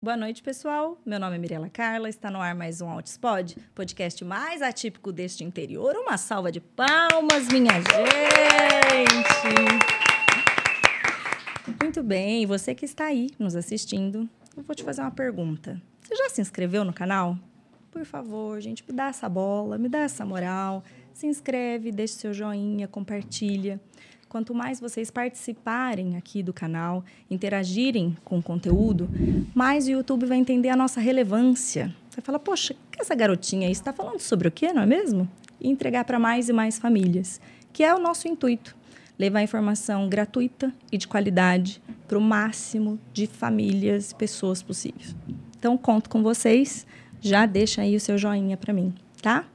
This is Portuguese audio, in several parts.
Boa noite, pessoal. Meu nome é Mirela Carla, está no ar mais um Outspod, podcast mais atípico deste interior. Uma salva de palmas, minha gente! Muito bem, você que está aí nos assistindo, eu vou te fazer uma pergunta. Você já se inscreveu no canal? Por favor, gente, me dá essa bola, me dá essa moral. Se inscreve, deixe seu joinha, compartilha. Quanto mais vocês participarem aqui do canal, interagirem com o conteúdo, mais o YouTube vai entender a nossa relevância. Vai falar, poxa, que essa garotinha aí está falando sobre o quê, não é mesmo? E entregar para mais e mais famílias, que é o nosso intuito. Levar informação gratuita e de qualidade para o máximo de famílias e pessoas possíveis. Então, conto com vocês. Já deixa aí o seu joinha para mim, tá?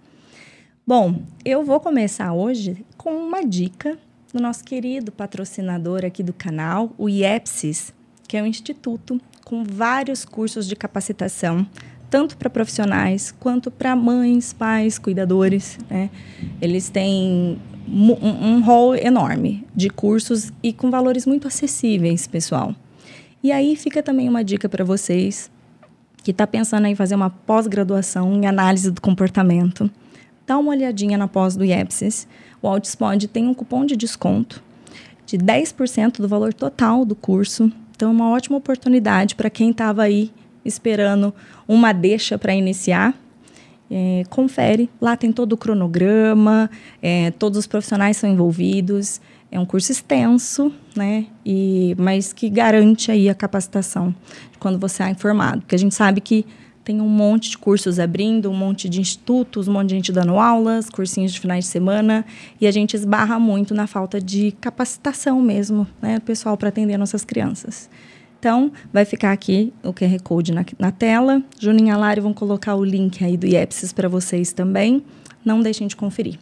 Bom, eu vou começar hoje com uma dica do nosso querido patrocinador aqui do canal, o IEPSIS, que é um instituto com vários cursos de capacitação, tanto para profissionais quanto para mães, pais, cuidadores. Né? Eles têm um, rol enorme de cursos e com valores muito acessíveis, pessoal. E aí fica também uma dica para vocês que está pensando em fazer uma pós-graduação em análise do comportamento. Dá uma olhadinha na pós do IEPSIS o Outspod tem um cupom de desconto de 10% do valor total do curso. Então, é uma ótima oportunidade para quem estava aí esperando uma deixa para iniciar. É, confere, lá tem todo o cronograma, é, todos os profissionais são envolvidos. É um curso extenso, né? E, mas que garante aí a capacitação quando você é informado. Porque a gente sabe que tem um monte de cursos abrindo, um monte de institutos, um monte de gente dando aulas, cursinhos de finais de semana, e a gente esbarra muito na falta de capacitação mesmo, né, pessoal, para atender nossas crianças. Então, vai ficar aqui o QR Code na, na tela. Juninho e Lari vão colocar o link aí do IEPSIS para vocês também. Não deixem de conferir,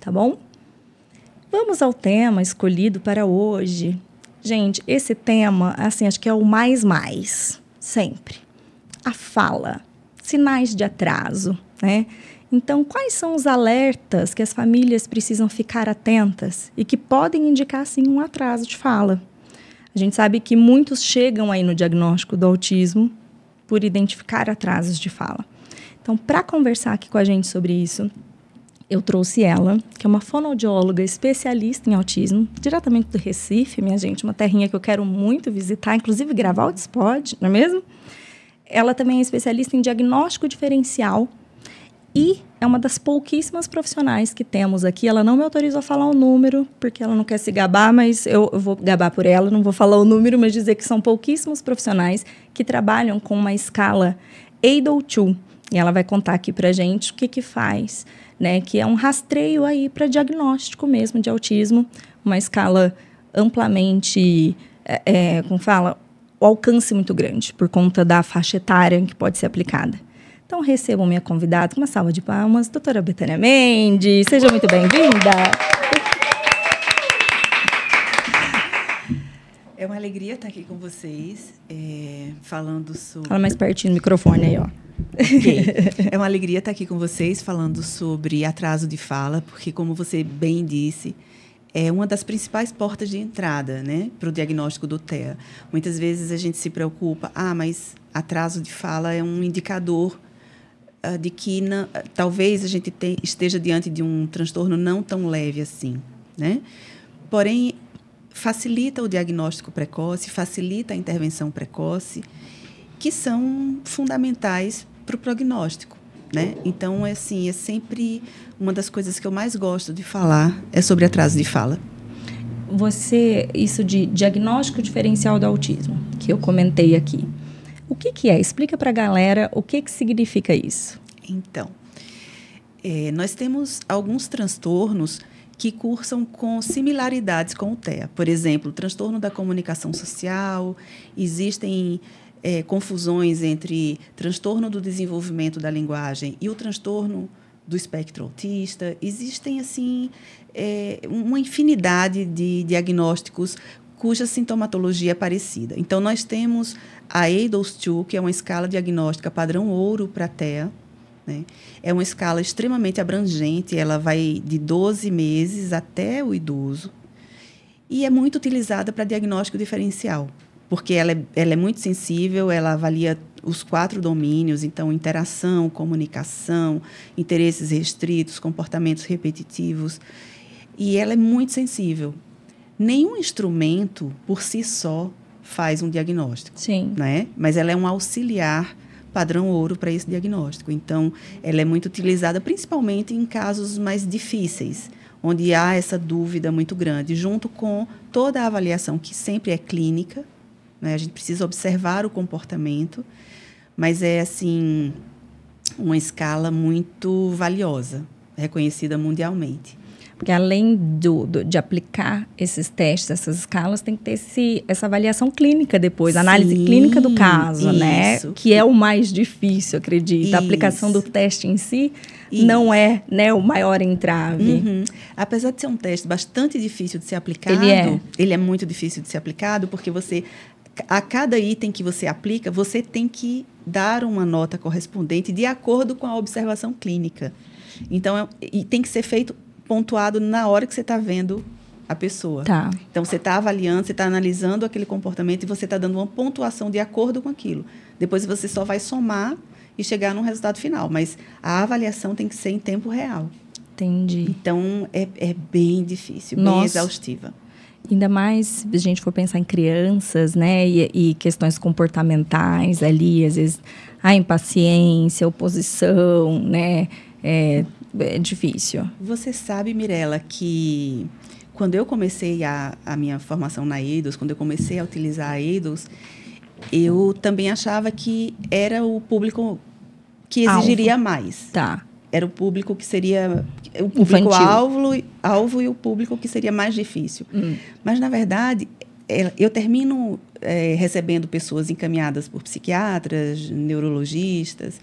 tá bom? Vamos ao tema escolhido para hoje. Gente, esse tema, assim, acho que é o mais mais, sempre a fala, sinais de atraso, né? Então, quais são os alertas que as famílias precisam ficar atentas e que podem indicar, sim, um atraso de fala? A gente sabe que muitos chegam aí no diagnóstico do autismo por identificar atrasos de fala. Então, para conversar aqui com a gente sobre isso, eu trouxe ela, que é uma fonoaudióloga especialista em autismo, diretamente do Recife, minha gente, uma terrinha que eu quero muito visitar, inclusive gravar o Dispod, não é mesmo? Ela também é especialista em diagnóstico diferencial e é uma das pouquíssimas profissionais que temos aqui. Ela não me autorizou a falar o número, porque ela não quer se gabar, mas eu, vou gabar por ela, não vou falar o número, mas dizer que são pouquíssimos profissionais que trabalham com uma escala ADO2. E ela vai contar aqui para gente o que, que faz, né? Que é um rastreio aí para diagnóstico mesmo de autismo, uma escala amplamente, é, é, como fala, o alcance muito grande por conta da faixa etária que pode ser aplicada. Então, recebam minha convidada com uma salva de palmas, doutora Betânia Mendes. Seja muito bem-vinda. É uma alegria estar aqui com vocês, é, falando sobre. Fala mais pertinho do microfone aí, ó. Okay. É uma alegria estar aqui com vocês, falando sobre atraso de fala, porque, como você bem disse, é uma das principais portas de entrada né, para o diagnóstico do TEA. Muitas vezes a gente se preocupa, ah, mas atraso de fala é um indicador uh, de que talvez a gente te, esteja diante de um transtorno não tão leve assim. Né? Porém, facilita o diagnóstico precoce, facilita a intervenção precoce, que são fundamentais para o prognóstico. Né? Então, é assim, é sempre uma das coisas que eu mais gosto de falar é sobre atraso de fala. Você, isso de diagnóstico diferencial do autismo, que eu comentei aqui. O que, que é? Explica para a galera o que, que significa isso. Então, é, nós temos alguns transtornos que cursam com similaridades com o TEA. Por exemplo, transtorno da comunicação social, existem é, confusões entre transtorno do desenvolvimento da linguagem e o transtorno do espectro autista. Existem, assim, é, uma infinidade de diagnósticos cuja sintomatologia é parecida. Então, nós temos a ADOS-2, que é uma escala diagnóstica padrão ouro para TEA. Né? É uma escala extremamente abrangente, ela vai de 12 meses até o idoso e é muito utilizada para diagnóstico diferencial. Porque ela é, ela é muito sensível, ela avalia os quatro domínios, então interação, comunicação, interesses restritos, comportamentos repetitivos, e ela é muito sensível. Nenhum instrumento por si só faz um diagnóstico, Sim. né? Mas ela é um auxiliar padrão ouro para esse diagnóstico. Então, ela é muito utilizada principalmente em casos mais difíceis, onde há essa dúvida muito grande, junto com toda a avaliação que sempre é clínica, né? A gente precisa observar o comportamento, mas é assim uma escala muito valiosa, reconhecida mundialmente. Porque além do, do, de aplicar esses testes, essas escalas, tem que ter esse, essa avaliação clínica depois, análise Sim, clínica do caso, né? isso. Que é o mais difícil, acredito. A aplicação do Isso. teste em si Isso. não é né, o maior entrave. Uhum. Apesar de ser um teste bastante difícil de ser aplicado, Ele é. ele é muito difícil de ser aplicado porque você a cada item que você aplica, você tem que dar uma nota correspondente de acordo com a observação clínica. Então, é- e tem que ser feito pontuado na hora que você está vendo a pessoa. Tá. Então, você está avaliando, você está analisando aquele comportamento e você está dando uma pontuação de acordo com aquilo. Depois, você só vai somar e chegar num resultado final. Mas a avaliação tem que ser em tempo real. Entendi. Então, é, é bem difícil, bem Nossa. exaustiva. Ainda mais se a gente for pensar em crianças, né? E, e questões comportamentais ali, às vezes a impaciência, oposição, né? É, é difícil. Você sabe, Mirella, que quando eu comecei a, a minha formação na EIDOS, quando eu comecei a utilizar a EIDOS, eu também achava que era o público que Alvo. exigiria mais. Tá. Era o público que seria o Infantil. público-alvo alvo e o público que seria mais difícil. Hum. Mas, na verdade, é, eu termino é, recebendo pessoas encaminhadas por psiquiatras, neurologistas,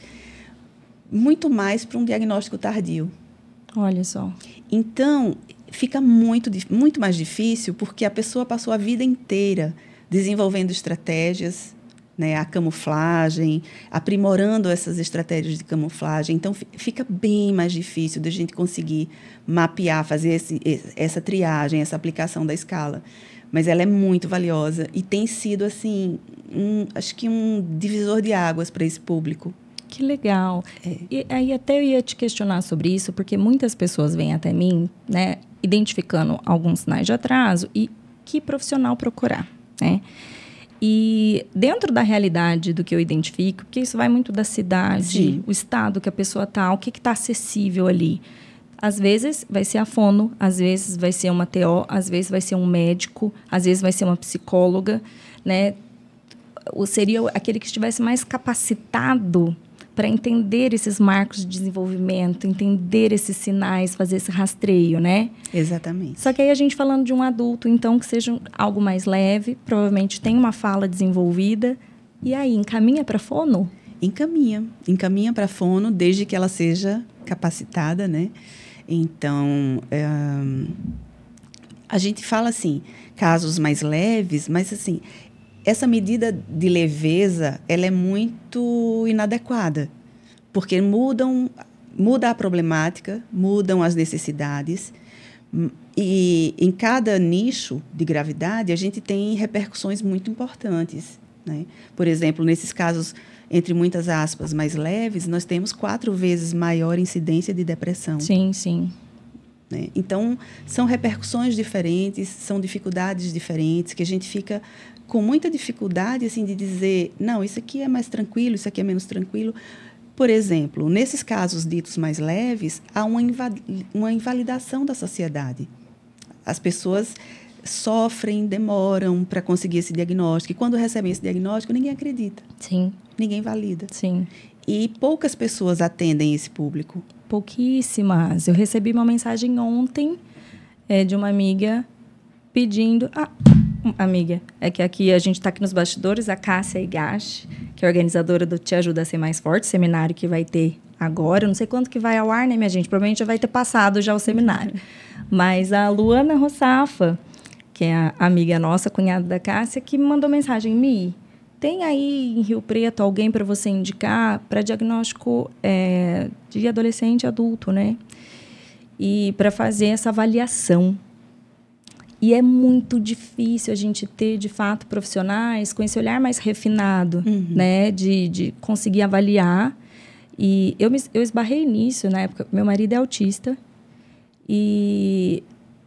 muito mais para um diagnóstico tardio. Olha só. Então, fica muito, muito mais difícil porque a pessoa passou a vida inteira desenvolvendo estratégias, né, a camuflagem, aprimorando essas estratégias de camuflagem. Então, fi- fica bem mais difícil da gente conseguir mapear, fazer esse- essa triagem, essa aplicação da escala. Mas ela é muito valiosa e tem sido, assim, um, acho que um divisor de águas para esse público. Que legal. É. E aí até eu ia te questionar sobre isso, porque muitas pessoas vêm até mim, né, identificando alguns sinais de atraso e que profissional procurar, né? E dentro da realidade do que eu identifico, porque isso vai muito da cidade, Sim. o estado que a pessoa tá, o que está acessível ali. Às vezes vai ser a fono, às vezes vai ser uma TO, às vezes vai ser um médico, às vezes vai ser uma psicóloga, né? Ou seria aquele que estivesse mais capacitado para entender esses marcos de desenvolvimento, entender esses sinais, fazer esse rastreio, né? Exatamente. Só que aí a gente falando de um adulto, então, que seja algo mais leve, provavelmente tem uma fala desenvolvida, e aí encaminha para fono? encaminha, encaminha para fono desde que ela seja capacitada, né? Então, é, a gente fala assim, casos mais leves, mas assim, essa medida de leveza, ela é muito inadequada, porque mudam, muda a problemática, mudam as necessidades, hum, e em cada nicho de gravidade, a gente tem repercussões muito importantes. Né? Por exemplo, nesses casos, entre muitas aspas, mais leves, nós temos quatro vezes maior incidência de depressão. Sim, sim. Né? Então, são repercussões diferentes, são dificuldades diferentes, que a gente fica com muita dificuldade assim, de dizer, não, isso aqui é mais tranquilo, isso aqui é menos tranquilo. Por exemplo, nesses casos ditos mais leves, há uma, inva uma invalidação da sociedade. As pessoas sofrem, demoram para conseguir esse diagnóstico. E quando recebem esse diagnóstico, ninguém acredita, Sim, ninguém valida. sim. E poucas pessoas atendem esse público. Pouquíssimas. Eu recebi uma mensagem ontem é, de uma amiga pedindo. Ah, amiga, é que aqui a gente está aqui nos bastidores, a Cássia Igashi, que é organizadora do Te Ajuda a Ser Mais Forte, seminário que vai ter agora. Eu não sei quanto que vai ao ar, né, minha gente? Provavelmente já vai ter passado já o seminário. Mas a Luana Rossafa, que é a amiga nossa, cunhada da Cássia, que me mandou mensagem, Mi, tem aí em Rio Preto alguém para você indicar para diagnóstico é, de adolescente e adulto, né? E para fazer essa avaliação. E é muito difícil a gente ter, de fato, profissionais com esse olhar mais refinado, uhum. né? De, de conseguir avaliar. E eu, me, eu esbarrei nisso na época. Meu marido é autista. E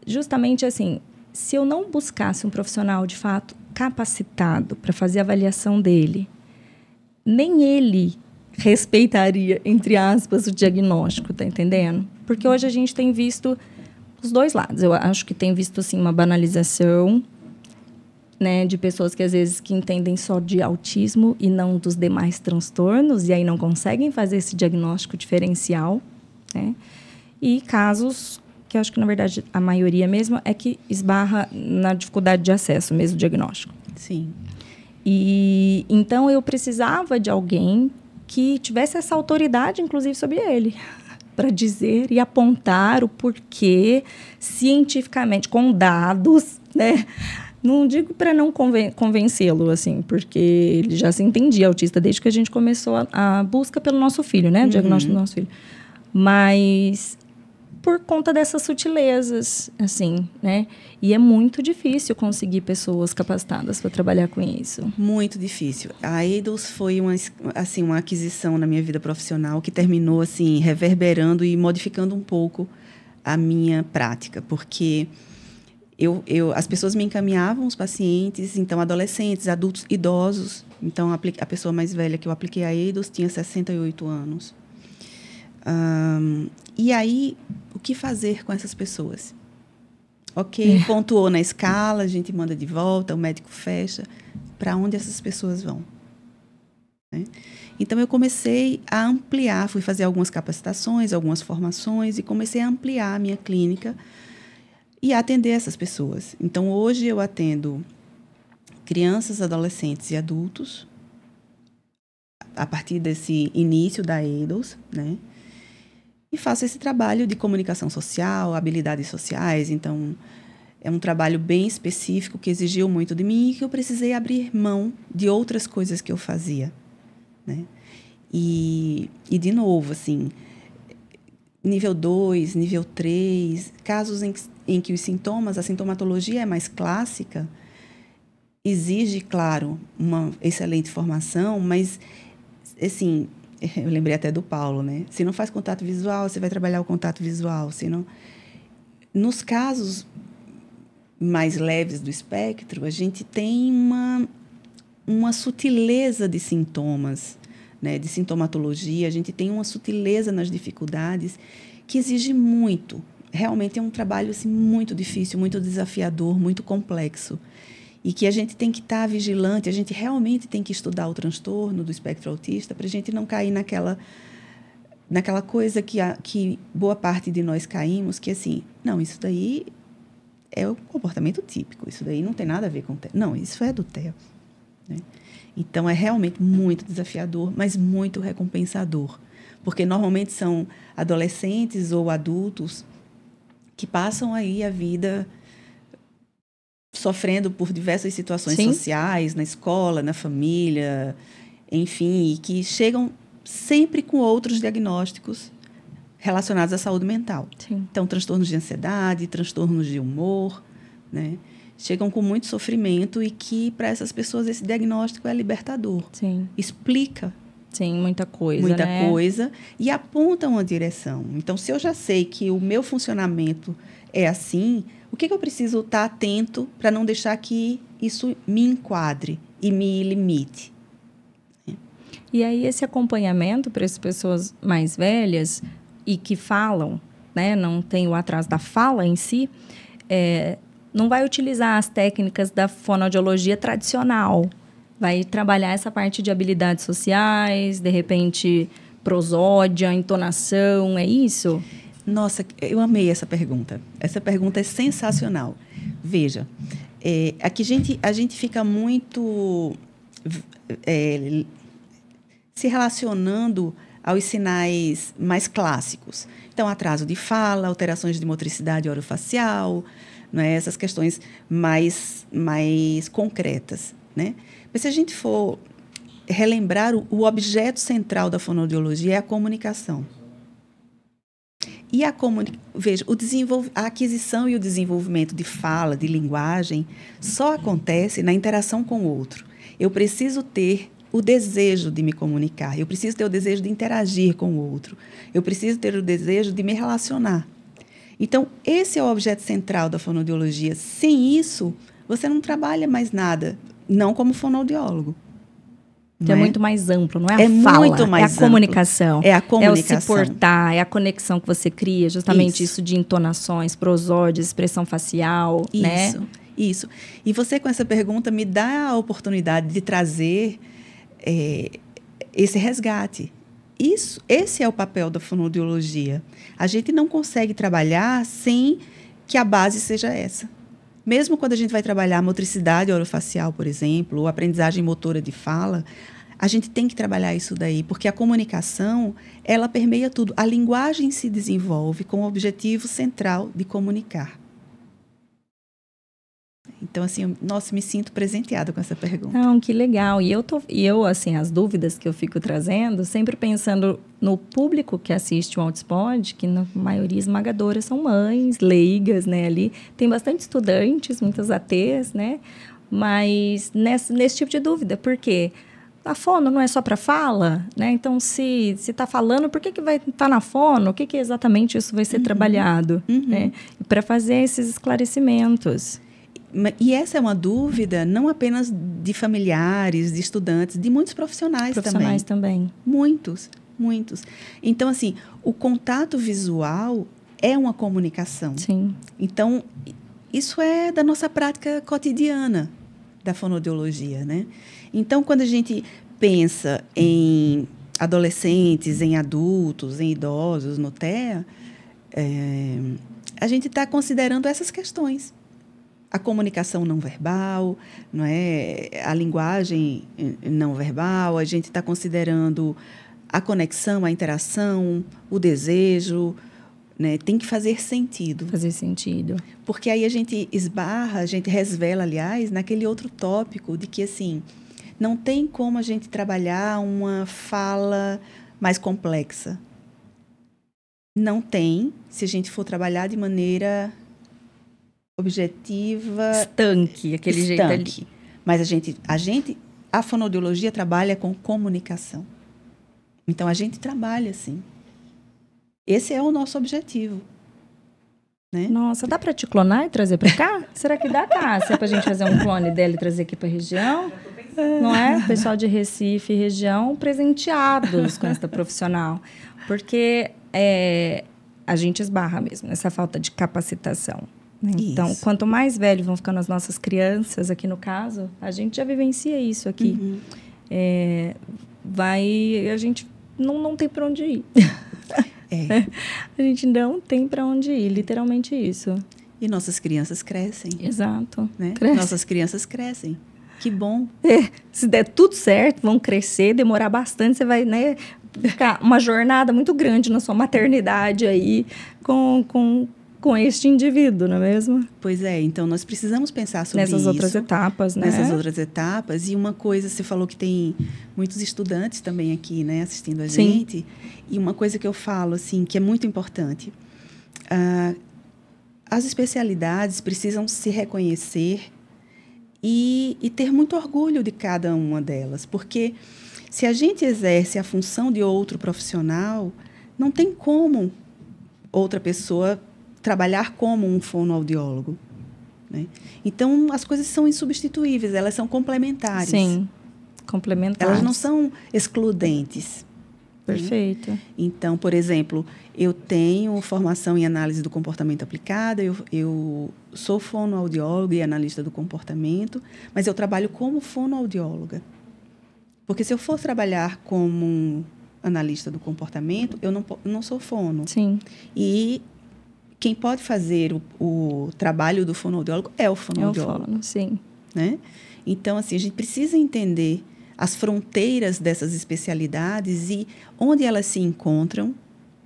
justamente assim, se eu não buscasse um profissional, de fato, capacitado para fazer a avaliação dele, nem ele respeitaria, entre aspas, o diagnóstico, tá entendendo? Porque hoje a gente tem visto os dois lados. Eu acho que tem visto assim uma banalização, né, de pessoas que às vezes que entendem só de autismo e não dos demais transtornos e aí não conseguem fazer esse diagnóstico diferencial, né? E casos que eu acho que na verdade a maioria mesmo é que esbarra na dificuldade de acesso mesmo diagnóstico. Sim. E então eu precisava de alguém que tivesse essa autoridade, inclusive, sobre ele, para dizer e apontar o porquê cientificamente, com dados, né? Não digo para não conven convencê-lo, assim, porque ele já se entendia autista desde que a gente começou a, a busca pelo nosso filho, né? O diagnóstico uhum. do nosso filho. Mas por conta dessas sutilezas, assim, né? E é muito difícil conseguir pessoas capacitadas para trabalhar com isso. Muito difícil. A Eidos foi uma, assim, uma aquisição na minha vida profissional que terminou assim reverberando e modificando um pouco a minha prática, porque eu, eu, as pessoas me encaminhavam os pacientes, então adolescentes, adultos, idosos. Então a, a pessoa mais velha que eu apliquei a Eidos tinha 68 anos. Um, e aí, o que fazer com essas pessoas? Ok, é. pontuou na escala, a gente manda de volta, o médico fecha. Para onde essas pessoas vão? Né? Então, eu comecei a ampliar, fui fazer algumas capacitações, algumas formações, e comecei a ampliar a minha clínica e atender essas pessoas. Então, hoje eu atendo crianças, adolescentes e adultos, a partir desse início da EIDOS, né? E faço esse trabalho de comunicação social, habilidades sociais. Então, é um trabalho bem específico que exigiu muito de mim e que eu precisei abrir mão de outras coisas que eu fazia, né? E, e de novo, assim, nível 2, nível 3, casos em, em que os sintomas, a sintomatologia é mais clássica, exige, claro, uma excelente formação, mas, assim, eu lembrei até do Paulo, né? Se não faz contato visual, você vai trabalhar o contato visual. Se não... Nos casos mais leves do espectro, a gente tem uma, uma sutileza de sintomas, né? de sintomatologia, a gente tem uma sutileza nas dificuldades que exige muito. Realmente é um trabalho assim, muito difícil, muito desafiador, muito complexo e que a gente tem que estar tá vigilante, a gente realmente tem que estudar o transtorno do espectro autista para a gente não cair naquela naquela coisa que, a, que boa parte de nós caímos, que assim, não, isso daí é o comportamento típico, isso daí não tem nada a ver com TEA. Não, isso é do TEA. Né? Então, é realmente muito desafiador, mas muito recompensador. Porque normalmente são adolescentes ou adultos que passam aí a vida sofrendo por diversas situações Sim. sociais, na escola, na família, enfim, e que chegam sempre com outros diagnósticos relacionados à saúde mental. Sim. Então, transtornos de ansiedade, transtornos de humor, né? Chegam com muito sofrimento e que, para essas pessoas, esse diagnóstico é libertador. Sim. Explica. Sim, muita coisa. Muita né? coisa. E aponta uma direção. Então, se eu já sei que o meu funcionamento é assim, o que, que eu preciso estar atento para não deixar que isso me enquadre e me limite? E aí, esse acompanhamento para as pessoas mais velhas e que falam, né, não tem o atraso da fala em si, é, não vai utilizar as técnicas da fonoaudiologia tradicional. Vai trabalhar essa parte de habilidades sociais, de repente, prosódia, entonação, é isso? Nossa, eu amei essa pergunta. Essa pergunta é sensacional. Veja, é, aqui a gente, a gente fica muito é, se relacionando aos sinais mais clássicos. Então, atraso de fala, alterações de motricidade orofacial, né, essas questões mais, mais concretas. Né? Mas se a gente for relembrar, o, o objeto central da fonoaudiologia é a comunicação. E a veja, o desenvolv... a aquisição e o desenvolvimento de fala, de linguagem, só acontece na interação com o outro. Eu preciso ter o desejo de me comunicar, eu preciso ter o desejo de interagir com o outro, eu preciso ter o desejo de me relacionar. Então, esse é o objeto central da fonoaudiologia. Sem isso, você não trabalha mais nada, não como fonoaudiólogo. Então é? é? muito mais amplo, não é a é fala, muito mais é a comunicação. É a comunicação. É o se portar, é a conexão que você cria, justamente isso, isso de entonações, prosódias, expressão facial, isso, né? Isso, isso. E você com essa pergunta me dá a oportunidade de trazer é, esse resgate. Isso, esse é o papel da fonoaudiologia. A gente não consegue trabalhar sem que a base seja essa. Mesmo quando a gente vai trabalhar motricidade orofacial, por exemplo, ou aprendizagem motora de fala, a gente tem que trabalhar isso daí, porque a comunicação, ela permeia tudo. A linguagem se desenvolve com o objetivo central de comunicar. Então, assim, nossa, me sinto presenteada com essa pergunta. Não, que legal. E eu, tô, e eu, assim, as dúvidas que eu fico trazendo, sempre pensando no público que assiste o Outspod, que na maioria esmagadora são mães, leigas, né, ali. Tem bastante estudantes, muitas ATs, né? Mas nesse, nesse tipo de dúvida, por quê? A fono não é só para fala, né? Então, se está falando, por que, que vai estar tá na fono? O que, que exatamente isso vai ser uhum. trabalhado? Uhum. Né? Para fazer esses esclarecimentos. E essa é uma dúvida não apenas de familiares, de estudantes, de muitos profissionais, profissionais também. também. Muitos, muitos. Então, assim, o contato visual é uma comunicação. Sim. Então, isso é da nossa prática cotidiana da fonoaudiologia, né? Então, quando a gente pensa em adolescentes, em adultos, em idosos no TEA, é, a gente está considerando essas questões a comunicação não verbal, não é? a linguagem eh, não verbal, a gente está considerando a conexão, a interação, o desejo, né? tem que fazer sentido. Fazer sentido. Porque aí a gente esbarra, a gente resvela, aliás, naquele outro tópico de que, assim, não tem como a gente trabalhar uma fala mais complexa. Não tem, se a gente for trabalhar de maneira objetiva. Estanque, aquele estanque. jeito ali. Mas a gente, a gente, a fonoaudiologia trabalha com comunicação. Então a gente trabalha assim. Esse é o nosso objetivo. Né? Nossa, dá para te clonar e trazer para cá? Será que dá, Cássia, para a gente fazer um clone dela e trazer aqui para a região? Não é? Pessoal de Recife e região presenteados com esta profissional. Porque é, a gente esbarra mesmo nessa falta de capacitação. Então, quanto mais velhos vão ficando as nossas crianças, aqui no caso, a gente já vivencia isso aqui. Uhum. É, vai, a gente não, não tem para onde ir. É. a gente não tem para onde ir, literalmente isso. E nossas crianças crescem. Exato. Né? Cresce. Nossas crianças crescem. Que bom. É, se der tudo certo, vão crescer, demorar bastante, você vai, né, ficar uma jornada muito grande na sua maternidade aí com, com com este indivíduo, não é mesmo? Pois é, então nós precisamos pensar sobre Nessas isso. Nessas outras etapas, né? Nessas outras etapas. E uma coisa, você falou que tem muitos estudantes também aqui, né, assistindo a Sim. gente. E uma coisa que eu falo, assim, que é muito importante. Uh, as especialidades precisam se reconhecer e, e ter muito orgulho de cada uma delas. Porque se a gente exerce a função de outro profissional, não tem como outra pessoa trabalhar como um fonoaudiólogo. Né? Então, as coisas são insubstituíveis, elas são complementares. Sim, complementares. Elas não são excludentes. Perfeito. Né? Então, por exemplo, eu tenho formação em análise do comportamento aplicada, eu, eu sou fonoaudióloga e analista do comportamento, mas eu trabalho como fonoaudióloga. Porque se eu for trabalhar como analista do comportamento, eu não, não sou fono. Sim. E quem pode fazer o, o trabalho do fonoaudiólogo é o fonoaudiólogo. É o fono, sim. Né? Então, assim, a gente precisa entender as fronteiras dessas especialidades e onde elas se encontram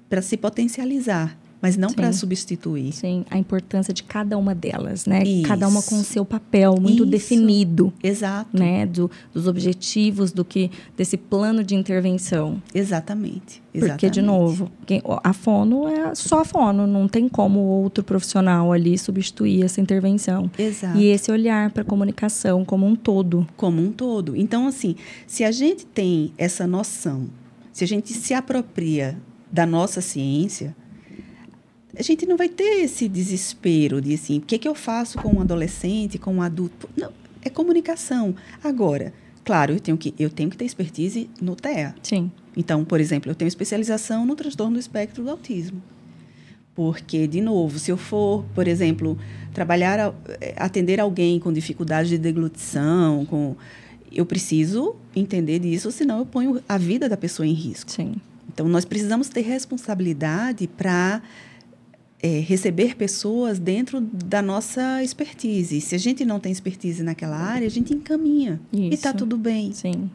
para se potencializar. Mas não para substituir. Sim, a importância de cada uma delas, né? Isso. Cada uma com o seu papel muito Isso. definido. Exato. Né? Do, dos objetivos do que desse plano de intervenção. Exatamente. Exatamente. Porque, de novo, quem, a fono é só a fono, não tem como outro profissional ali substituir essa intervenção. Exato. E esse olhar para a comunicação como um todo. Como um todo. Então, assim, se a gente tem essa noção, se a gente se apropria da nossa ciência, a gente não vai ter esse desespero de assim, o que, é que eu faço com um adolescente, com um adulto? Não, é comunicação. Agora, claro, eu tenho que, eu tenho que ter expertise no TEA. Sim. Então, por exemplo, eu tenho especialização no transtorno do espectro do autismo. Porque, de novo, se eu for, por exemplo, trabalhar, eh, atender alguém com dificuldade de deglutição, com, eu preciso entender disso, senão eu ponho a vida da pessoa em risco. Sim. Então, nós precisamos ter responsabilidade para é, receber pessoas dentro da nossa expertise. Se a gente não tem expertise naquela área, a gente encaminha. Tá isso. E está tudo bem. Sim.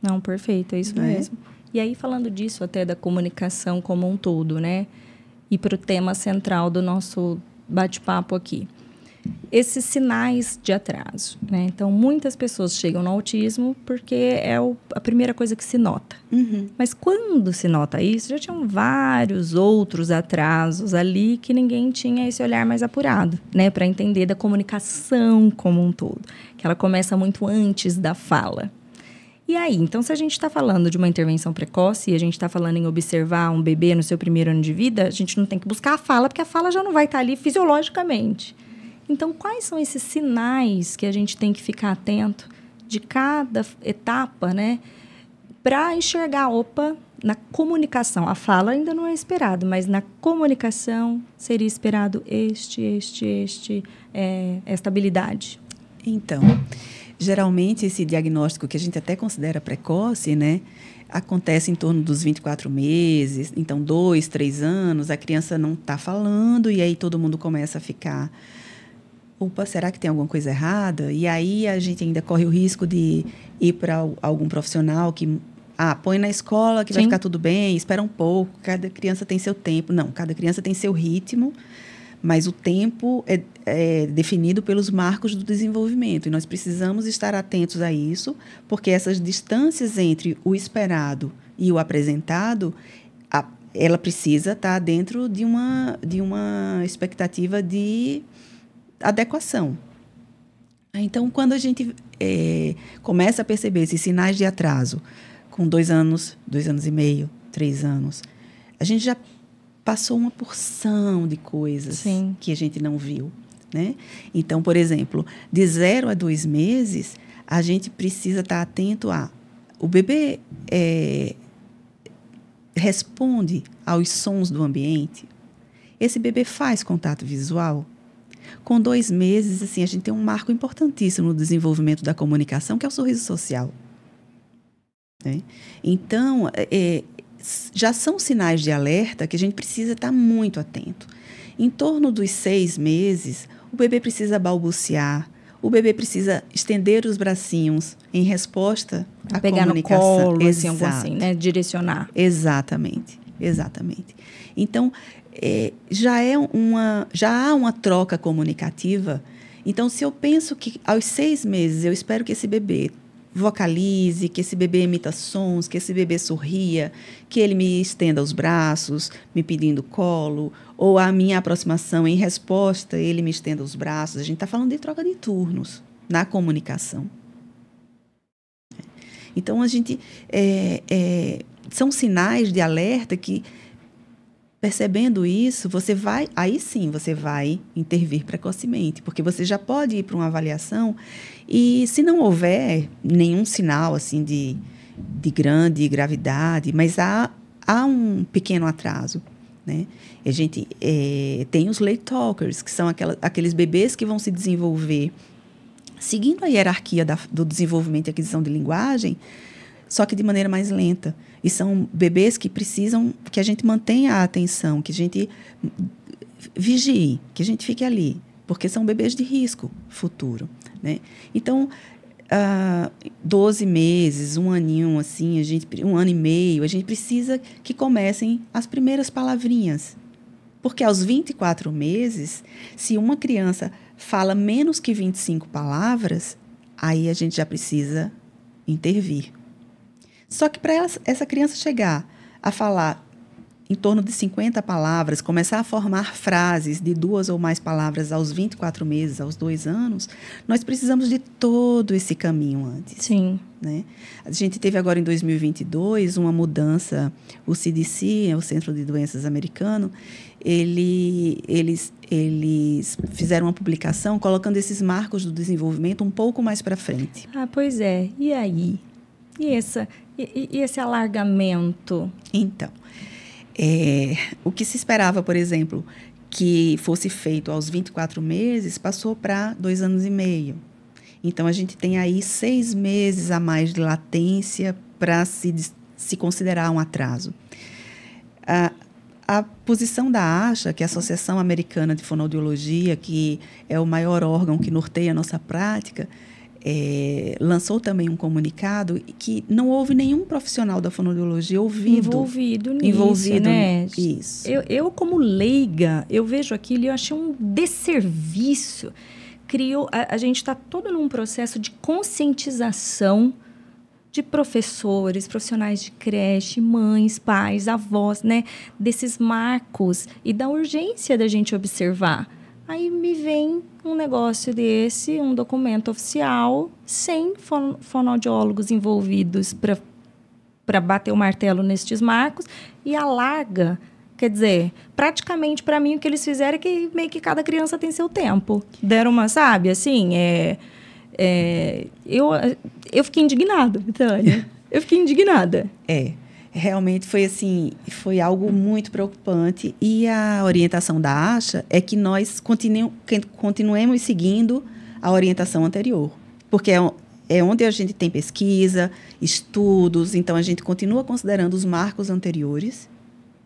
Não, perfeito, é isso é? mesmo. E aí, falando disso até da comunicação como um todo, né? E para o tema central do nosso bate-papo aqui esses sinais de atraso. Né? Então, muitas pessoas chegam no autismo porque é o, a primeira coisa que se nota. Uhum. Mas quando se nota isso, já tinham vários outros atrasos ali que ninguém tinha esse olhar mais apurado, né? Para entender da comunicação como um todo, que ela começa muito antes da fala. E aí, então, se a gente está falando de uma intervenção precoce e a gente está falando em observar um bebê no seu primeiro ano de vida, a gente não tem que buscar a fala, porque a fala já não vai estar tá ali fisiologicamente. Então, quais são esses sinais que a gente tem que ficar atento de cada etapa, né? Para enxergar, opa, na comunicação, a fala ainda não é esperado, mas na comunicação seria esperado este, este, este, é, esta habilidade. Então, geralmente esse diagnóstico que a gente até considera precoce, né? acontece em torno dos 24 meses, então dois, três anos, a criança não está falando e aí todo mundo começa a ficar será que tem alguma coisa errada? E aí a gente ainda corre o risco de ir para algum profissional que ah, põe na escola que Sim. vai ficar tudo bem, espera um pouco, cada criança tem seu tempo. Não, cada criança tem seu ritmo, mas o tempo é, é definido pelos marcos do desenvolvimento. E nós precisamos estar atentos a isso, porque essas distâncias entre o esperado e o apresentado, a, ela precisa estar dentro de uma, de uma expectativa de adequação. Então, quando a gente é, começa a perceber esses sinais de atraso, com dois anos, dois anos e meio, três anos, a gente já passou uma porção de coisas Sim. que a gente não viu. Né? Então, por exemplo, de zero a dois meses, a gente precisa estar atento a o bebê é, responde aos sons do ambiente. Esse bebê faz contato visual. Com dois meses, assim, a gente tem um marco importantíssimo no desenvolvimento da comunicação, que é o sorriso social. Né? Então, é, é, já são sinais de alerta que a gente precisa estar muito atento. Em torno dos seis meses, o bebê precisa balbuciar, o bebê precisa estender os bracinhos em resposta à Pegar comunicação. no colo, assim, algo assim, né? Direcionar. Exatamente, exatamente. Então, é, já, é uma, já há uma troca comunicativa. Então, se eu penso que aos seis meses eu espero que esse bebê vocalize, que esse bebê emita sons, que esse bebê sorria, que ele me estenda os braços, me pedindo colo, ou a minha aproximação em resposta, ele me estenda os braços. A gente está falando de troca de turnos na comunicação. Então, a gente. É, é, são sinais de alerta que Percebendo isso, você vai, aí sim você vai intervir precocemente, porque você já pode ir para uma avaliação e se não houver nenhum sinal assim de, de grande gravidade, mas há, há um pequeno atraso, né? A gente é, tem os late talkers, que são aquela, aqueles bebês que vão se desenvolver seguindo a hierarquia da, do desenvolvimento e aquisição de linguagem, só que de maneira mais lenta. E são bebês que precisam que a gente mantenha a atenção, que a gente vigie, que a gente fique ali, porque são bebês de risco futuro. Né? Então, uh, 12 meses, um aninho assim, a gente, um ano e meio, a gente precisa que comecem as primeiras palavrinhas. Porque aos 24 meses, se uma criança fala menos que 25 palavras, aí a gente já precisa intervir. Só que para essa criança chegar a falar em torno de 50 palavras, começar a formar frases de duas ou mais palavras aos 24 meses, aos dois anos, nós precisamos de todo esse caminho antes. Sim. Né? A gente teve agora em 2022 uma mudança, o CDC, o Centro de Doenças americano, ele, eles, eles fizeram uma publicação colocando esses marcos do desenvolvimento um pouco mais para frente. Ah, pois é. E aí? E, essa, e, e esse alargamento? Então, é, o que se esperava, por exemplo, que fosse feito aos 24 meses, passou para dois anos e meio. Então, a gente tem aí seis meses a mais de latência para se, se considerar um atraso. A, a posição da ASHA, que é a Associação Americana de Fonoaudiologia, que é o maior órgão que norteia a nossa prática, é, lançou também um comunicado que não houve nenhum profissional da fonoaudiologia ouvido. Envolvido nisso, envolvido né? Isso. Eu, eu, como leiga, eu vejo aquilo e eu achei um desserviço. Criou, a, a gente está todo num processo de conscientização de professores, profissionais de creche, mães, pais, avós, né? Desses marcos e da urgência da gente observar. Aí me vem um negócio desse, um documento oficial, sem fon fonoaudiólogos envolvidos para bater o martelo nestes marcos e alarga. Quer dizer, praticamente para mim o que eles fizeram é que meio que cada criança tem seu tempo. Deram uma, sabe, assim, é, é eu, eu fiquei indignada, Tânia. Eu fiquei indignada. É realmente foi assim, foi algo muito preocupante e a orientação da ASHA é que nós continu, continuemos seguindo a orientação anterior, porque é, é onde a gente tem pesquisa, estudos, então a gente continua considerando os marcos anteriores,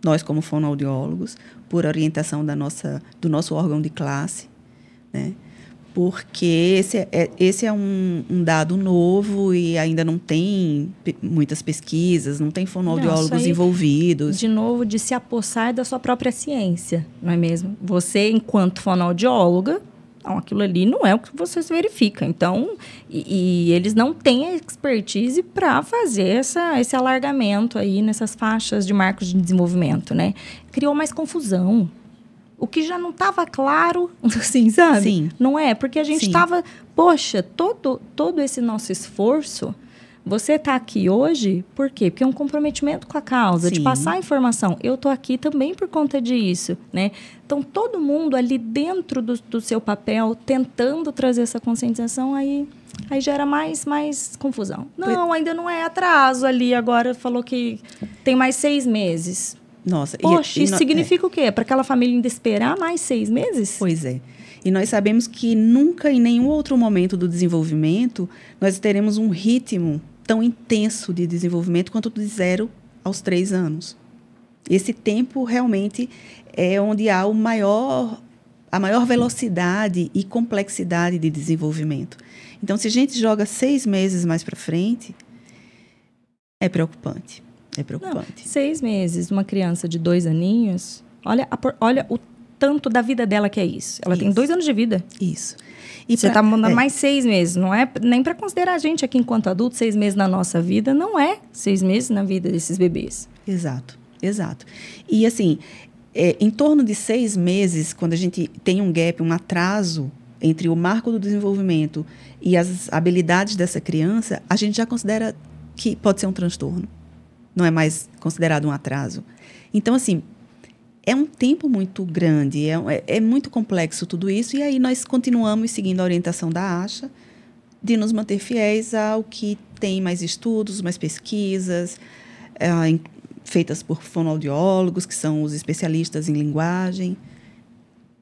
nós como fonoaudiólogos, por orientação da nossa, do nosso órgão de classe, né? Porque esse é, esse é um, um, dado novo e ainda não tem muitas pesquisas, não tem fonoaudiólogos não, envolvidos. De novo, de se apossar da sua própria ciência, não é mesmo? Você, enquanto fonoaudióloga, aquilo ali não é o que você verifica. Então, e, e eles não têm a expertise para fazer essa, esse alargamento aí nessas faixas de marcos de desenvolvimento, né? Criou mais confusão o que já não estava claro, assim, sabe? Sim. Não é? Porque a gente estava, poxa, todo, todo esse nosso esforço, você está aqui hoje, por quê? Porque é um comprometimento com a causa, Sim. de passar a informação. Eu estou aqui também por conta disso, né? Então, todo mundo ali dentro do, do seu papel, tentando trazer essa conscientização, aí aí gera mais, mais confusão. Não, ainda não é atraso ali. Agora falou que tem mais seis meses. Nossa, Poxa, e, e isso no, significa é. o quê? Para aquela família ainda esperar mais seis meses? Pois é. E nós sabemos que nunca, em nenhum outro momento do desenvolvimento, nós teremos um ritmo tão intenso de desenvolvimento quanto de zero aos três anos. Esse tempo realmente é onde há o maior, a maior velocidade e complexidade de desenvolvimento. Então, se a gente joga seis meses mais para frente, é preocupante. É preocupante. Não, seis meses, uma criança de dois aninhos, olha, a, olha o tanto da vida dela que é isso. Ela isso. tem dois anos de vida. Isso. E você está mandando é. mais seis meses, não é nem para considerar a gente aqui enquanto adulto, seis meses na nossa vida, não é seis meses na vida desses bebês. Exato, exato. E assim, é, em torno de seis meses, quando a gente tem um gap, um atraso entre o marco do desenvolvimento e as habilidades dessa criança, a gente já considera que pode ser um transtorno não é mais considerado um atraso. Então, assim, é um tempo muito grande, é, é, é, muito complexo tudo isso, e aí nós continuamos seguindo a orientação da ASHA de nos manter fiéis ao que tem mais estudos, mais pesquisas, é, feitas por fonoaudiólogos, que são os especialistas em linguagem.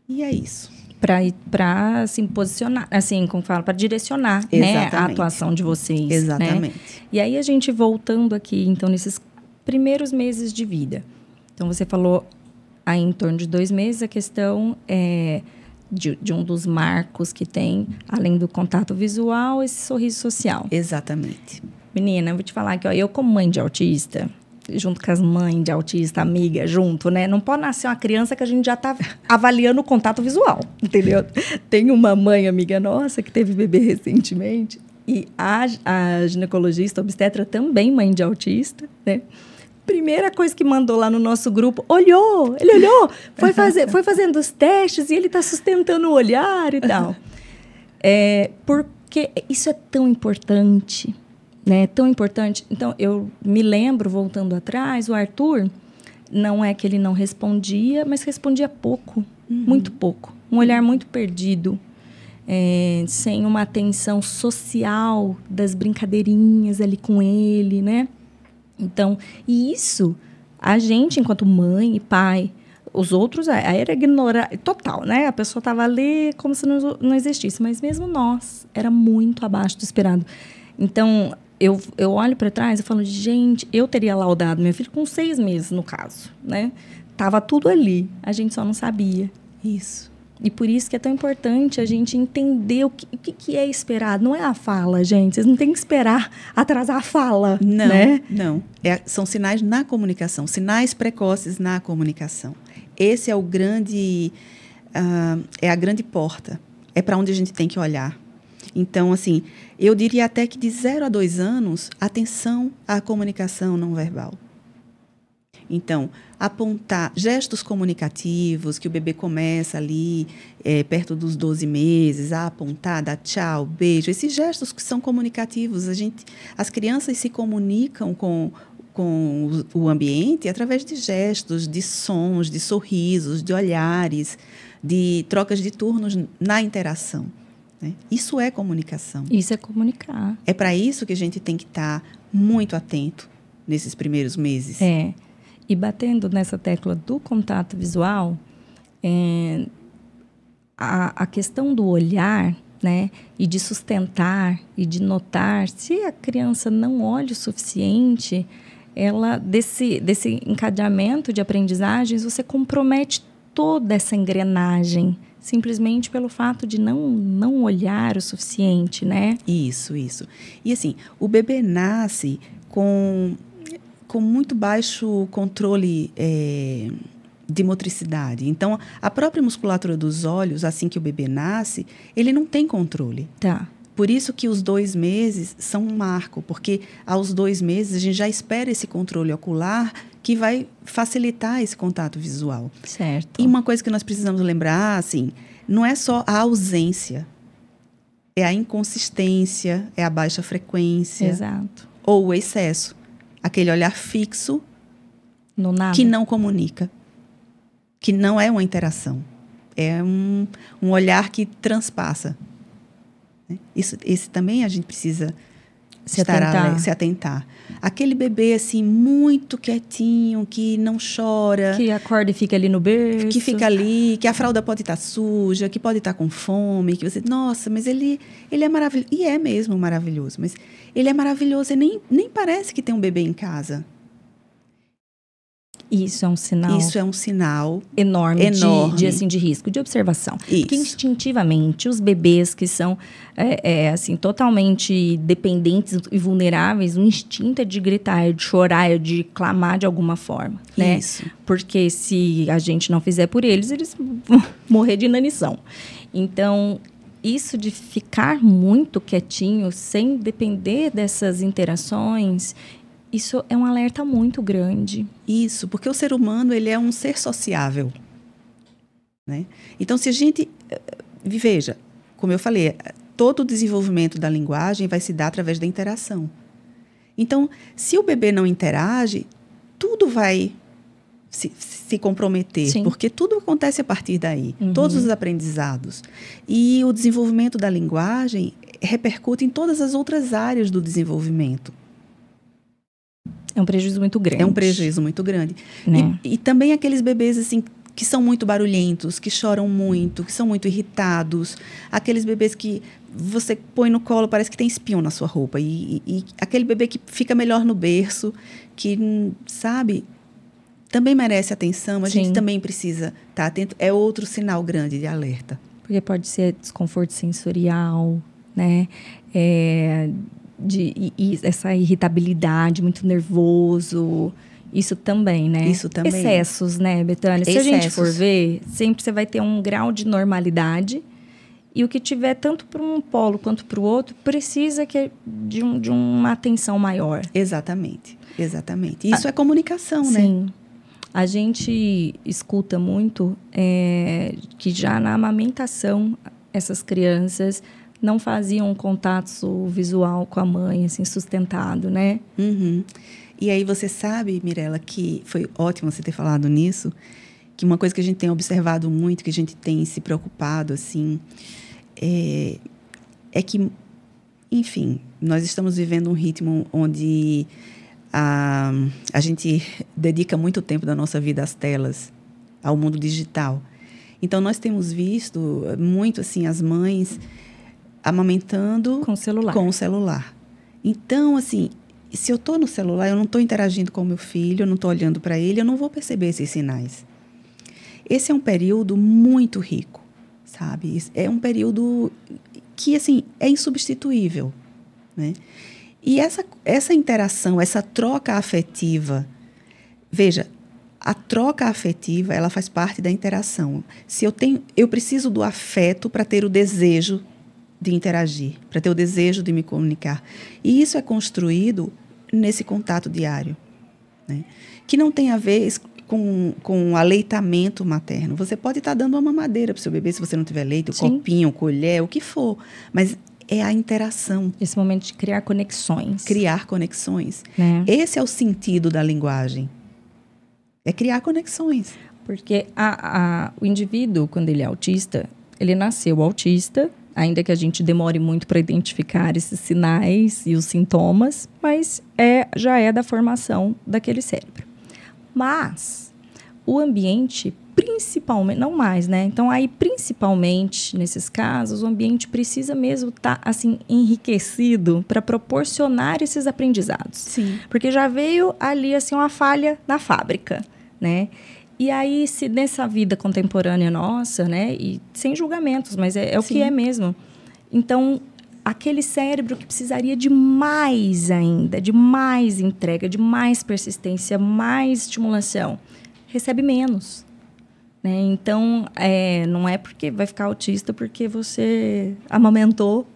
E é isso para assim posicionar, assim, como fala, para direcionar, né, a atuação de vocês, né? Exatamente. Né? E aí a gente voltando aqui, então nesses primeiros meses de vida. Então você falou aí em torno de dois meses a questão é, de, de um dos marcos que tem, além do contato visual, esse sorriso social. Exatamente. Menina, eu vou te falar que ó, eu como mãe de autista, junto com as mães de autista, amiga, junto, né? Não pode nascer uma criança que a gente já está avaliando o contato visual, entendeu? Tem uma mãe, amiga nossa, que teve bebê recentemente, e a, a ginecologista obstetra também, mãe de autista, né? Primeira coisa que mandou lá no nosso grupo, olhou, ele olhou, foi, fazer, foi fazendo os testes e ele está sustentando o olhar e tal. É, porque isso é tão importante, né? Tão importante. Então, eu me lembro, voltando atrás, o Arthur, não é que ele não respondia, mas respondia pouco, uhum. muito pouco. Um olhar muito perdido, é, sem uma atenção social das brincadeirinhas ali com ele, né? Então, e isso, a gente, enquanto mãe e pai, os outros, era ignorar, total, né? A pessoa estava ali como se não, não existisse, mas mesmo nós, era muito abaixo do esperado. Então, eu, eu olho para trás e falo, gente, eu teria laudado meu filho com seis meses, no caso, né? Tava tudo ali, a gente só não sabia. Isso. E por isso que é tão importante a gente entender o que, o que é esperado. Não é a fala, gente. Vocês não tem que esperar atrasar a fala. Não, né? não. É, são sinais na comunicação, sinais precoces na comunicação. Esse é o grande, uh, é a grande porta. É para onde a gente tem que olhar. Então, assim, eu diria até que de 0 a 2 anos, atenção à comunicação não verbal. Então, apontar gestos comunicativos, que o bebê começa ali é, perto dos 12 meses, a apontar, dar tchau, beijo, esses gestos que são comunicativos, a gente, as crianças se comunicam com, com o ambiente através de gestos, de sons, de sorrisos, de olhares, de trocas de turnos na interação. Né? Isso é comunicação. Isso é comunicar. É para isso que a gente tem que estar tá muito atento nesses primeiros meses. É. E batendo nessa tecla do contato visual, é, a, a questão do olhar, né, e de sustentar e de notar, se a criança não olha o suficiente, ela desse desse encadeamento de aprendizagens, você compromete toda essa engrenagem simplesmente pelo fato de não, não olhar o suficiente, né? Isso, isso. E assim, o bebê nasce com, com muito baixo controle é, de motricidade. Então, a própria musculatura dos olhos, assim que o bebê nasce, ele não tem controle. Tá. Por isso que os dois meses são um marco, porque aos dois meses a gente já espera esse controle ocular que vai facilitar esse contato visual. Certo. E uma coisa que nós precisamos lembrar, assim, não é só a ausência, é a inconsistência, é a baixa frequência. Exato. Ou o excesso. Aquele olhar fixo que não comunica, que não é uma interação. É um, um olhar que transpassa. Né? Isso, esse também a gente precisa se atentar. se atentar. Aquele bebê assim muito quietinho, que não chora, que acorda e fica ali no berço, que fica ali, que a fralda pode estar suja, que pode estar com fome, que você, nossa, mas ele ele é maravilhoso e é mesmo maravilhoso, mas ele é maravilhoso e nem nem parece que tem um bebê em casa. Isso é um sinal. Isso é um sinal enorme, enorme. De, de, assim, de risco, de observação. Isso. Porque instintivamente os bebês que são é, é, assim totalmente dependentes e vulneráveis, o instinto é de gritar, é de chorar, é de clamar de alguma forma, né? Isso. Porque se a gente não fizer por eles, eles vão morrer de inanição. Então isso de ficar muito quietinho, sem depender dessas interações isso é um alerta muito grande. Isso, porque o ser humano ele é um ser sociável. Né? Então, se a gente. Eh, veja, como eu falei, todo o desenvolvimento da linguagem vai se dar através da interação. Então, se o bebê não interage, tudo vai se, se comprometer, Sim. porque tudo acontece a partir daí, uhum. todos os aprendizados. E o desenvolvimento da linguagem repercute em todas as outras áreas do desenvolvimento. É um prejuízo muito grande. É um prejuízo muito grande. Né? E, e também aqueles bebês assim que são muito barulhentos, que choram muito, que são muito irritados, aqueles bebês que você põe no colo, parece que tem espião na sua roupa, e, e, e aquele bebê que fica melhor no berço, que, sabe, também merece atenção, a Sim. gente também precisa estar tá atento, é outro sinal grande de alerta. Porque pode ser desconforto sensorial, né? É, de e, essa irritabilidade, muito nervoso. Isso também, né? Isso também. Excessos, né, Betânia? Se a gente for ver, sempre você vai ter um grau de normalidade e o que tiver tanto para um polo quanto para o outro precisa que de, um, de uma atenção maior. Exatamente, exatamente. Isso ah, é comunicação, sim. né? Sim. A gente escuta muito é, que já na amamentação essas crianças não faziam um contato visual com a mãe, assim, sustentado, né? Uhum. E aí você sabe, Mirella, que foi ótimo você ter falado nisso, que uma coisa que a gente tem observado muito, que a gente tem se preocupado, assim, é, é que, enfim, nós estamos vivendo um ritmo onde a, a gente dedica muito tempo da nossa vida às telas, ao mundo digital. Então, nós temos visto muito, assim, as mães amamentando com o celular. Com o celular. Então, assim, se eu estou no celular, eu não estou interagindo com o meu filho, eu não estou olhando para ele, eu não vou perceber esses sinais. Esse é um período muito rico, sabe? É um período que, assim, é insubstituível, né? E essa, essa interação, essa troca afetiva, veja, a troca afetiva, ela faz parte da interação. Se eu tenho, eu preciso do afeto para ter o desejo de interagir, para ter o desejo de me comunicar. E isso é construído nesse contato diário, né? que não tem a ver com, com aleitamento materno. Você pode estar tá dando uma mamadeira para o seu bebê se você não tiver leite, um copinho, colher, o que for, mas é a interação. Esse momento de criar conexões. Criar conexões. Né? Esse é o sentido da linguagem. É criar conexões. Porque a, a, o indivíduo, quando ele é autista, ele nasceu autista, ainda que a gente demore muito para identificar esses sinais e os sintomas, mas é, já é da formação daquele cérebro. Mas o ambiente, principalmente, não mais, né? Então, aí, principalmente nesses casos, o ambiente precisa mesmo estar, tá, assim, enriquecido para proporcionar esses aprendizados. Sim. Porque já veio ali, assim, uma falha na fábrica, né? E aí, se nessa vida contemporânea nossa, né, e sem julgamentos, mas é, é o Sim. que é mesmo. Então, aquele cérebro que precisaria de mais ainda, de mais entrega, de mais persistência, mais estimulação, recebe menos. Né? Então, é, não é porque vai ficar autista porque você amamentou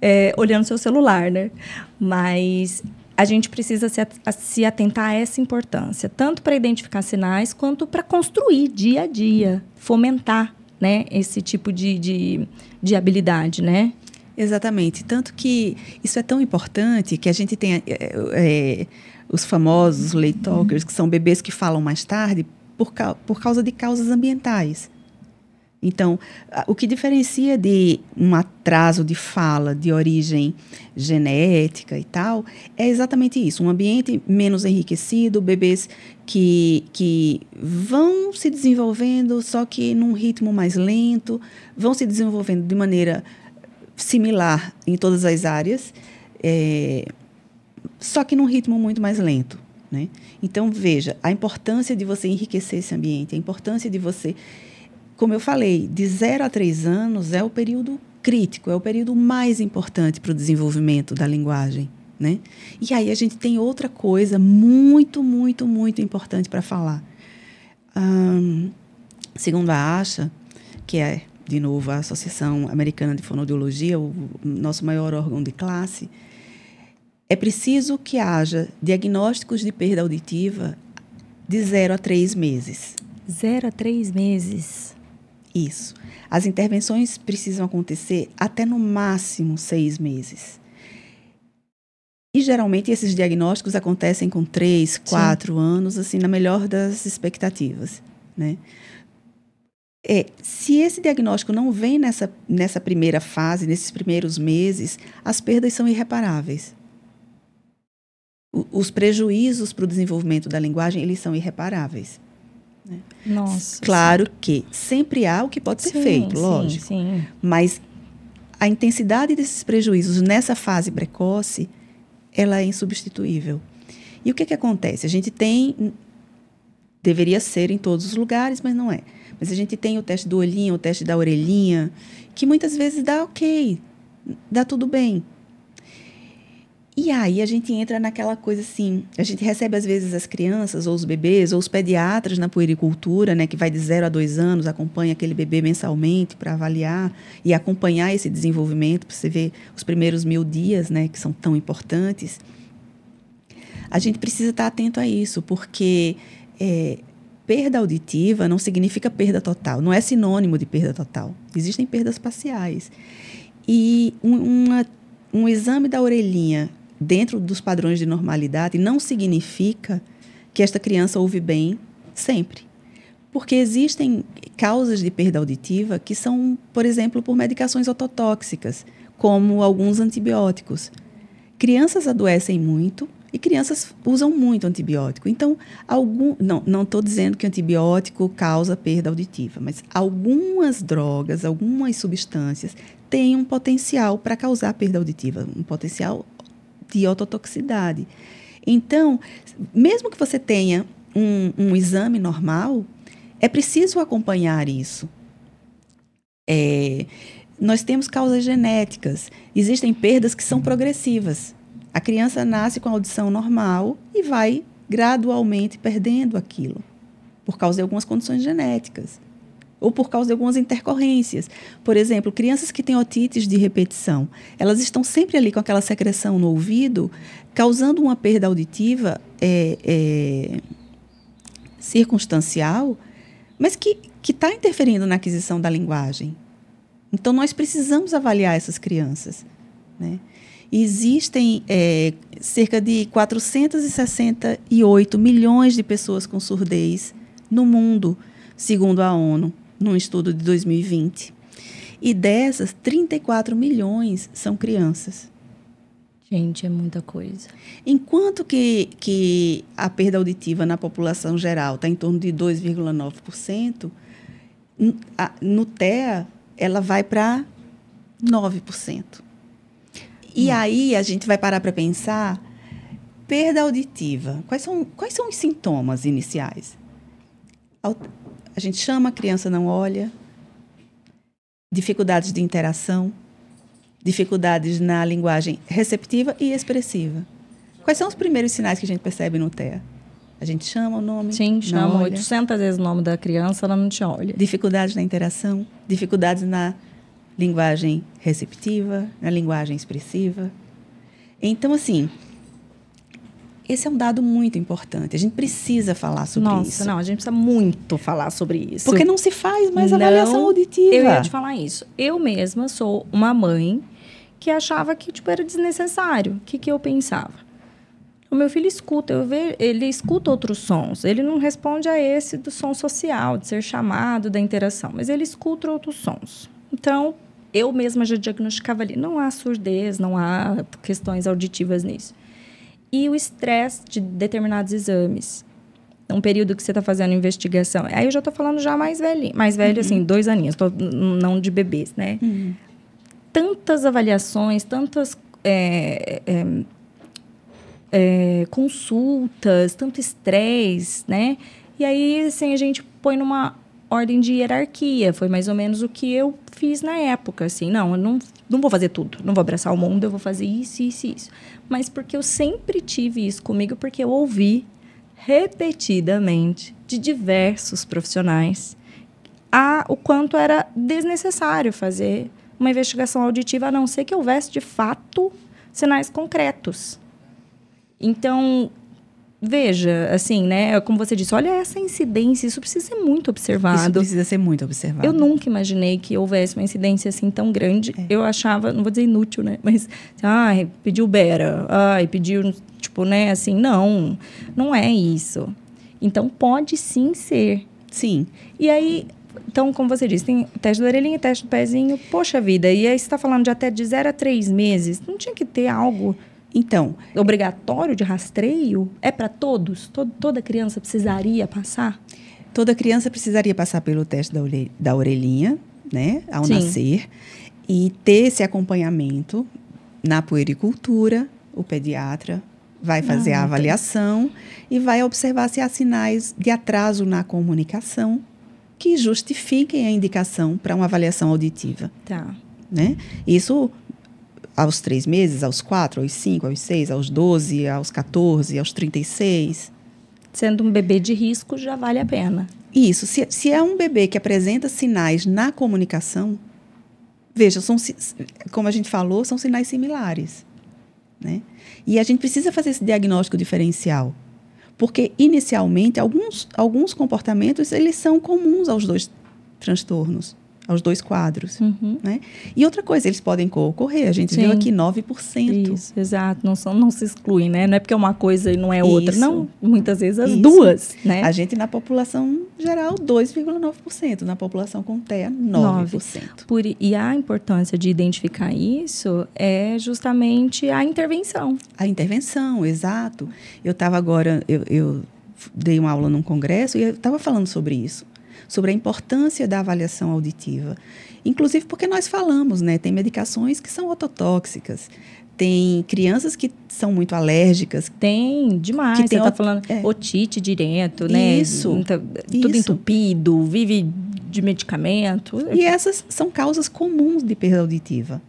é, olhando seu celular, né? Mas a gente precisa se, se atentar a essa importância, tanto para identificar sinais, quanto para construir dia a dia, fomentar né, esse tipo de, de, de habilidade, né? Exatamente. Tanto que isso é tão importante que a gente tem é, é, os famosos late talkers, que são bebês que falam mais tarde por, por causa de causas ambientais. Então, o que diferencia de um atraso de fala de origem genética e tal é exatamente isso: um ambiente menos enriquecido, bebês que, que vão se desenvolvendo, só que num ritmo mais lento, vão se desenvolvendo de maneira similar em todas as áreas, é, só que num ritmo muito mais lento. Né? Então, veja, a importância de você enriquecer esse ambiente, a importância de você como eu falei, de 0 a 3 anos é o período crítico, é o período mais importante para o desenvolvimento da linguagem. Né? E aí a gente tem outra coisa muito, muito, muito importante para falar. segundo a ASHA, que é, de novo, a Associação Americana de Fonoaudiologia, o nosso maior órgão de classe, é preciso que haja diagnósticos de perda auditiva de 0 a 3 meses. 0 a 3 meses. Isso. As intervenções precisam acontecer até no máximo seis meses. E geralmente esses diagnósticos acontecem com três, quatro Sim. anos, assim, na melhor das expectativas, né? É, se esse diagnóstico não vem nessa, nessa primeira fase, nesses primeiros meses, as perdas são irreparáveis. O, os prejuízos para o desenvolvimento da linguagem, eles são irreparáveis. Né? Nossa. Claro sim. que sempre há o que pode ser sim, feito, lógico. Sim. Mas a intensidade desses prejuízos nessa fase precoce, ela é insubstituível. E o que, que acontece? A gente tem. Deveria ser em todos os lugares, mas não é. Mas a gente tem o teste do olhinho, o teste da orelhinha, que muitas vezes dá ok, dá tudo bem. E aí a gente entra naquela coisa assim, a gente recebe às vezes as crianças ou os bebês ou os pediatras na puericultura, né, que vai de 0 a 2 anos, acompanha aquele bebê mensalmente para avaliar e acompanhar esse desenvolvimento, para você ver os primeiros mil dias, né, que são tão importantes. A gente precisa estar atento a isso, porque é, perda auditiva não significa perda total, não é sinônimo de perda total. Existem perdas parciais. E uma, um exame da orelhinha dentro dos padrões de normalidade não significa que esta criança ouve bem sempre. Porque existem causas de perda auditiva que são, por exemplo, por medicações ototóxicas, como alguns antibióticos. Crianças adoecem muito e crianças usam muito antibiótico. Então, algum, não estou dizendo que antibiótico causa perda auditiva, mas algumas drogas, algumas substâncias têm um potencial para causar perda auditiva, um potencial de ototoxicidade. Então, mesmo que você tenha um, um exame normal, é preciso acompanhar isso. É, nós temos causas genéticas. Existem perdas que são progressivas. A criança nasce com audição normal e vai gradualmente perdendo aquilo, por causa de algumas condições genéticas ou por causa de algumas intercorrências. Por exemplo, crianças que têm otites de repetição, elas estão sempre ali com aquela secreção no ouvido, causando uma perda auditiva é, é, circunstancial, mas que está interferindo na aquisição da linguagem. Então, nós precisamos avaliar essas crianças. Né? Existem é, cerca de 468 milhões de pessoas com surdez no mundo, segundo a ONU num estudo de 2020. E dessas, 34 milhões são crianças. Gente, é muita coisa. Enquanto que, que a perda auditiva na população geral está em torno de 2,9%, no TEA ela vai para 9%. E hum. aí a gente vai parar para pensar, perda auditiva, quais são, quais são os sintomas iniciais? A gente chama, a criança não olha. Dificuldades de interação, dificuldades na linguagem receptiva e expressiva. Quais são os primeiros sinais que a gente percebe no TEA? A gente chama o nome? Sim, chama 800 vezes o nome da criança, ela não te olha. Dificuldades na interação, dificuldades na linguagem receptiva, na linguagem expressiva. Então, assim, esse é um dado muito importante. A gente precisa falar sobre Nossa, isso. não, a gente precisa muito falar sobre isso. Porque não se faz mais não, avaliação auditiva. Eu ia te falar isso. Eu mesma sou uma mãe que achava que tipo, era desnecessário. O que, que eu pensava? O meu filho escuta, eu vejo, ele escuta outros sons. Ele não responde a esse do som social, de ser chamado, da interação, mas ele escuta outros sons. Então, eu mesma já diagnosticava ali, não há surdez, não há questões auditivas nisso e o estresse de determinados exames. Um período que você está fazendo investigação. Aí eu já estou falando já mais velho, mais velho, assim, uhum. assim, dois aninhos, tô, não de bebês, né? Uhum. Tantas avaliações, tantas é, é, é, consultas, tanto estresse, né? E aí, assim, a gente põe numa ordem de hierarquia. Foi mais ou menos o que eu fiz na época, assim. Não, eu não, não vou fazer tudo. Não vou abraçar o mundo, eu vou fazer isso, isso, isso mas porque eu sempre tive isso comigo, porque eu ouvi repetidamente de diversos profissionais a, o quanto era desnecessário fazer uma investigação auditiva, a não ser que houvesse de fato sinais concretos. Então, veja, assim, né? Como você disse, olha essa incidência, isso precisa ser muito observado. Isso precisa ser muito observado. Eu nunca imaginei que houvesse uma incidência assim tão grande. É. Eu achava, não vou dizer inútil, né? Mas, ai, pediu Bera, ai, pediu, tipo, né? Assim, não, não é isso. Então, pode sim ser. Sim. E aí, então, como você disse, tem teste do orelhinho, teste do pezinho, poxa vida. E aí você está falando de até de zero a três meses. Não tinha que ter algo então, obrigatório de rastreio é para todos? Todo, toda criança precisaria passar? Toda criança precisaria passar pelo teste da, orelha, da orelhinha, né, ao Sim. nascer, e ter esse acompanhamento na puericultura, o pediatra vai fazer ah, a avaliação e vai observar se há sinais de atraso na comunicação que justifiquem a indicação para uma avaliação auditiva. Tá. Né? Isso aos três meses, aos quatro, aos cinco, aos seis, aos doze, aos 14, aos 36. Sendo um bebê de risco, já vale a pena. Isso. Se, se é um bebê que apresenta sinais na comunicação, veja, são, como a gente falou, são sinais similares. Né? E a gente precisa fazer esse diagnóstico diferencial. Porque, inicialmente, alguns, alguns comportamentos eles são comuns aos dois transtornos aos dois quadros. Uhum. Né? E outra coisa, eles podem ocorrer. A gente Sim. viu aqui 9%. Isso, exato. Não, são, não se exclui, né? Não é porque é uma coisa e não é outra. Isso. Não, muitas vezes as Isso. duas. Né? A gente, na população geral, 2,9%. Na população com TEA, 9%. 9%. Por, e a importância de identificar isso é justamente a intervenção. A intervenção, exato. Eu estava agora, eu, eu dei uma aula num congresso e eu estava falando sobre isso sobre a importância da avaliação auditiva. Inclusive porque nós falamos, né? Tem medicações que são ototóxicas. Tem crianças que são muito alérgicas. Tem, demais. Que tem Você está falando é. otite direto, né? Isso. Tudo isso. entupido, vive de medicamento. E essas são causas comuns de perda auditiva.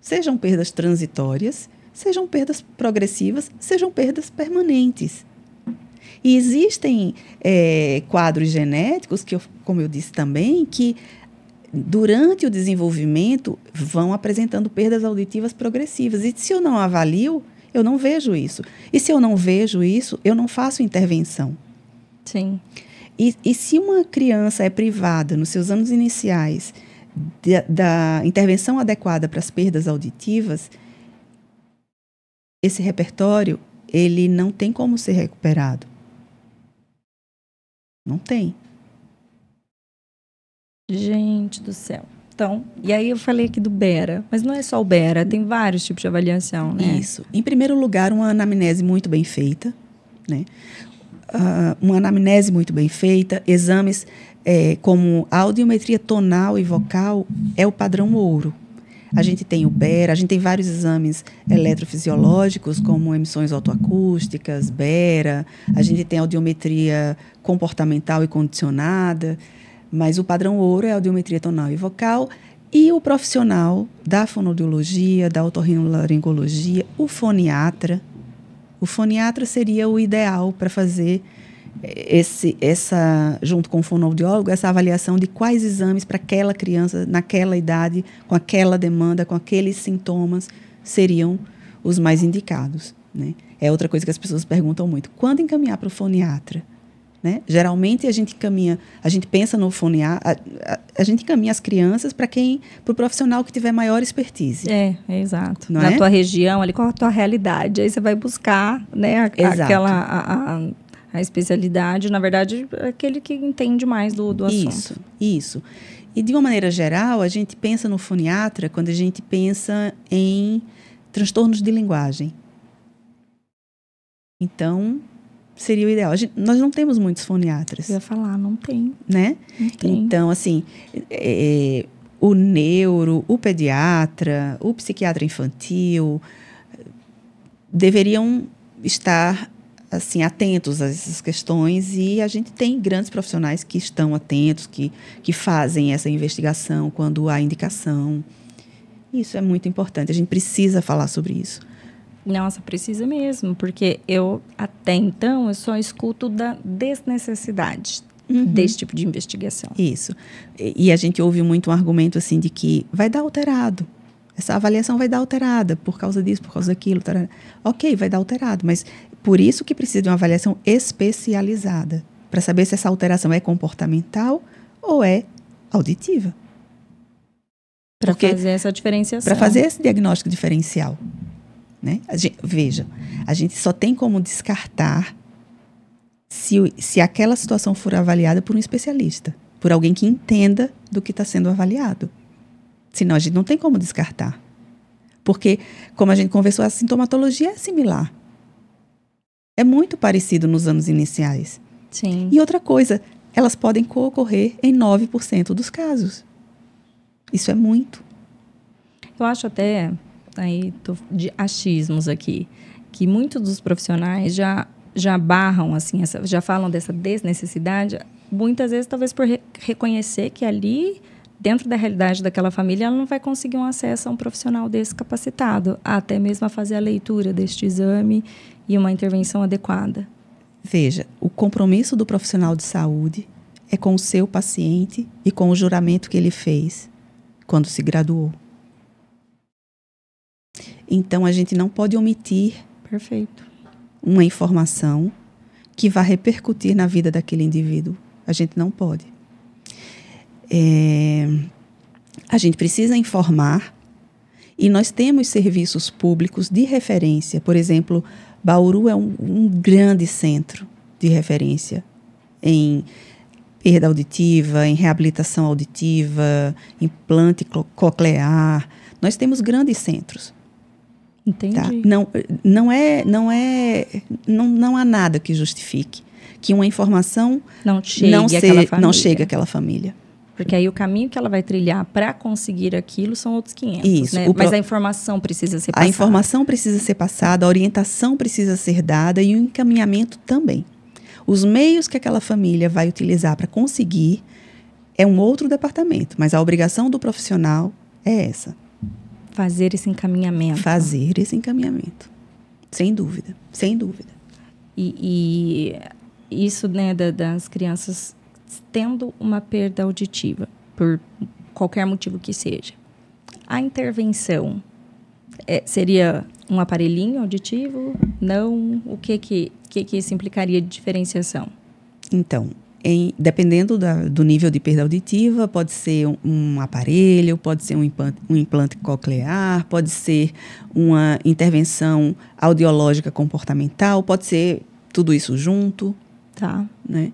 Sejam perdas transitórias, sejam perdas progressivas, sejam perdas permanentes. E existem é, quadros genéticos, que eu, como eu disse também, que durante o desenvolvimento vão apresentando perdas auditivas progressivas. E se eu não avalio, eu não vejo isso. E se eu não vejo isso, eu não faço intervenção. Sim. E, e se uma criança é privada nos seus anos iniciais de, da intervenção adequada para as perdas auditivas, esse repertório ele não tem como ser recuperado. Não tem. Gente do céu. Então, e aí eu falei aqui do Bera, mas não é só o Bera, tem vários tipos de avaliação, né? Isso. Em primeiro lugar, uma anamnese muito bem feita, né? Uh, uma anamnese muito bem feita, exames é, como audiometria tonal e vocal é o padrão ouro. A gente tem o BERA, a gente tem vários exames eletrofisiológicos, como emissões autoacústicas, BERA, a gente tem audiometria comportamental e condicionada, mas o padrão ouro é a audiometria tonal e vocal, e o profissional da fonoaudiologia, da otorrinolaringologia, o foniatra. O foniatra seria o ideal para fazer esse, essa, junto com o fonoaudiólogo, essa avaliação de quais exames para aquela criança, naquela idade, com aquela demanda, com aqueles sintomas, seriam os mais indicados. Né? É outra coisa que as pessoas perguntam muito. Quando encaminhar para o foniatra? Né? Geralmente a gente caminha, a gente pensa no foniatra, a, a, a gente encaminha as crianças para quem, para o profissional que tiver maior expertise. É, é exato. Não Na é? tua região, ali qual a tua realidade, aí você vai buscar, né, a, aquela a, a especialidade, na verdade, é aquele que entende mais do, do assunto. Isso, isso. E de uma maneira geral, a gente pensa no foniatra quando a gente pensa em transtornos de linguagem. Então, seria o ideal. Gente, nós não temos muitos foniatras. Eu ia falar, não tem. Né? Não tem. Então, assim, é, o neuro, o pediatra, o psiquiatra infantil deveriam estar assim atentos a essas questões e a gente tem grandes profissionais que estão atentos, que, que fazem essa investigação quando há indicação. Isso é muito importante. A gente precisa falar sobre isso. Nossa, precisa mesmo, porque eu até então eu só escuto da desnecessidade uhum. desse tipo de investigação. Isso. E, e a gente ouve muito um argumento assim de que vai dar alterado. Essa avaliação vai dar alterada por causa disso, por causa daquilo. Tarará. Ok, vai dar alterado, mas por isso que precisa de uma avaliação especializada, para saber se essa alteração é comportamental ou é auditiva. Para fazer essa diferenciação. Para fazer esse diagnóstico diferencial. Né? A gente, veja, a gente só tem como descartar se, se aquela situação for avaliada por um especialista, por alguém que entenda do que está sendo avaliado. Senão a gente não tem como descartar. Porque, como a gente conversou, a sintomatologia é similar. É muito parecido nos anos iniciais. Sim. E outra coisa, elas podem ocorrer em 9% dos casos. Isso é muito. Eu acho até, aí tô de achismos aqui, que muitos dos profissionais já já barram assim, essa, já falam dessa desnecessidade, muitas vezes talvez por re reconhecer que ali dentro da realidade daquela família, ela não vai conseguir um acesso a um profissional desse capacitado, até mesmo a fazer a leitura deste exame e uma intervenção adequada. Veja, o compromisso do profissional de saúde é com o seu paciente e com o juramento que ele fez quando se graduou. Então a gente não pode omitir Perfeito. uma informação que vai repercutir na vida daquele indivíduo. A gente não pode. É, a gente precisa informar e nós temos serviços públicos de referência. Por exemplo, Bauru é um, um grande centro de referência em perda auditiva, em reabilitação auditiva, implante coclear. Nós temos grandes centros. Entendi. Tá? Não, não é, não é, não, não há nada que justifique que uma informação não chegue, não, àquela família. não chegue àquela família. Porque aí o caminho que ela vai trilhar para conseguir aquilo são outros 500. Isso. Né? Mas a informação precisa ser passada. A informação precisa ser passada, a orientação precisa ser dada e o encaminhamento também. Os meios que aquela família vai utilizar para conseguir é um outro departamento, mas a obrigação do profissional é essa. Fazer esse encaminhamento. Fazer esse encaminhamento. Sem dúvida, sem dúvida. E, e isso né, da, das crianças tendo uma perda auditiva, por qualquer motivo que seja, a intervenção é, seria um aparelhinho auditivo? Não? O que que, que, que isso implicaria de diferenciação? Então, em, dependendo da, do nível de perda auditiva, pode ser um, um aparelho, pode ser um implante, um implante coclear, pode ser uma intervenção audiológica comportamental, pode ser tudo isso junto. Tá. Né?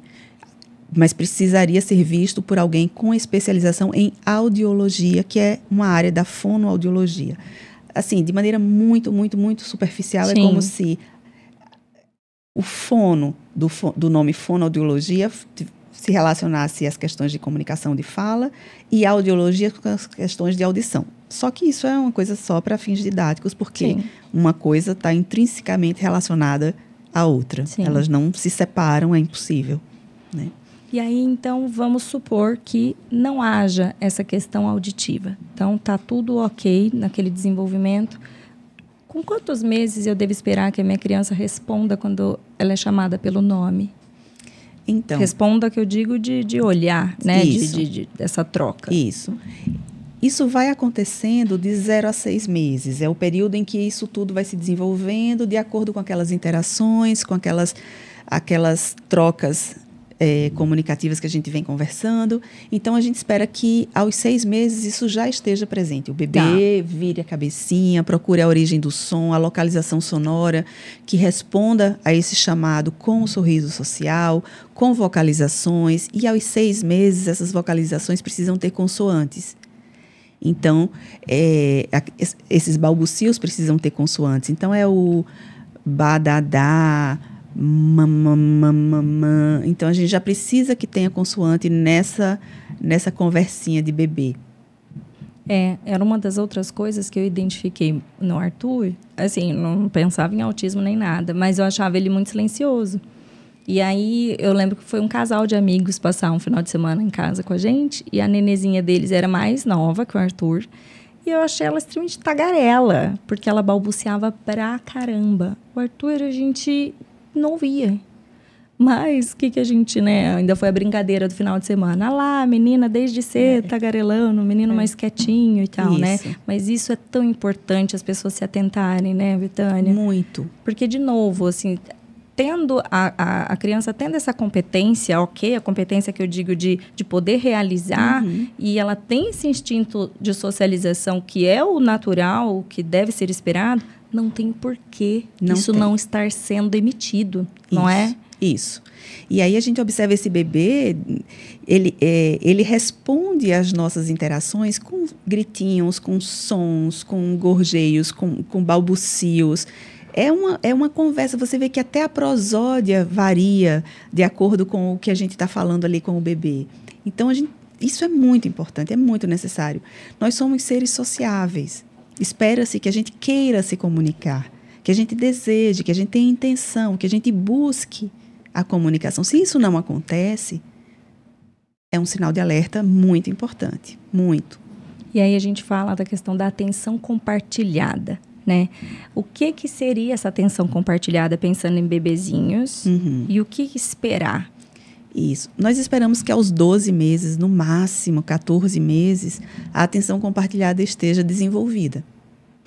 Mas precisaria ser visto por alguém com especialização em audiologia, que é uma área da fonoaudiologia. Assim, de maneira muito, muito, muito superficial, é Sim. é como se o fono do, do nome fonoaudiologia se relacionasse às questões de comunicação de fala e audiologia com as questões de audição. Só que isso é uma coisa só para fins didáticos, porque Sim. uma coisa está intrinsecamente relacionada à outra. Sim. Elas não se separam, é impossível. Né? E aí, então, vamos supor que não haja essa questão auditiva. Então, tá tudo ok naquele desenvolvimento. Com quantos meses eu devo esperar que a minha criança responda quando ela é chamada pelo nome? Então. Responda que eu digo de, de olhar, né? Isso. De, de, de, dessa troca. Isso. Isso vai acontecendo de zero a seis meses. É o período em que isso tudo vai se desenvolvendo de acordo com aquelas interações, com aquelas, aquelas trocas é, comunicativas que a gente vem conversando. Então, a gente espera que aos seis meses isso já esteja presente. O bebê tá. vire a cabecinha, procure a origem do som, a localização sonora, que responda a esse chamado com o sorriso social, com vocalizações. E aos seis meses, essas vocalizações precisam ter consoantes. Então, é, esses balbucios precisam ter consoantes. Então, é o badadá, mamamamamã. Então a gente já precisa que tenha consoante nessa nessa conversinha de bebê. É, era uma das outras coisas que eu identifiquei no Arthur. Assim, não pensava em autismo nem nada, mas eu achava ele muito silencioso. E aí eu lembro que foi um casal de amigos passar um final de semana em casa com a gente, e a nenezinha deles era mais nova que o Arthur. E eu achei ela extremamente tagarela, porque ela balbuciava pra caramba. O Arthur, a gente não ouvia. Mas o que, que a gente, né? Ainda foi a brincadeira do final de semana. Ah lá, menina desde cedo, é. tagarelando, menino é. mais quietinho e tal, né? isso. né? Mas isso é tão importante as pessoas se atentarem, né, Vitânia? Muito. Porque, de novo, assim, tendo a, a, a, criança tendo essa competência, ok, a competência que eu digo de, de poder realizar, uhum. e ela tem esse instinto de socialização que é o natural, o que deve ser esperado, não tem porquê não isso tem. não estar sendo emitido, isso, não é? Isso. E aí a gente observa esse bebê, ele, é, ele responde às nossas interações com gritinhos, com sons, com gorjeios, com, com balbucios. É uma, é uma conversa, você vê que até a prosódia varia de acordo com o que a gente está falando ali com o bebê. Então, a gente, isso é muito importante, é muito necessário. Nós somos seres sociáveis. Espera-se que a gente queira se comunicar, que a gente deseje, que a gente tenha intenção, que a gente busque a comunicação. Se isso não acontece, é um sinal de alerta muito importante, muito. E aí a gente fala da questão da atenção compartilhada, né? O que que seria essa atenção compartilhada pensando em bebezinhos Uhum. e o que esperar? Isso. Nós esperamos que aos 12 meses, no máximo 14 meses, a atenção compartilhada esteja desenvolvida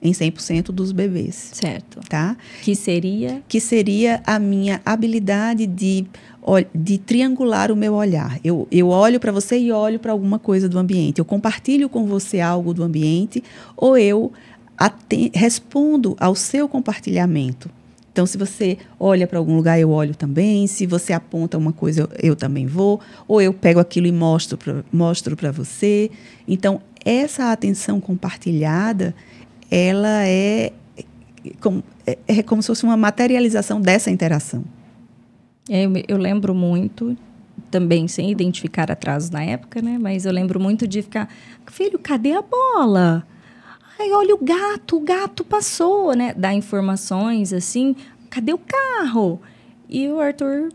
em 100% dos bebês, Certo. tá? Que seria Que seria a minha habilidade de, de triangular o meu olhar. Eu, eu olho para você e olho para alguma coisa do ambiente. Eu compartilho com você algo do ambiente ou eu respondo ao seu compartilhamento. Então, se você olha para algum lugar, eu olho também. Se você aponta uma coisa, eu, eu também vou. Ou eu pego aquilo e mostro mostro para você. Então, essa atenção compartilhada, ela é como, é, é como se fosse uma materialização dessa interação. É, Eu, eu lembro muito, também sem identificar atrasos na época, né? Mas eu lembro muito de ficar, filho, cadê a bola? Ai, olha o gato, o gato passou, né? Dar informações assim, cadê o carro? E o Arthur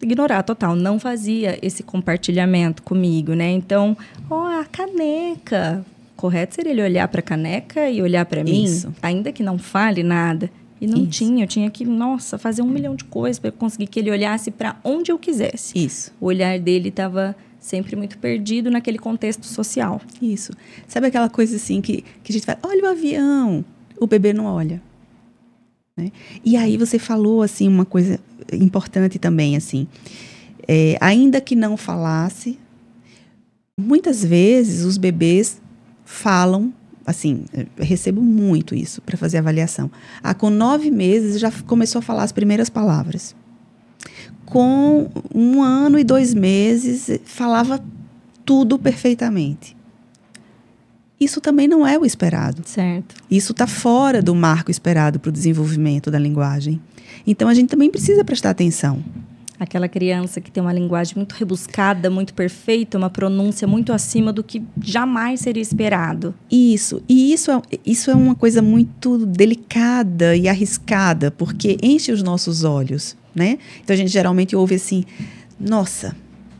ignorar total, não fazia esse compartilhamento comigo, né? Então, ó, a caneca. Correto seria ele olhar para a caneca e olhar para mim, Isso. ainda que não fale nada. E não Isso. tinha, eu tinha que, nossa, fazer um milhão de coisas para conseguir que ele olhasse para onde eu quisesse. Isso, O olhar dele estava sempre muito perdido naquele contexto social. isso. Sabe aquela coisa assim que, que a gente fala, olha o avião, o bebê não olha. Né? E aí você falou assim uma coisa importante também, assim, é, ainda que não falasse, muitas vezes os bebês falam, assim, recebo muito isso para fazer avaliação. Ah, com nove meses já começou a falar as primeiras palavras. Com um ano e dois meses falava tudo perfeitamente. Isso também não é o esperado. Certo. Isso está fora do marco esperado para o desenvolvimento da linguagem. Então a gente também precisa prestar atenção. Aquela criança que tem uma linguagem muito rebuscada, muito perfeita, uma pronúncia muito acima do que jamais seria esperado. Isso. E isso é, isso é uma coisa muito delicada e arriscada, porque enche os nossos olhos, né? Então a gente geralmente ouve assim: nossa,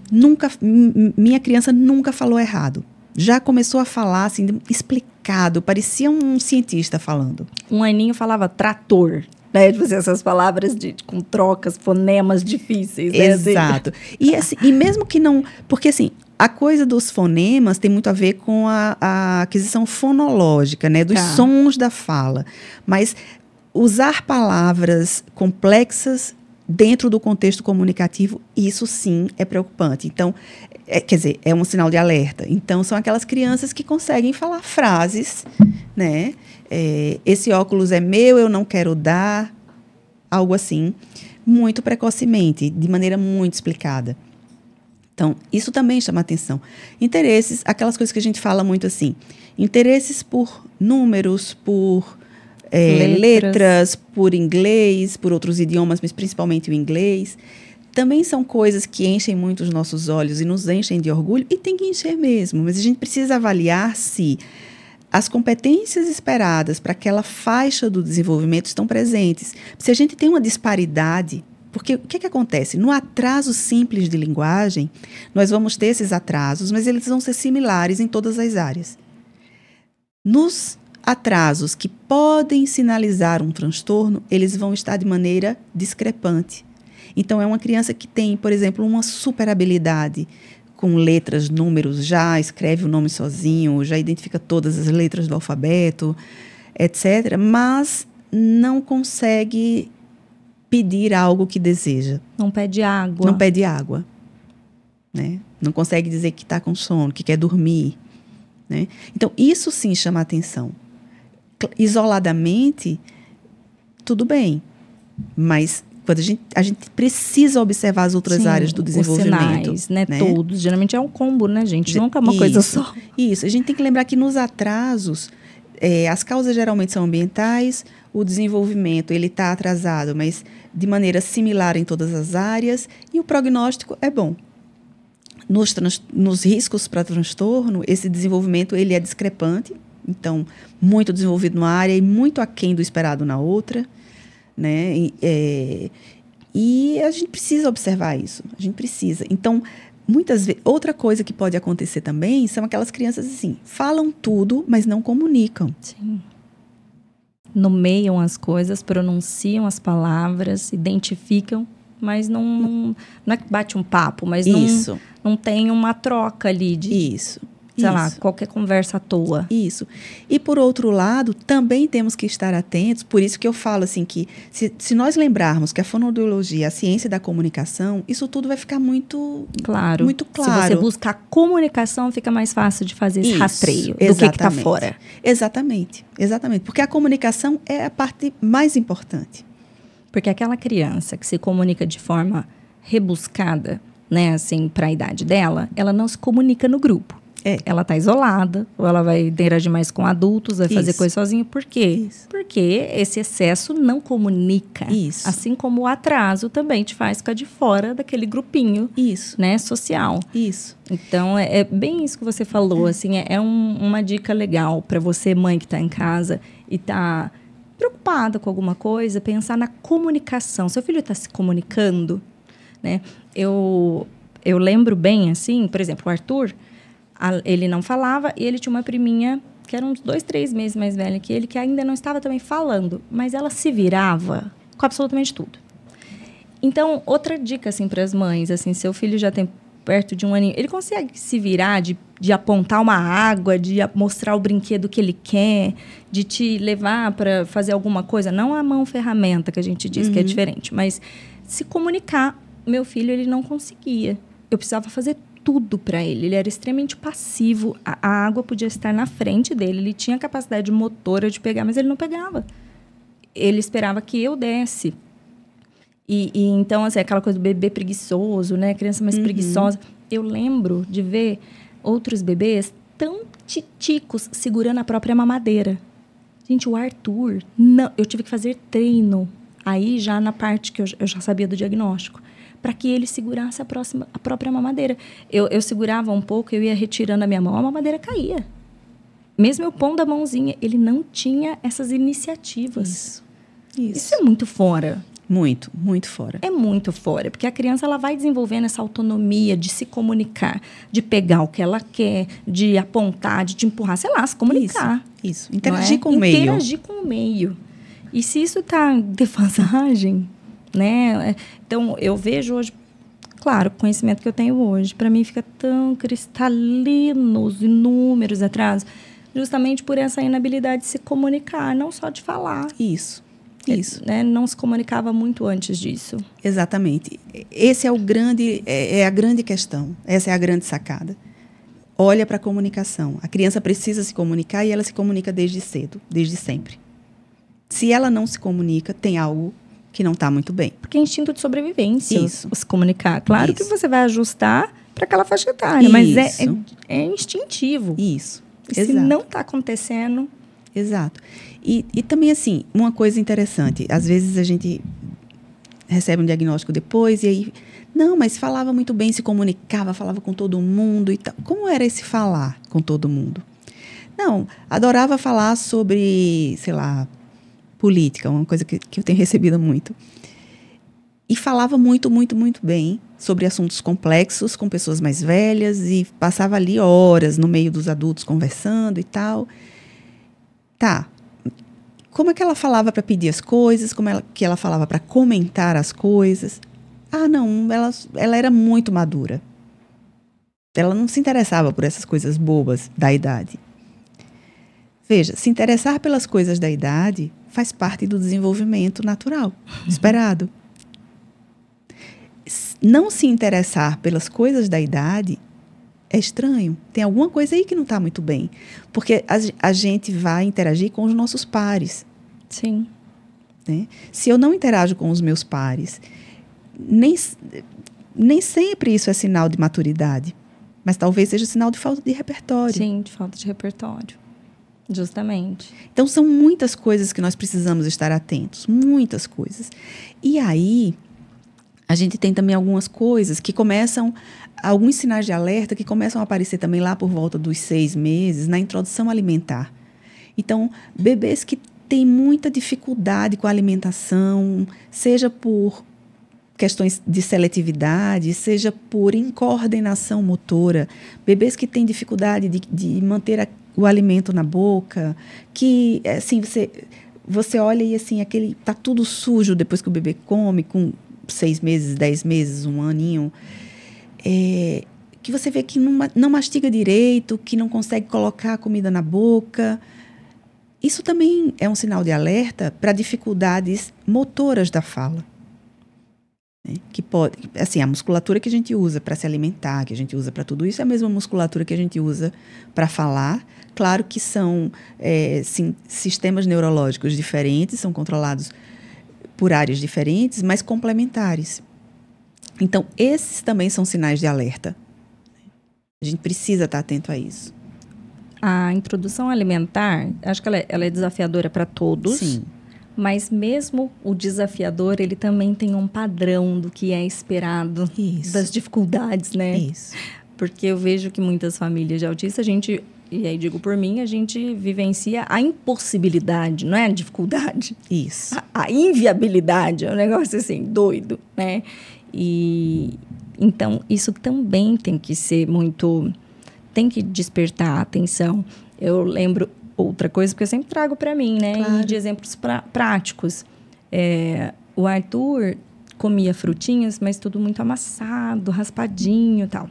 nunca, minha criança nunca falou errado. Já começou a falar assim, explicado, parecia um cientista falando. Um aninho falava trator, né? Tipo assim, essas palavras de, com trocas, fonemas difíceis, né? Assim. Exato. E, assim, e mesmo que não. Porque, assim, a coisa dos fonemas tem muito a ver com a, a aquisição fonológica, né? Dos Tá. sons da fala. Mas usar palavras complexas dentro do contexto comunicativo, isso sim é preocupante. Então, é, quer dizer, é um sinal de alerta. Então, são aquelas crianças que conseguem falar frases, né? É, esse óculos é meu, eu não quero dar, algo assim, muito precocemente, de maneira muito explicada. Então, isso também chama atenção. Interesses, aquelas coisas que a gente fala muito assim, interesses por números, por é, Letras. letras, por inglês, por outros idiomas, mas principalmente o inglês, também são coisas que enchem muito os nossos olhos e nos enchem de orgulho, e tem que encher mesmo, mas a gente precisa avaliar se as competências esperadas para aquela faixa do desenvolvimento estão presentes. Se a gente tem uma disparidade, porque o que, que acontece? No atraso simples de linguagem, nós vamos ter esses atrasos, mas eles vão ser similares em todas as áreas. Nos atrasos que podem sinalizar um transtorno, eles vão estar de maneira discrepante. Então, é uma criança que tem, por exemplo, uma super habilidade com letras, números, já escreve o nome sozinho, já identifica todas as letras do alfabeto, etc., mas não consegue pedir algo que deseja. Não pede água. Não pede água. Né? Não consegue dizer que está com sono, que quer dormir. Né? Então, isso sim chama atenção. Isoladamente, tudo bem. Mas quando a gente, a gente precisa observar as outras Sim, áreas do os desenvolvimento. sinais, né? né? Todos. Geralmente é um combo, né, gente? Ge- Nunca é uma coisa Isso. só. Isso. A gente tem que lembrar que nos atrasos, eh, as causas geralmente são ambientais, o desenvolvimento ele está atrasado, mas de maneira similar em todas as áreas, e o prognóstico é bom. Nos, trans- nos riscos para transtorno, esse desenvolvimento ele é discrepante, então muito desenvolvido numa área e muito aquém do esperado na outra, né? E, eh, E a gente precisa observar isso. A gente precisa. Então, muitas vezes, outra coisa que pode acontecer também são aquelas crianças assim, falam tudo, mas não comunicam. Sim. Nomeiam as coisas, pronunciam as palavras, identificam, mas não, não, não é que bate um papo, mas Isso. não, não tem uma troca ali de, Isso. Sei isso. lá, qualquer conversa à toa. Isso. E por outro lado, também temos que estar atentos, por isso que eu falo assim que se, se nós lembrarmos que a fonoaudiologia é a ciência da comunicação, isso tudo vai ficar muito Claro. Muito Se claro. você busca a comunicação, fica mais fácil de fazer esse Isso, rastreio do que está exatamente. fora. Exatamente, exatamente. Porque a comunicação é a parte mais importante. Porque aquela criança que se comunica de forma rebuscada, né, assim, para a idade dela, ela não se comunica no grupo. É. Ela tá isolada, ou ela vai interagir mais com adultos, vai fazer Isso. coisa sozinha. Por quê? Isso. Porque esse excesso não comunica. Isso. Assim como o atraso também te faz ficar de fora daquele grupinho, Isso, né, social. isso. Então, é, é bem isso que você falou, assim, é, é um- uma dica legal para você, mãe que está em casa e está preocupada com alguma coisa, pensar na comunicação. Seu filho está se comunicando, né? Eu, eu lembro bem, assim, por exemplo, o Arthur, ele não falava e ele tinha uma priminha que era uns dois, três meses mais velha que ele, que ainda não estava também falando, mas ela se virava com absolutamente tudo. Então, outra dica, assim, para as mães, assim, seu filho já tem perto de um aninho, ele consegue se virar de, de apontar uma água, de mostrar o brinquedo que ele quer, de te levar para fazer alguma coisa, não a mão ferramenta que a gente diz que é diferente, mas se comunicar. Meu filho, ele não conseguia. Eu precisava fazer tudo para ele. Ele era extremamente passivo. A, a água podia estar na frente dele, ele tinha capacidade motora de pegar, mas ele não pegava. Ele esperava que eu desse. E, e então, assim, aquela coisa do bebê preguiçoso, né? Criança mais preguiçosa. Eu lembro de ver outros bebês tão titicos segurando a própria mamadeira. Gente, o Arthur, não, eu tive que fazer treino aí já na parte que eu, eu já sabia do diagnóstico, para que ele segurasse a, próxima, a própria mamadeira. Eu, eu segurava um pouco, eu ia retirando a minha mão, a mamadeira caía. Mesmo eu pondo a mãozinha, ele não tinha essas iniciativas. Isso. Isso. Isso é muito fora. Muito, muito fora. É muito fora, porque a criança ela vai desenvolvendo essa autonomia de se comunicar, de pegar o que ela quer, de apontar, de te empurrar, sei lá, se comunicar. Isso. não Interagir é? com o meio. Interagir com o meio. E se isso está em defasagem, né? é- Então, eu vejo hoje, claro, o conhecimento que eu tenho hoje, para mim fica tão cristalino os inúmeros atrasos, justamente por essa inabilidade de se comunicar, não só de falar. Isso. É, Isso. né? Não se comunicava muito antes disso. Exatamente. Esse é o grande, é, é a grande questão. Essa é a grande sacada. Olha para a comunicação. A criança precisa se comunicar e ela se comunica desde cedo, desde sempre. Se ela não se comunica, tem algo que não está muito bem. Porque é instinto de sobrevivência Isso. se comunicar. Claro que Isso. você vai ajustar para aquela faixa etária, mas é, Isso. é, é instintivo. Isso. E se não está acontecendo, Exato. E, e também, assim, uma coisa interessante. Às vezes a gente recebe um diagnóstico depois e aí... Não, mas falava muito bem, se comunicava, falava com todo mundo e tal. Como era esse falar com todo mundo? Não, adorava falar sobre, sei lá, política, uma coisa que, que eu tenho recebido muito. E falava muito, muito, muito bem sobre assuntos complexos com pessoas mais velhas e passava ali horas no meio dos adultos conversando e tal. Tá. Como é que ela falava para pedir as coisas? Como ela, que ela falava para comentar as coisas? Ah, não, ela, ela era muito madura. Ela não se interessava por essas coisas bobas da idade. Veja, se interessar pelas coisas da idade faz parte do desenvolvimento natural, esperado. S- Não se interessar pelas coisas da idade é estranho. Tem alguma coisa aí que não está muito bem. Porque a, a gente vai interagir com os nossos pares. sim. né? Se eu não interajo com os meus pares, nem, nem sempre isso é sinal de maturidade. Mas talvez seja sinal de falta de repertório. Sim, de falta de repertório. Justamente. Então, são muitas coisas que nós precisamos estar atentos. Muitas coisas. E aí, a gente tem também algumas coisas que começam, alguns sinais de alerta que começam a aparecer também lá por volta dos seis meses, na introdução alimentar. Então, bebês que têm muita dificuldade com a alimentação, seja por questões de seletividade, seja por incoordenação motora, bebês que têm dificuldade de, de manter a, o alimento na boca, que assim você você olha e assim aquele tá tudo sujo depois que o bebê come com seis meses, dez meses, um aninho, é, que você vê que não, não mastiga direito, que não consegue colocar a comida na boca. Isso também é um sinal de alerta para dificuldades motoras da fala. Né? Que pode, assim, a musculatura que a gente usa para se alimentar, que a gente usa para tudo isso, é a mesma musculatura que a gente usa para falar. Claro que são é, sim, sistemas neurológicos diferentes, são controlados por áreas diferentes, mas complementares. Então, esses também são sinais de alerta. A gente precisa estar atento a isso. A introdução alimentar, acho que ela é, ela é desafiadora para todos. Sim. Mas mesmo o desafiador, ele também tem um padrão do que é esperado Isso. das dificuldades, né? Isso. Porque eu vejo que muitas famílias de autistas, a gente, e aí digo por mim, a gente vivencia a impossibilidade, não é a dificuldade. Isso. A, a inviabilidade, é um negócio assim, doido, né? E então isso também tem que ser muito tem que despertar a atenção. Eu lembro outra coisa porque eu sempre trago para mim, né, Claro. de exemplos pra, práticos. É, o Arthur comia frutinhas, mas tudo muito amassado, raspadinho, e tal.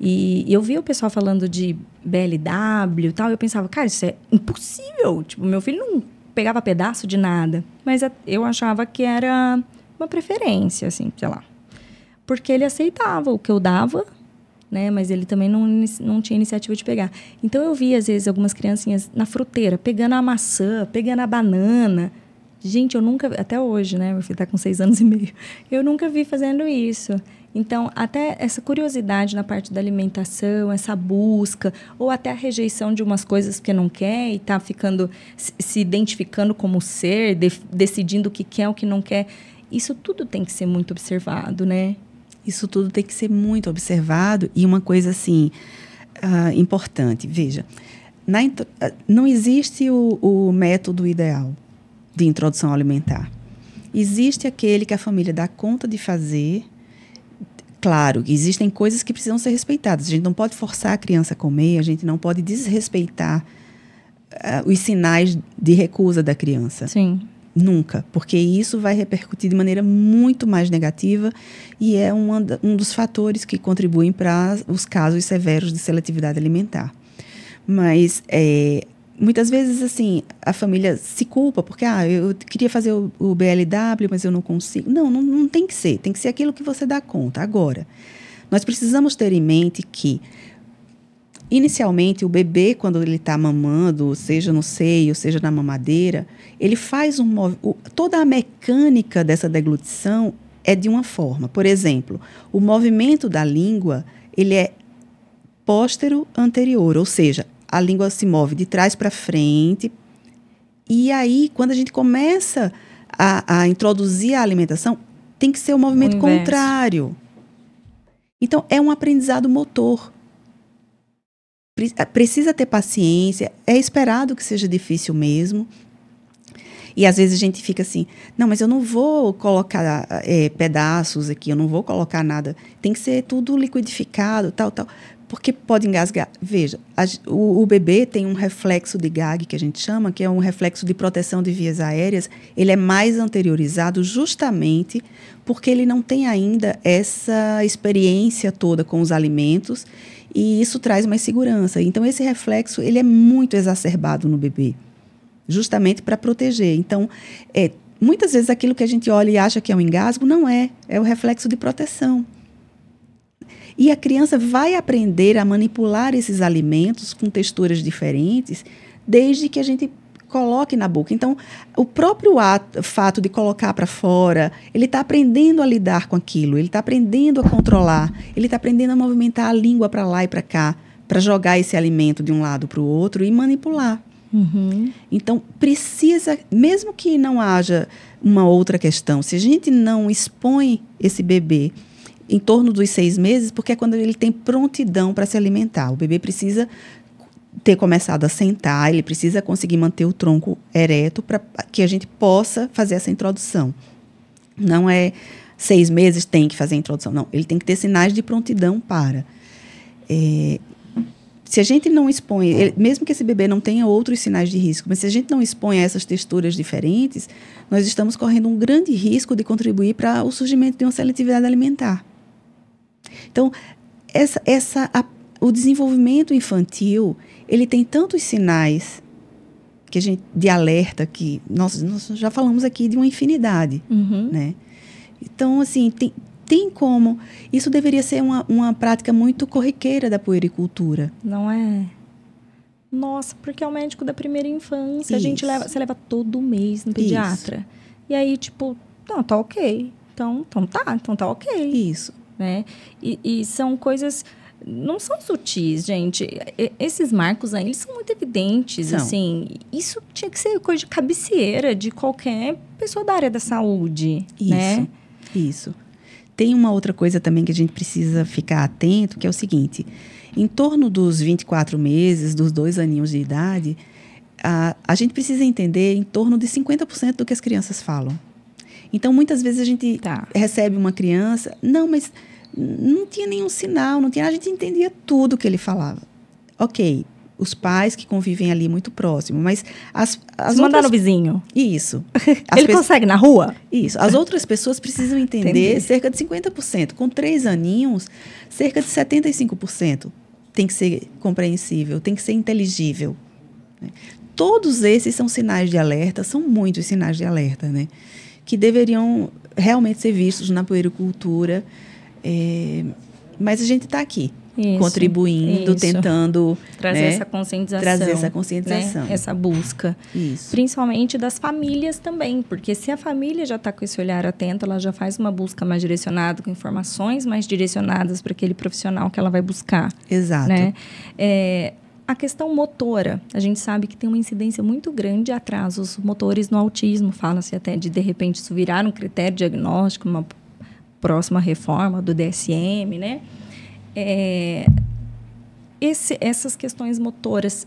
E eu vi o pessoal falando de BLW e tal, eu pensava, cara, isso é impossível. Tipo, meu filho não pegava pedaço de nada. Mas eu achava que era uma preferência, assim, sei lá. Porque ele aceitava o que eu dava, né? Mas ele também não, não tinha iniciativa de pegar. Então eu vi, às vezes, algumas criancinhas na fruteira, pegando a maçã, pegando a banana. Gente, eu nunca, até hoje, né? Meu filho tá com seis anos e meio. Eu nunca vi fazendo isso. Então, até essa curiosidade na parte da alimentação, essa busca, ou até a rejeição de umas coisas que não quer e tá ficando, se, identificando como ser, de- decidindo o que quer, o que não quer. Isso tudo tem que ser muito observado, né? Isso tudo tem que ser muito observado e uma coisa assim ah, importante. Veja, na ah, não existe o, o método ideal de introdução alimentar. Existe aquele que a família dá conta de fazer. Claro, existem coisas que precisam ser respeitadas. A gente não pode forçar a criança a comer, a gente não pode desrespeitar ah, os sinais de recusa da criança. Sim. Nunca, porque isso vai repercutir de maneira muito mais negativa e é da- um dos fatores que contribuem para os casos severos de seletividade alimentar. Mas é, muitas vezes assim a família se culpa porque ah, eu queria fazer o, o BLW, mas eu não consigo. Não, não, não tem que ser. Tem que ser aquilo que você dá conta. Agora, nós precisamos ter em mente que Inicialmente, o bebê, quando ele está mamando, seja no seio, seja na mamadeira, ele faz um mov... toda a mecânica dessa deglutição é de uma forma. Por exemplo, o movimento da língua ele é póstero anterior, ou seja, a língua se move de trás para frente. E aí, quando a gente começa a, a introduzir a alimentação, tem que ser o movimento inverso. contrário. Então, é um aprendizado motor. Pre- Precisa ter paciência, é esperado que seja difícil mesmo. E às vezes a gente fica assim, não, mas eu não vou colocar eh, pedaços aqui, eu não vou colocar nada. Tem que ser tudo liquidificado, tal, tal. Porque pode engasgar. Veja, a o, o bebê tem um reflexo de gag, que a gente chama, que é um reflexo de proteção de vias aéreas. Ele é mais anteriorizado justamente porque ele não tem ainda essa experiência toda com os alimentos e isso traz mais segurança. Então, esse reflexo ele é muito exacerbado no bebê justamente para proteger. Então, é, muitas vezes aquilo que a gente olha e acha que é um engasgo, não é. É o reflexo de proteção. E a criança vai aprender a manipular esses alimentos com texturas diferentes, desde que a gente coloque na boca. Então, o próprio ato, fato de colocar para fora, ele está aprendendo a lidar com aquilo, ele está aprendendo a controlar, ele está aprendendo a movimentar a língua para lá e para cá, para jogar esse alimento de um lado para o outro e manipular. Uhum. Então, precisa, mesmo que não haja uma outra questão, se a gente não expõe esse bebê em torno dos seis meses, porque é quando ele tem prontidão para se alimentar. O bebê precisa ter começado a sentar, ele precisa conseguir manter o tronco ereto para que a gente possa fazer essa introdução. Não é seis meses tem que fazer a introdução. Não, ele tem que ter sinais de prontidão para. É, se a gente não expõe, ele, mesmo que esse bebê não tenha outros sinais de risco, mas se a gente não expõe essas texturas diferentes, nós estamos correndo um grande risco de contribuir para o surgimento de uma seletividade alimentar. Então, essa, essa, a, o desenvolvimento infantil, ele tem tantos sinais que a gente, de alerta que nós, nós já falamos aqui de uma infinidade, Uhum. né? Então, assim, tem, tem como. Isso deveria ser uma, uma prática muito corriqueira da puericultura. Não é? Nossa, porque é o médico da primeira infância. A gente Isso. leva, você leva todo mês no pediatra. E aí, tipo, não, tá ok. Então, então tá, então tá ok. Isso. Né? E, e são coisas não são sutis, gente. Esses marcos aí, eles são muito evidentes, São. assim. Isso tinha que ser coisa de cabeceira de qualquer pessoa da área da saúde, Isso. né? Isso. Tem uma outra coisa também que a gente precisa ficar atento, que é o seguinte: em torno dos 24 meses, dos dois aninhos de idade, a, a gente precisa entender em torno de 50% do que as crianças falam. Então, muitas vezes a gente Tá. recebe uma criança, não, mas não tinha nenhum sinal, não tinha, a gente entendia tudo que ele falava. Ok, os pais que convivem ali muito próximo, mas as, as Se mandar outras no vizinho, isso. As ele pessoas- consegue na rua? isso. As outras pessoas precisam entender Entendi. cerca de 50%. Com três aninhos, cerca de 75% tem que ser compreensível, tem que ser inteligível. né? Todos esses são sinais de alerta, são muitos sinais de alerta, né? Que deveriam realmente ser vistos na puericultura. É, mas a gente está aqui, Isso, contribuindo, isso. tentando Trazer né, essa conscientização. trazer essa né? conscientização. Essa busca. Isso. Principalmente das famílias também, porque se a família já está com esse olhar atento, ela já faz uma busca mais direcionada, com informações mais direcionadas para aquele profissional que ela vai buscar. Exato. Né? É, a questão motora, a gente sabe que tem uma incidência muito grande de atrasos motores no autismo. Fala-se até de, de repente, isso virar um critério diagnóstico, uma próxima reforma do DSM, né? É, esse- essas questões motoras,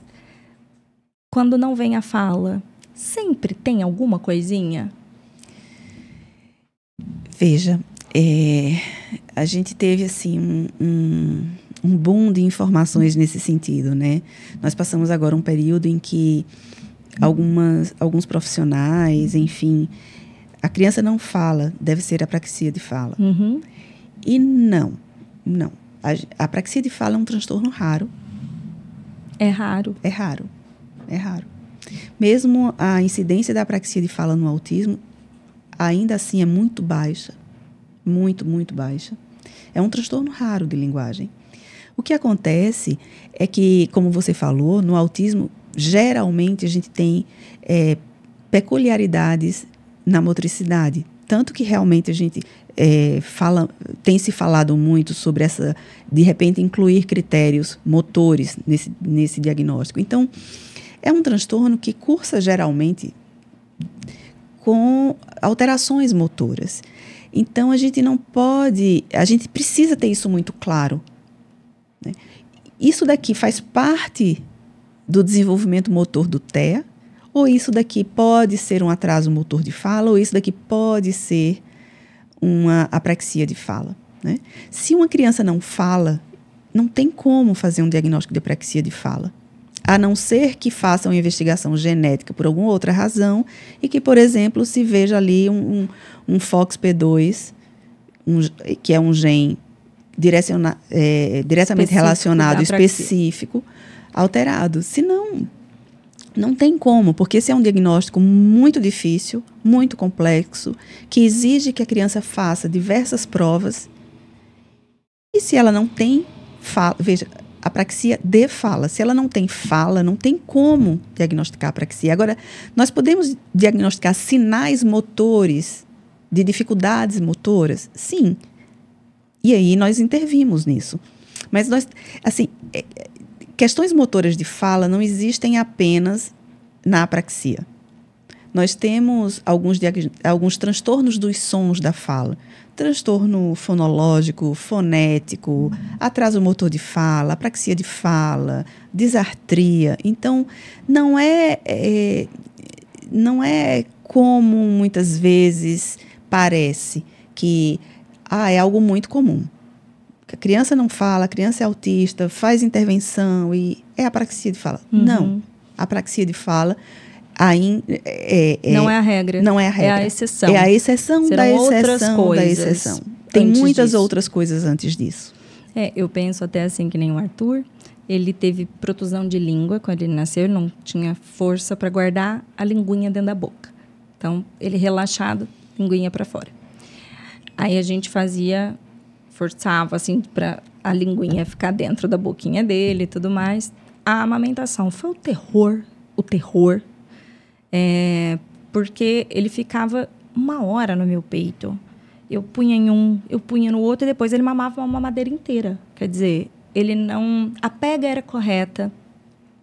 quando não vem a fala, sempre tem alguma coisinha? Veja, é, a gente teve assim um, um, um boom de informações nesse sentido, né? Nós passamos agora um período em que algumas, alguns profissionais, enfim, a criança não fala, deve ser apraxia de fala. Uhum. E não, não. A, a apraxia de fala é um transtorno raro, É raro. é raro, é raro. Mesmo a incidência da apraxia de fala no autismo, ainda assim é muito baixa, muito, muito baixa. É um transtorno raro de linguagem. O que acontece é que, como você falou, no autismo, geralmente a gente tem é, peculiaridades na motricidade. Tanto que realmente a gente é, fala, tem se falado muito sobre essa, de repente, incluir critérios motores nesse, nesse diagnóstico. Então, é um transtorno que cursa geralmente com alterações motoras. Então, a gente não pode, a gente precisa ter isso muito claro. né? Isso daqui faz parte do desenvolvimento motor do TEA, ou isso daqui pode ser um atraso motor de fala, ou isso daqui pode ser uma apraxia de fala. Né? Se uma criança não fala, não tem como fazer um diagnóstico de apraxia de fala. A não ser que faça uma investigação genética por alguma outra razão e que, por exemplo, se veja ali um, um, um FOXP2, um, que é um gene direciona, é, diretamente Específico relacionado, específico, alterado. Se não, não tem como, porque esse é um diagnóstico muito difícil, muito complexo, que exige que a criança faça diversas provas. E se ela não tem fala, veja, apraxia de fala, se ela não tem fala, não tem como diagnosticar apraxia. Agora, nós podemos diagnosticar sinais motores de dificuldades motoras? Sim. E aí nós intervimos nisso. Mas nós, assim, é, é, questões motoras de fala não existem apenas na apraxia. Nós temos alguns, alguns transtornos dos sons da fala. Transtorno fonológico, fonético, atraso motor de fala, apraxia de fala, disartria. Então, não é, é, não é como muitas vezes parece que ah, é algo muito comum. A criança não fala, a criança é autista, faz intervenção e é apraxia de fala. Uhum. Não. A apraxia de fala aí é, é, não é a regra. Não é a regra. É a exceção. É a exceção Serão da outras exceção da exceção. Tem muitas disso. outras coisas antes disso. É, eu penso até assim que nem o Arthur. Ele teve protusão de língua quando ele nasceu, não tinha força para guardar a linguinha dentro da boca. Então, ele relaxado, linguinha para fora. Aí a gente fazia, forçava assim para a linguinha ficar dentro da boquinha dele e tudo mais. A amamentação foi o terror, o terror, é, porque ele ficava uma hora no meu peito. Eu punha em um, eu punha no outro e depois ele mamava uma mamadeira inteira. Quer dizer, ele não. A pega era correta,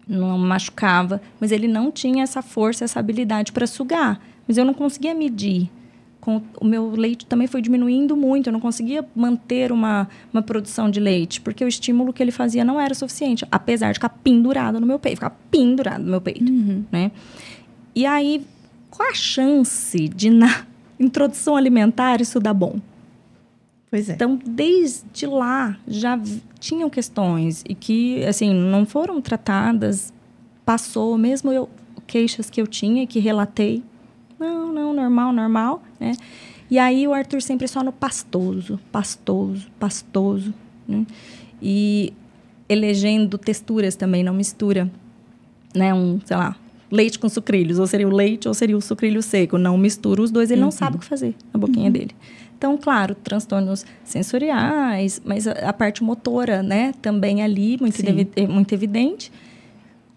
não machucava, mas ele não tinha essa força, essa habilidade para sugar. Mas eu não conseguia medir. Com, o meu leite também foi diminuindo muito, eu não conseguia manter uma, uma produção de leite, porque o estímulo que ele fazia não era suficiente, apesar de ficar pendurado no meu peito, ficar pendurado no meu peito, né? E aí, qual a chance de na introdução alimentar isso dar bom? Pois é. Então, desde lá já tinham questões e que, assim, não foram tratadas. Passou, mesmo eu, queixas que eu tinha e que relatei. Não, não, normal, normal, né? E aí o Arthur sempre só no pastoso, pastoso, pastoso, né? E elegendo texturas também, não mistura, né? Um, sei lá, leite com sucrilhos, ou seria o leite ou seria o sucrilho seco. Não mistura os dois, ele não sabe o que fazer na boquinha dele. Então, claro, transtornos sensoriais, mas a, a parte motora, né, também ali, muito, muito evidente,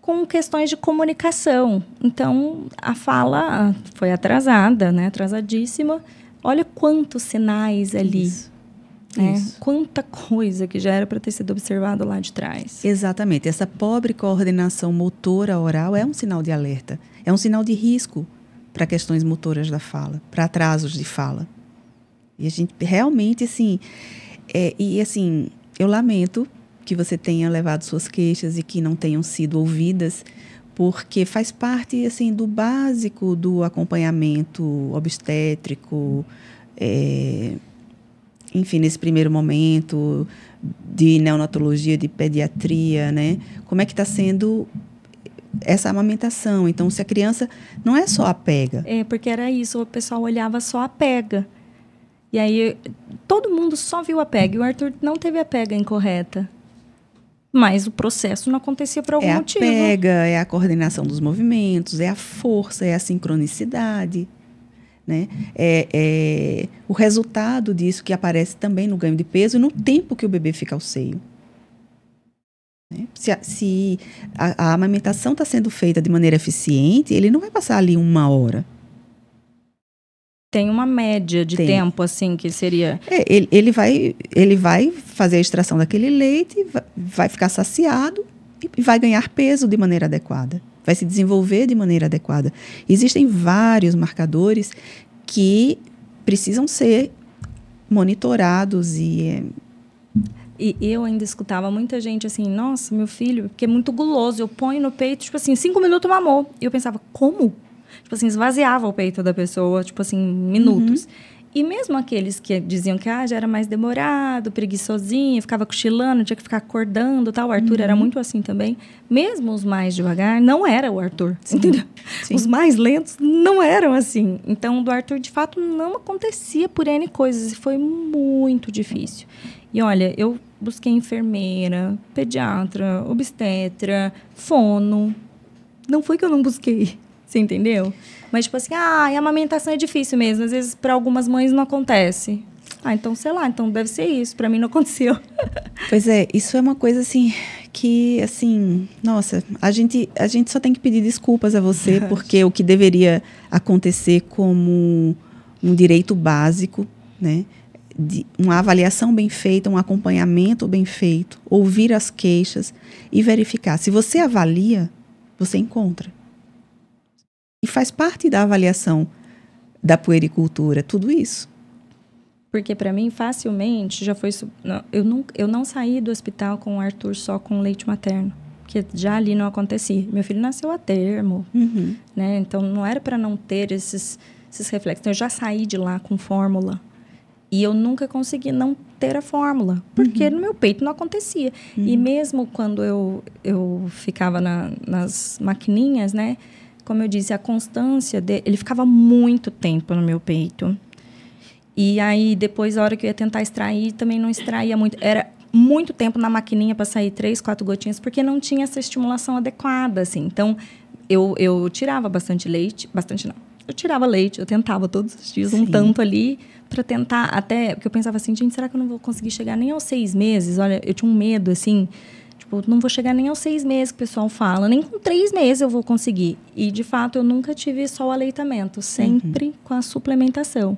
com questões de comunicação. Então, a fala foi atrasada, né, atrasadíssima. Olha quantos sinais ali, Isso. né? Isso. Quanta coisa que já era para ter sido observado lá de trás. Exatamente. Essa pobre coordenação motora oral é um sinal de alerta. É um sinal de risco para questões motoras da fala, para atrasos de fala. E a gente realmente, assim. é, e assim, eu lamento que você tenha levado suas queixas e que não tenham sido ouvidas, porque faz parte, assim, do básico do acompanhamento obstétrico. é, enfim, nesse primeiro momento de neonatologia, de pediatria, né? Como é que está sendo essa amamentação? Então, se a criança não é só a pega, É, porque era isso, o pessoal olhava só a pega. E aí, todo mundo só viu a pega. E o Arthur não teve a pega incorreta. Mas o processo não acontecia por algum é a motivo. pega, é a coordenação dos movimentos, é a força, é a sincronicidade. Né? É, é o resultado disso que aparece também no ganho de peso e no tempo que o bebê fica ao seio. Né? Se, a, se a, a amamentação está sendo feita de maneira eficiente, ele não vai passar ali uma hora. Tem uma média de Tem. tempo, assim, que seria. É, ele, ele, vai, ele vai fazer a extração daquele leite, va- vai ficar saciado e vai ganhar peso de maneira adequada. Vai se desenvolver de maneira adequada. Existem vários marcadores que precisam ser monitorados e é, E eu ainda escutava muita gente assim, nossa, meu filho, que é muito guloso, eu ponho no peito, tipo assim, cinco minutos mamou. E eu pensava, como? Tipo assim, esvaziava o peito da pessoa, tipo assim, minutos. E mesmo aqueles que diziam que ah, já era mais demorado, preguiçosinho, ficava cochilando, tinha que ficar acordando tal. O Arthur era muito assim também. Mesmo os mais devagar, não era o Arthur, entendeu? sim. Os mais lentos não eram assim. Então, do Arthur, de fato, não acontecia por N coisas. E foi muito difícil. E olha, eu busquei enfermeira, pediatra, obstetra, fono. Não foi que eu não busquei. Você entendeu? Mas, tipo assim, ah, a amamentação é difícil mesmo. Às vezes, para algumas mães, não acontece. Ah, então, sei lá, então deve ser isso. Para mim, não aconteceu. Pois é, isso é uma coisa assim que assim, nossa, a gente a gente só tem que pedir desculpas a você porque o que deveria acontecer como um direito básico, né? De uma avaliação bem feita, um acompanhamento bem feito, ouvir as queixas e verificar. Se você avalia, você encontra. E faz parte da avaliação da puericultura, tudo isso. Porque para mim, facilmente, já foi. Eu não, eu não saí do hospital com o Arthur só com leite materno. Porque já ali não acontecia. Meu filho nasceu a termo, Uhum. né? Então não era para não ter esses, esses reflexos. Então eu já saí de lá com fórmula. E eu nunca consegui não ter a fórmula, porque uhum. no meu peito não acontecia. Uhum. E mesmo quando eu, eu ficava na, nas maquininhas, né? Como eu disse, a constância dele, ele ficava muito tempo no meu peito. E aí, depois, a hora que eu ia tentar extrair, também não extraía muito. Era muito tempo na maquininha para sair três, quatro gotinhas, porque não tinha essa estimulação adequada, assim. Então, eu, eu tirava bastante leite, bastante não. Eu tirava leite, eu tentava todos os dias Sim. um tanto ali para tentar até porque eu pensava assim, gente, será que eu não vou conseguir chegar nem aos seis meses? Olha, eu tinha um medo assim, tipo, não vou chegar nem aos seis meses que o pessoal fala, nem com três meses eu vou conseguir. E de fato eu nunca tive só o aleitamento, sempre uhum. com a suplementação.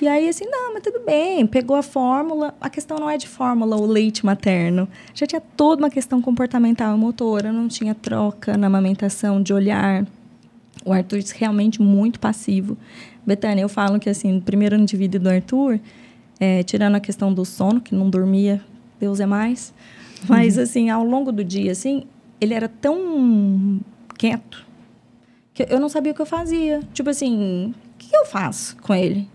E aí, assim, não, mas tudo bem, pegou a fórmula. A questão não é de fórmula, o leite materno. Já tinha toda uma questão comportamental e motora, não tinha troca na amamentação de olhar. O Arthur realmente muito passivo. Betânia, eu falo que, assim, no primeiro ano de vida do Arthur, é, tirando a questão do sono, que não dormia, Deus é mais. Mas, uhum. assim, ao longo do dia, assim, ele era tão quieto que eu não sabia o que eu fazia. Tipo assim, o que eu faço com ele?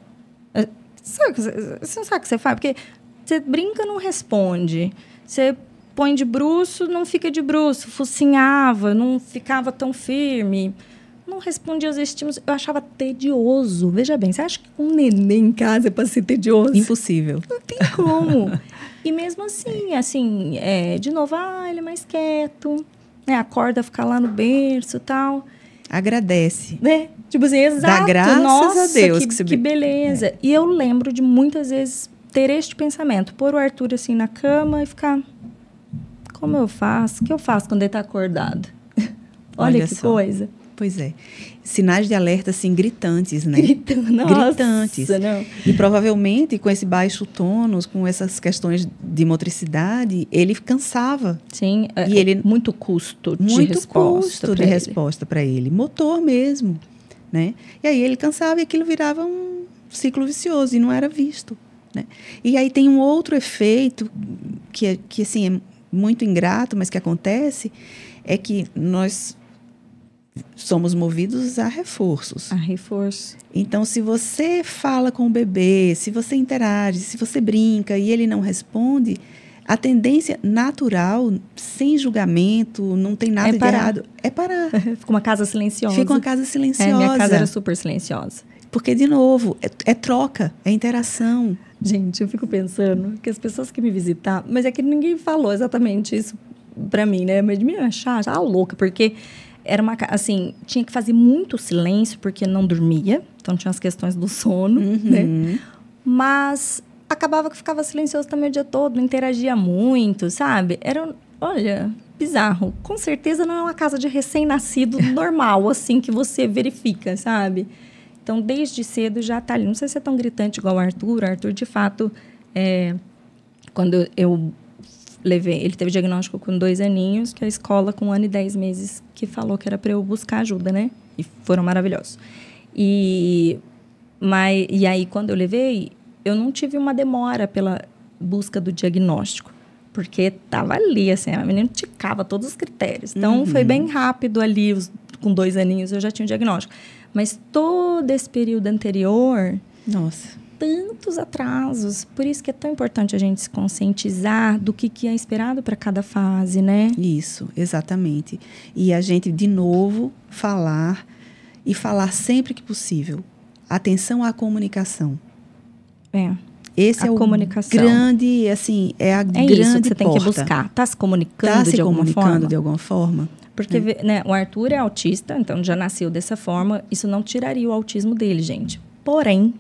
Sabe, você não sabe o que você faz? Porque você brinca, não responde. Você põe de bruço, não fica de bruço. Focinhava, não ficava tão firme. Não respondia aos estímulos. Eu achava tedioso. Veja bem, você acha que um neném em casa é para ser tedioso? Impossível. Não tem como. E mesmo assim, assim, é, de novo, ah, ele é mais quieto. Né? Acorda, ficar lá no berço e tal. Agradece. Né? Tipo assim, exato. Dá graças Nossa, a Deus. Que, que, que beleza. É. E eu lembro de muitas vezes ter este pensamento. Pôr o Arthur assim na cama e ficar... Como eu faço? O que eu faço quando ele está acordado? Olha, Olha, que só. coisa. Pois é. Sinais de alerta, assim, gritantes, né? Gritando, nossa, gritantes. Não. E provavelmente, com esse baixo tônus, com essas questões de motricidade, ele cansava. Sim, é, e ele muito custo de muito resposta. custo de ele. resposta para ele. Motor mesmo né? E aí ele cansava e aquilo virava um ciclo vicioso e não era visto, né? E aí tem um outro efeito que é, que assim é muito ingrato, mas que acontece é que nós somos movidos a reforços. A reforço. Então, se você fala com o bebê, se você interage, se você brinca e ele não responde, a tendência natural, sem julgamento, não tem nada é de errado, é parar. Fica uma casa silenciosa. Fica uma casa silenciosa. É, minha casa era super silenciosa. Porque, de novo, é, é, troca, é interação. Gente, eu fico pensando que as pessoas que me visitam, mas é que ninguém falou exatamente isso para mim, né? Mas de me achar, já louca, porque era uma assim, tinha que fazer muito silêncio porque não dormia, então tinha as questões do sono, uhum. né? Mas acabava que ficava silencioso também o dia todo, não interagia muito, sabe? Era, olha, bizarro. Com certeza não é uma casa de recém-nascido normal, assim, que você verifica, sabe? Então, desde cedo já tá ali. Não sei se é tão gritante igual o Arthur. O Arthur, de fato, é, quando eu levei... Ele teve diagnóstico com dois aninhos, que a escola, com um ano e dez meses, que falou que era para eu buscar ajuda, né? E foram maravilhosos. E, mas, e aí, quando eu levei, eu não tive uma demora pela busca do diagnóstico, porque estava ali, assim, a menina ticava todos os critérios. Então, uhum. foi bem rápido ali, os, com dois aninhos eu já tinha o diagnóstico. Mas todo esse período anterior... Nossa tantos atrasos. Por isso que é tão importante a gente se conscientizar do que, que é esperado para cada fase, né? Isso, exatamente. E a gente, de novo, falar e falar sempre que possível. Atenção à comunicação. É. Esse a é o comunicação. grande, assim, é a é grande isso que você porta. tem que buscar. Está se comunicando tá de se alguma comunicando forma? de alguma forma? Porque é. né, o Arthur é autista, então já nasceu dessa forma. Isso não tiraria o autismo dele, gente. Porém,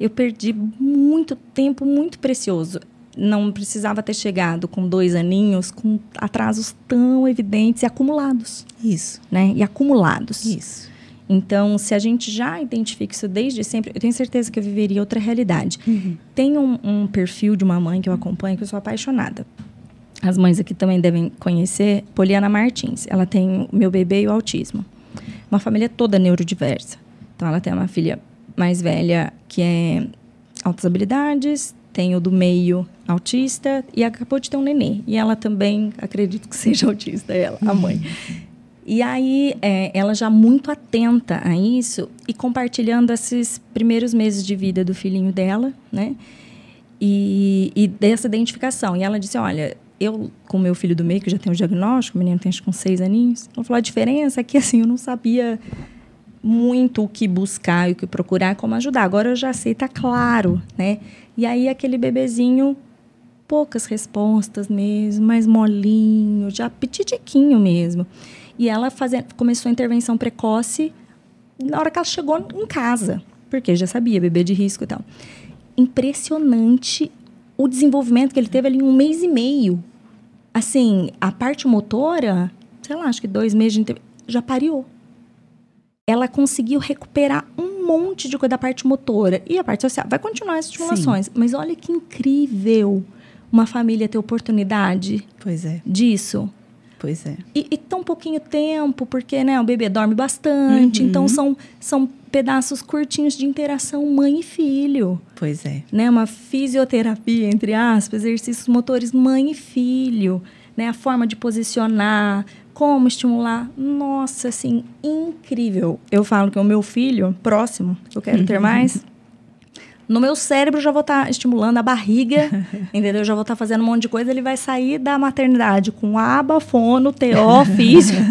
eu perdi muito tempo, muito precioso. Não precisava ter chegado com dois aninhos com atrasos tão evidentes e acumulados. Isso. Né? E acumulados. Isso. Então, se a gente já identifica isso desde sempre, eu tenho certeza que eu viveria outra realidade. Uhum. Tem um, um, perfil de uma mãe que eu acompanho que eu sou apaixonada. As mães aqui também devem conhecer, Poliana Martins. Ela tem o meu bebê e o autismo. Uma família toda neurodiversa. Então, ela tem uma filha mais velha que é altas habilidades, tem o do meio autista e acabou de ter um nenê. E ela também, acredito que seja autista, ela, a mãe. E aí, é, ela já muito atenta a isso e compartilhando esses primeiros meses de vida do filhinho dela, né? E, e dessa identificação. E ela disse: Olha, eu, com meu filho do meio, que já tem o diagnóstico, o menino tem acho com seis aninhos, ela falou: a diferença é que assim, eu não sabia muito o que buscar e o que procurar, como ajudar. Agora eu já sei, tá claro, né? E aí aquele bebezinho, poucas respostas mesmo, mais molinho, já petitiquinho mesmo. E ela fazendo, começou a intervenção precoce na hora que ela chegou em casa, porque já sabia, bebê de risco e tal. Impressionante o desenvolvimento que ele teve ali em um mês e meio. Assim, a parte motora, sei lá, acho que dois meses já pariu. Ela conseguiu recuperar um monte de coisa da parte motora. E a parte social vai continuar as estimulações. Sim. Mas olha que incrível uma família ter oportunidade pois é. disso. Pois é. E, e tão pouquinho tempo, porque né, o bebê dorme bastante. Uhum. Então, são, são pedaços curtinhos de interação mãe e filho. Pois é. Né, uma fisioterapia, entre aspas, exercícios motores mãe e filho. Né, a forma de posicionar, como estimular. Nossa, assim, incrível. Eu falo que o meu filho, próximo, que eu quero ter mais no meu cérebro já vou estar tá estimulando a barriga, entendeu? Já vou estar tá fazendo um monte de coisa, ele vai sair da maternidade com aba, fono, TO, físico.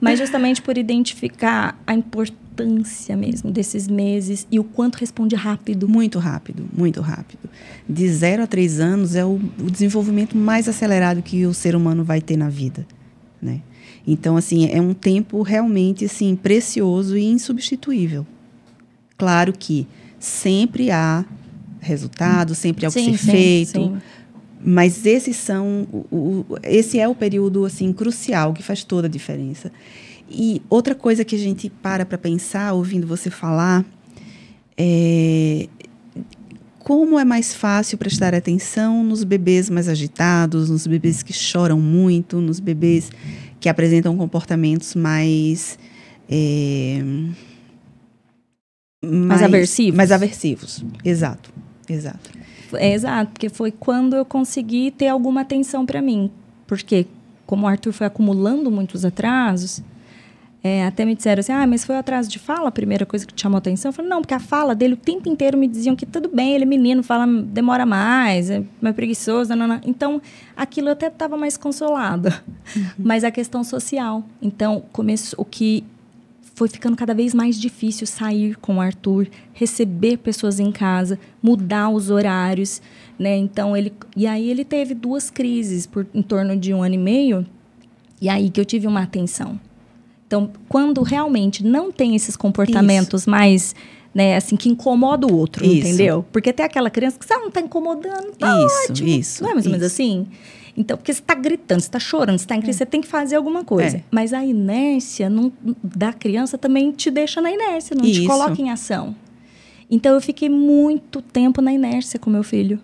Mas justamente por identificar a importância mesmo desses meses e o quanto responde rápido. Muito rápido, muito rápido. De zero a três anos é o, o desenvolvimento mais acelerado que o ser humano vai ter na vida, né? Então, assim, é um tempo realmente, assim, precioso e insubstituível. Claro que sempre há resultado, sempre há o que ser feito. Sim. Mas esses são, o, o, esse é o período assim crucial que faz toda a diferença. E outra coisa que a gente para para pensar, ouvindo você falar, é como é mais fácil prestar atenção nos bebês mais agitados, nos bebês que choram muito, nos bebês que apresentam comportamentos mais é, mais, aversivos. Mais aversivos, exato, exato. É, exato, porque foi quando eu consegui ter alguma atenção para mim. Porque, como o Arthur foi acumulando muitos atrasos, é, até me disseram assim, ah, mas foi o atraso de fala a primeira coisa que te chamou atenção? Eu falei, não, porque a fala dele o tempo inteiro me diziam que tudo bem, ele é menino, fala, demora mais, é mais preguiçoso. Então, aquilo eu até estava mais consolada. Uhum. Mas a questão social. Então, começou, o que foi ficando cada vez mais difícil sair com o Arthur, receber pessoas em casa, mudar os horários, né? Então ele e aí ele teve duas crises por em torno de um ano e meio, e aí que eu tive uma atenção. Então, quando realmente não tem esses comportamentos Isso. mais né, assim, que incomoda o outro, isso. entendeu? Porque tem aquela criança que você não está incomodando, tá isso, ótimo. Isso, Não é mais ou menos assim? Então, porque você está gritando, você está chorando, você está em crise, é. você tem que fazer alguma coisa. É. Mas a inércia não, da criança também te deixa na inércia, não Isso. te coloca em ação. Então, eu fiquei muito tempo na inércia com meu filho.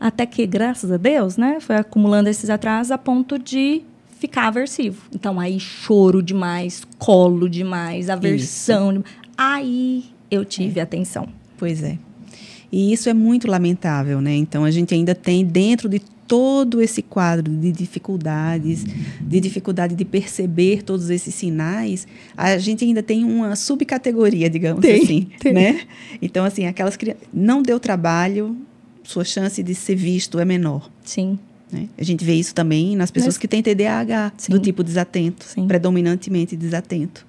Até que, graças a Deus, né, foi acumulando esses atrasos a ponto de ficar aversivo. Então, aí choro demais, colo demais, aversão. Aí eu tive é. atenção. Pois é. E isso é muito lamentável, né? Então, a gente ainda tem dentro de todo esse quadro de dificuldades, de dificuldade de perceber todos esses sinais, a gente ainda tem uma subcategoria, digamos tem, assim, tem. né? Então, assim, aquelas crianças não deu trabalho, sua chance de ser visto é menor. Sim. Né? A gente vê isso também nas pessoas Mas, que têm TDAH, sim. do tipo desatento, sim. predominantemente desatento,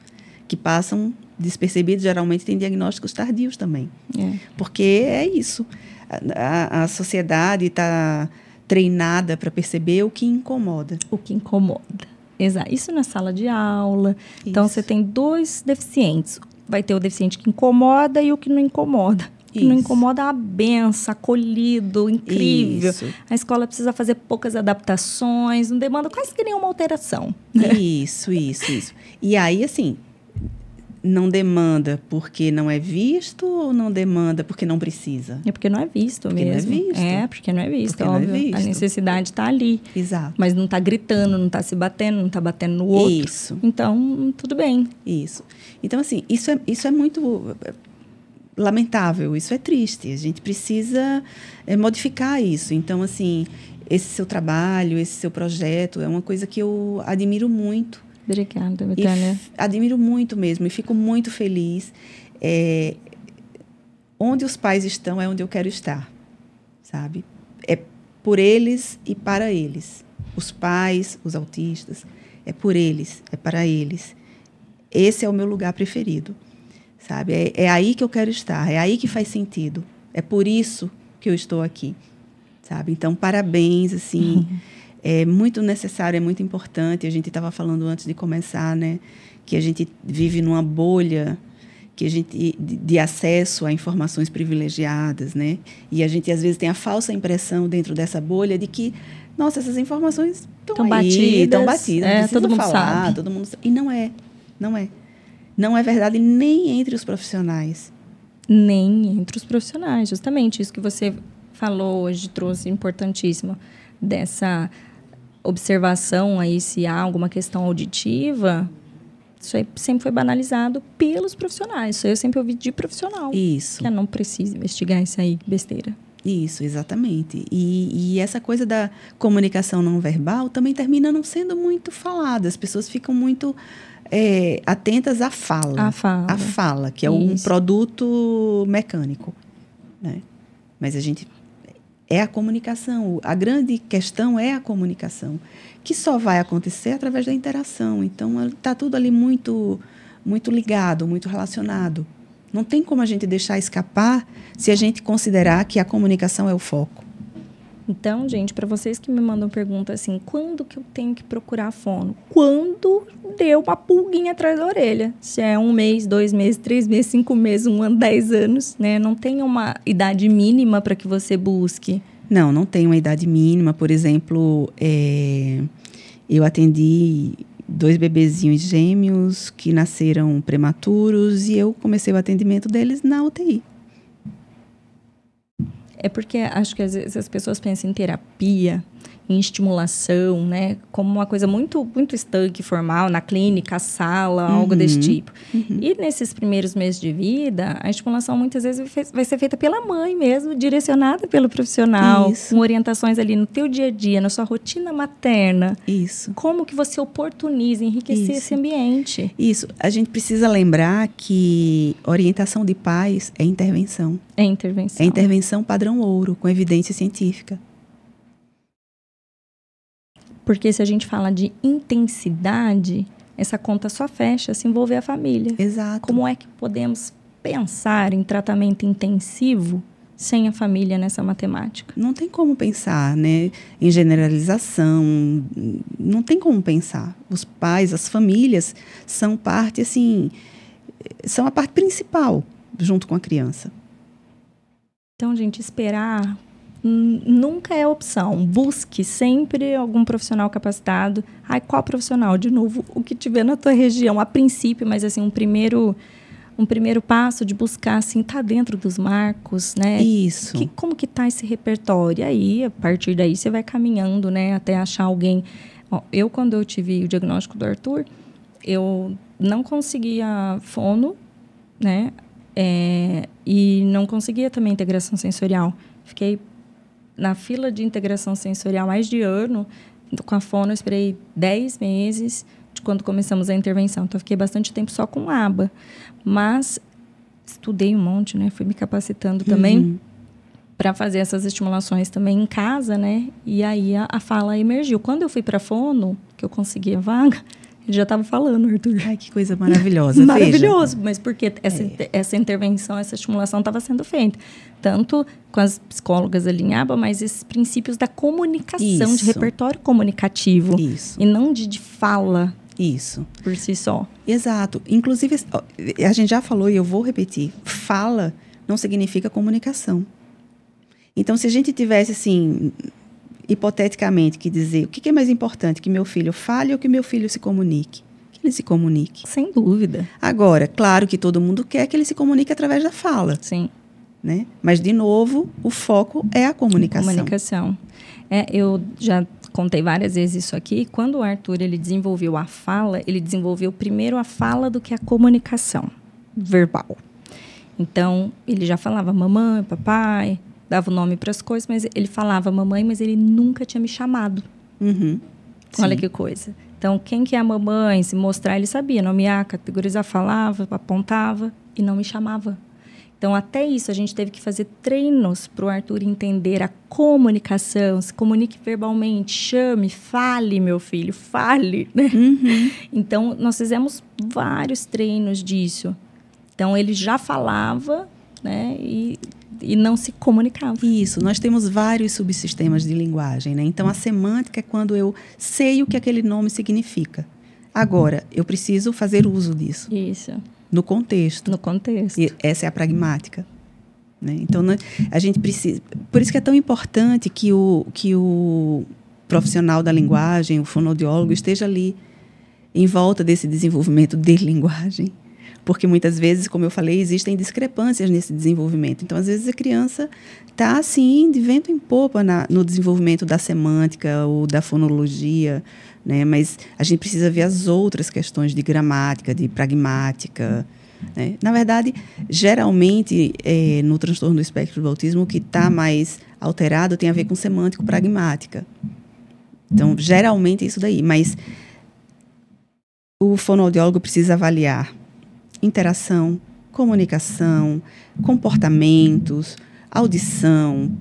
que passam despercebidos, geralmente têm diagnósticos tardios também. É. Porque é isso. A, a, sociedade está treinada para perceber o que incomoda. O que incomoda. Exato. Isso na sala de aula. Então, Isso. Então, você tem dois deficientes. Vai ter o deficiente que incomoda e o que não incomoda. Que Isso. não incomoda é a benção, acolhido, incrível. Isso. A escola precisa fazer poucas adaptações, não demanda quase que nenhuma alteração. Né? Isso, isso, isso. E aí, assim, não demanda porque não é visto ou não demanda porque não precisa? É porque não é visto porque mesmo. Não é, visto. é, porque não é visto, porque óbvio. É visto. A necessidade está ali. Exato. Mas não está gritando, não está se batendo, não está batendo no outro. Isso. Então, tudo bem. Isso. Então, assim, isso é, isso é muito é, lamentável, isso é triste. A gente precisa é, modificar isso. Então, assim, esse seu trabalho, esse seu projeto é uma coisa que eu admiro muito Obrigada, Vitória. Admiro muito mesmo e fico muito feliz. É, onde os pais estão é onde eu quero estar. sabe? É por eles e para eles. Os pais, os autistas, é por eles, é para eles. Esse é o meu lugar preferido, sabe? É, é aí que eu quero estar, é aí que faz sentido. É por isso que eu estou aqui, sabe? Então, parabéns, assim. Uhum. É muito necessário, é muito importante. A gente estava falando antes de começar, né? Que a gente vive numa bolha que a gente de, de, acesso a informações privilegiadas, né? E a gente às vezes tem a falsa impressão dentro dessa bolha de que, nossa, essas informações estão batidas, estão batidas, é, todo mundo falar, sabe. todo mundo e não é, não é, não é verdade nem entre os profissionais, nem entre os profissionais, justamente isso que você falou hoje trouxe importantíssimo dessa observação aí se há alguma questão auditiva isso aí sempre foi banalizado pelos profissionais. Isso aí eu sempre ouvi de profissional. Isso. Que é não precisa investigar isso aí, besteira. Isso, exatamente. E, e, essa coisa da comunicação não verbal também termina não sendo muito falada. As pessoas ficam muito é, atentas à fala. A fala. A fala, que é Isso. um produto mecânico. Né? Mas a gente. É a comunicação. A grande questão é a comunicação que só vai acontecer através da interação. Então, está tudo ali muito, muito ligado, muito relacionado. Não tem como a gente deixar escapar se a gente considerar que a comunicação é o foco. Então, gente, para vocês que me mandam pergunta assim, quando que eu tenho que procurar fono? Quando deu uma pulguinha atrás da orelha. Se é um mês, dois meses, três meses, cinco meses, um ano, dez anos, né? Não tem uma idade mínima para que você busque. Não, não tem uma idade mínima. Por exemplo, é, eu atendi dois bebezinhos gêmeos que nasceram prematuros e eu comecei o atendimento deles na UTI. É porque acho que às vezes as pessoas pensam em terapia em estimulação, né? Como uma coisa muito, muito estanque, formal, na clínica, sala, uhum. algo desse tipo. Uhum. E nesses primeiros meses de vida, a estimulação muitas vezes vai ser feita pela mãe mesmo, direcionada pelo profissional, Isso. com orientações ali no teu dia a dia, na sua rotina materna. Isso. Como que você oportuniza, enriquecer Isso. esse ambiente. Isso. A gente precisa lembrar que orientação de pais é intervenção. É intervenção. É intervenção padrão ouro, com evidência científica. Porque se a gente fala de intensidade, essa conta só fecha se envolver a família. Exato. Como é que podemos pensar em tratamento intensivo sem a família nessa matemática? Não tem como pensar, né? Em generalização, não tem como pensar. Os pais, as famílias são parte assim, são a parte principal junto com a criança. Então, gente, esperar nunca é opção. Busque sempre algum profissional capacitado. Ai, qual profissional? De novo, o que tiver na tua região, a princípio, mas assim, um primeiro um primeiro passo de buscar assim tá dentro dos marcos, né? Isso. Que, como que tá esse repertório? E aí, a partir daí você vai caminhando, né, até achar alguém. Ó, eu quando eu tive o diagnóstico do Arthur, eu não conseguia fono, né? É, e não conseguia também integração sensorial. Fiquei na fila de integração sensorial mais de ano. Com a fono, eu esperei 10 meses de quando começamos a intervenção. Então, eu fiquei bastante tempo só com aba. Mas estudei um monte, né? Fui me capacitando também uhum. para fazer essas estimulações também em casa, né? E aí a, a fala emergiu. Quando eu fui para fono, que eu consegui a vaga, já estava falando, Arthur. Ai, que coisa maravilhosa. Maravilhoso, mas porque essa, é. essa intervenção, essa estimulação estava sendo feita. Tanto com as psicólogas ali em aba, mas esses princípios da comunicação, Isso. de repertório comunicativo. Isso. E não de, de fala. Isso. Por si só. Exato. Inclusive, a gente já falou e eu vou repetir: fala não significa comunicação. Então, se a gente tivesse assim hipoteticamente, que dizer o que é mais importante, que meu filho fale ou que meu filho se comunique? Que ele se comunique. Sem dúvida. Agora, claro que todo mundo quer que ele se comunique através da fala. Sim. Né? Mas, de novo, o foco é a comunicação. Comunicação. É, eu já contei várias vezes isso aqui. Quando o Arthur ele desenvolveu a fala, ele desenvolveu primeiro a fala do que a comunicação verbal. Então, ele já falava mamãe, papai, dava o nome para as coisas, mas ele falava mamãe, mas ele nunca tinha me chamado. Uhum. Olha que coisa. Então, quem que é a mamãe? Se mostrar, ele sabia nomear, categorizar, falava, apontava e não me chamava. Então, até isso, a gente teve que fazer treinos para o Arthur entender a comunicação, se comunique verbalmente, chame, fale, meu filho, fale. Né? Uhum. Então, nós fizemos vários treinos disso. Então, ele já falava né, e, e não se comunicava. Isso, nós temos vários subsistemas de linguagem. Né? Então, a semântica é quando eu sei o que aquele nome significa. Agora, eu preciso fazer uso disso. Isso no contexto. No contexto. E essa é a pragmática. Né? Então, a gente precisa. Por isso que é tão importante que o, que o profissional da linguagem, o fonoaudiólogo, esteja ali em volta desse desenvolvimento de linguagem. Porque muitas vezes, como eu falei, existem discrepâncias nesse desenvolvimento. Então, às vezes, a criança está assim, de vento em popa na, no desenvolvimento da semântica ou da fonologia, né? Mas a gente precisa ver as outras questões de gramática, de pragmática. Né? Na verdade, geralmente, é, no transtorno do espectro do autismo, o que está mais alterado tem a ver com semântico-pragmática. Então, geralmente é isso daí. Mas o fonoaudiólogo precisa avaliar interação, comunicação, comportamentos, audição.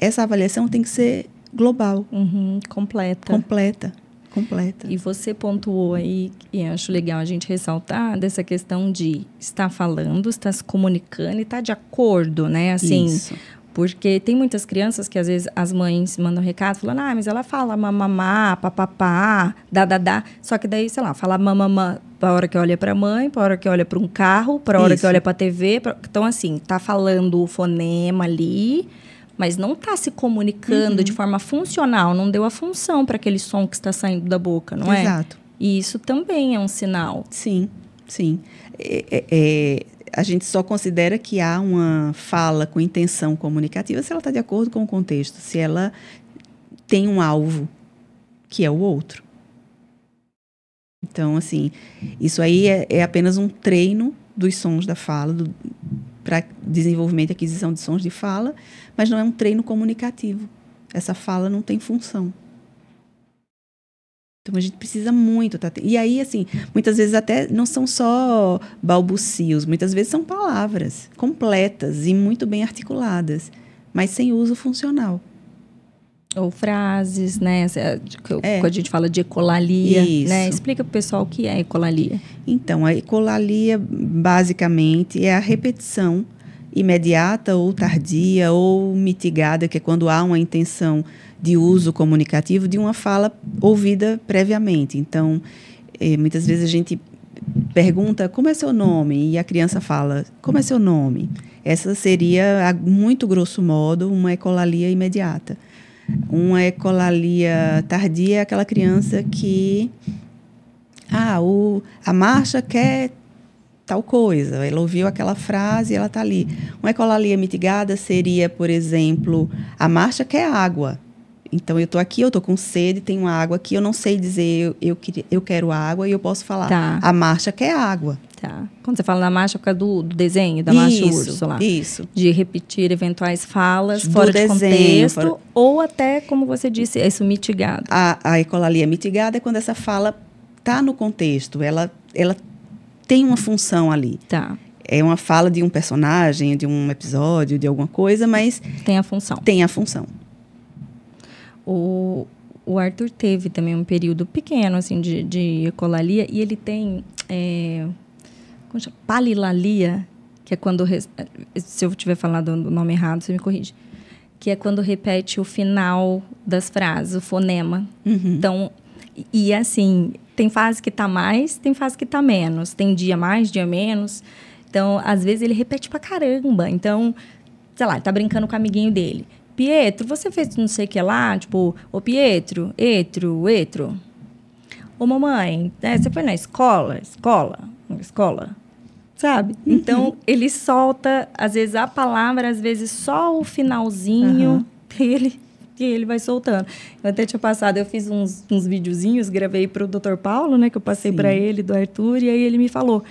Essa avaliação tem que ser global. Uhum, completa. Completa completa. E você pontuou aí, e acho legal a gente ressaltar, dessa questão de estar falando, estar se comunicando e estar de acordo, né? Assim, Isso. Porque tem muitas crianças que às vezes as mães mandam recado falando, ah, mas ela fala mamamá, papapá, dadadá. Só que daí, sei lá, fala mamamá para hora que olha para a mãe, para hora que olha para um carro, para hora Isso. que olha para a TV. Pra... Então, assim, tá falando o fonema ali mas não está se comunicando uhum. de forma funcional, não deu a função para aquele som que está saindo da boca, não é? Exato. E isso também é um sinal. Sim, sim. É, é, é, a gente só considera que há uma fala com intenção comunicativa se ela está de acordo com o contexto, se ela tem um alvo, que é o outro. Então, assim, isso aí é, é apenas um treino dos sons da fala, para desenvolvimento e aquisição de sons de fala, mas não é um treino comunicativo. Essa fala não tem função. Então a gente precisa muito. Tá? E aí, assim, muitas vezes até não são só balbucios, muitas vezes são palavras completas e muito bem articuladas, mas sem uso funcional. Ou frases, né? É. Quando a gente fala de ecolalia, Isso. né? Explica para o pessoal o que é ecolalia. Então, a ecolalia, basicamente, é a repetição imediata ou tardia ou mitigada, que é quando há uma intenção de uso comunicativo de uma fala ouvida previamente. Então, eh, muitas vezes a gente pergunta como é seu nome e a criança fala como é seu nome. Essa seria, a muito grosso modo, uma ecolalia imediata. Uma ecolalia tardia é aquela criança que ah, o, a marcha quer tal coisa. Ela ouviu aquela frase e ela está ali. Uma ecolalia mitigada seria, por exemplo, a marcha quer água. Então, eu estou aqui, eu estou com sede, tenho água aqui, eu não sei dizer eu, eu, eu quero água e eu posso falar. Tá. A marcha quer água. Tá. Quando você fala na marcha, é por causa do, do desenho, da marcha isso, lá. Isso. De repetir eventuais falas do fora desenho, de contexto, fora... ou até, como você disse, isso mitigado. A, a ecolalia mitigada é quando essa fala está no contexto, ela, ela tem uma função ali. Tá. É uma fala de um personagem, de um episódio, de alguma coisa, mas. Tem a função. Tem a função. O, o Arthur teve também um período pequeno, assim, de, de ecolalia, e ele tem. É, como chama? Palilalia, que é quando. Se eu tiver falado o nome errado, você me corrige. Que é quando repete o final das frases, o fonema. Uhum. Então, e assim, tem fase que tá mais, tem fase que tá menos. Tem dia mais, dia menos. Então, às vezes ele repete pra caramba. Então, sei lá, tá brincando com o amiguinho dele. Pietro, você fez não sei o que lá? Tipo, ô Pietro, etro, etro. Ô mamãe, né, você foi na escola? Escola? Escola? Sabe? Uhum. Então, ele solta, às vezes, a palavra, às vezes só o finalzinho. Uhum. Ele e ele vai soltando. Eu até tinha passado, eu fiz uns, uns videozinhos, gravei para o Dr. Paulo, né, que eu passei para ele, do Arthur, e aí ele me falou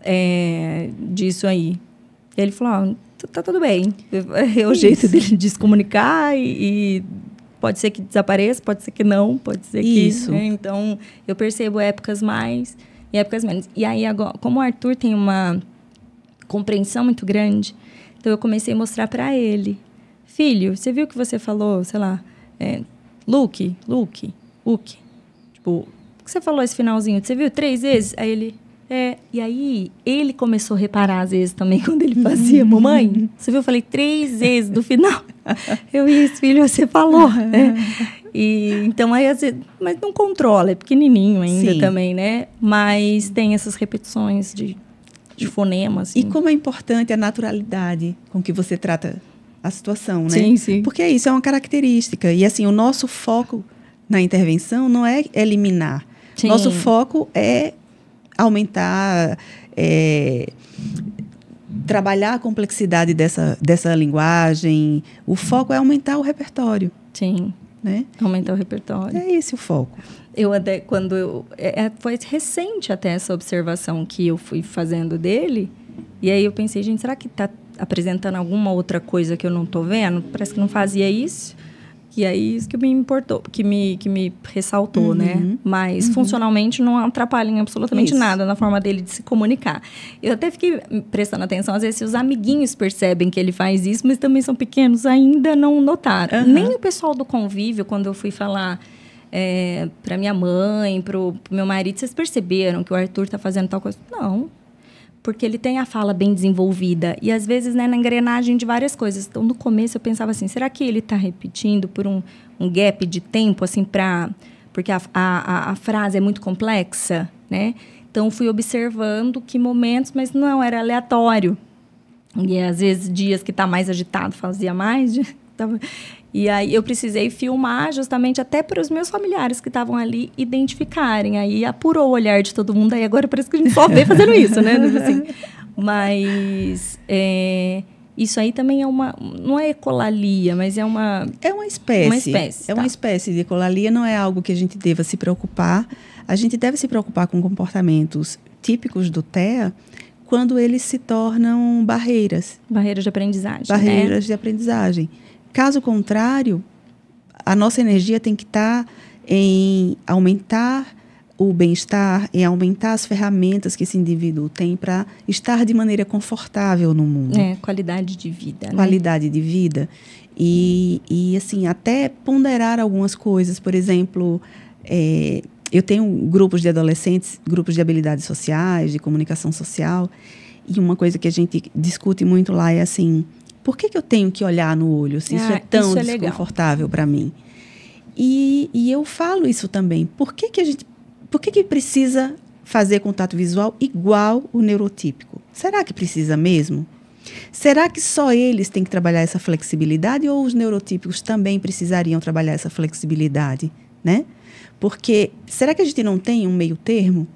é, disso aí. Ele falou, ah, tá, tá tudo bem. É o Isso. jeito dele de se comunicar e, e, pode ser que desapareça, pode ser que não, pode ser que... Isso. Né? Então, eu percebo épocas mais e épocas menos. E aí, agora, como o Arthur tem uma compreensão muito grande. Então eu comecei a mostrar para ele, filho, você viu que você falou, sei lá, é, Luke, Luke, Luke, tipo, o que você falou esse finalzinho? Você viu três vezes? Aí ele, é, e aí ele começou a reparar às vezes também quando ele fazia, mamãe, você viu? Eu falei três vezes do final. Eu isso, filho, você falou, né? E então aí às vezes, mas não controla, é pequenininho ainda Sim. também, né? Mas tem essas repetições de, de fonemas. Assim. E como é importante a naturalidade com que você trata a situação, né? Sim, sim. Porque isso é uma característica e assim o nosso foco na intervenção não é eliminar. Sim. Nosso foco é aumentar, é, trabalhar a complexidade dessa, dessa linguagem. O foco é aumentar o repertório. Sim. Né? Aumentar o repertório. É esse o foco. Eu até, quando eu. É, é, foi recente até essa observação que eu fui fazendo dele. E aí eu pensei, gente, será que está apresentando alguma outra coisa que eu não estou vendo? Parece que não fazia isso. E aí isso que me importou, que me, que me ressaltou, né? uhum. né? Mas uhum. funcionalmente não atrapalha em absolutamente isso. nada na forma dele de se comunicar. Eu até fiquei prestando atenção, às vezes, se os amiguinhos percebem que ele faz isso, mas também são pequenos, ainda não notaram. Uhum. Nem o pessoal do convívio, quando eu fui falar é, para minha mãe, para o meu marido, vocês perceberam que o Arthur está fazendo tal coisa? Não porque ele tem a fala bem desenvolvida e às vezes né, na engrenagem de várias coisas. Então, no começo eu pensava assim, será que ele está repetindo por um, um gap de tempo, assim, para porque a, a, a, frase é muito complexa, né? Então, fui observando que momentos, mas não era aleatório. E às vezes dias que está mais agitado fazia mais. E aí eu precisei filmar justamente até para os meus familiares que estavam ali identificarem. Aí apurou o olhar de todo mundo. Aí agora parece que a gente só vê fazendo isso, né? Assim, mas é, isso aí também é uma. Não é ecolalia, mas é uma. É uma espécie. Uma espécie. É tá. uma espécie de ecolalia, não é algo que a gente deva se preocupar. A gente deve se preocupar com comportamentos típicos do TEA quando eles se tornam barreiras. Barreiras de aprendizagem. Barreiras né? de aprendizagem. Caso contrário, a nossa energia tem que estar tá em aumentar o bem-estar, em aumentar as ferramentas que esse indivíduo tem para estar de maneira confortável no mundo. É, qualidade de vida. Né? Qualidade de vida. E, e, assim, até ponderar algumas coisas. Por exemplo, é, eu tenho grupos de adolescentes, grupos de habilidades sociais, de comunicação social, e uma coisa que a gente discute muito lá é assim: por que, que eu tenho que olhar no olho se ah, isso é tão isso é desconfortável para mim? E, e eu falo isso também. Por que, que a gente. Por que, que precisa fazer contato visual igual o neurotípico? Será que precisa mesmo? Será que só eles têm que trabalhar essa flexibilidade ou os neurotípicos também precisariam trabalhar essa flexibilidade, né? Porque será que a gente não tem um meio termo?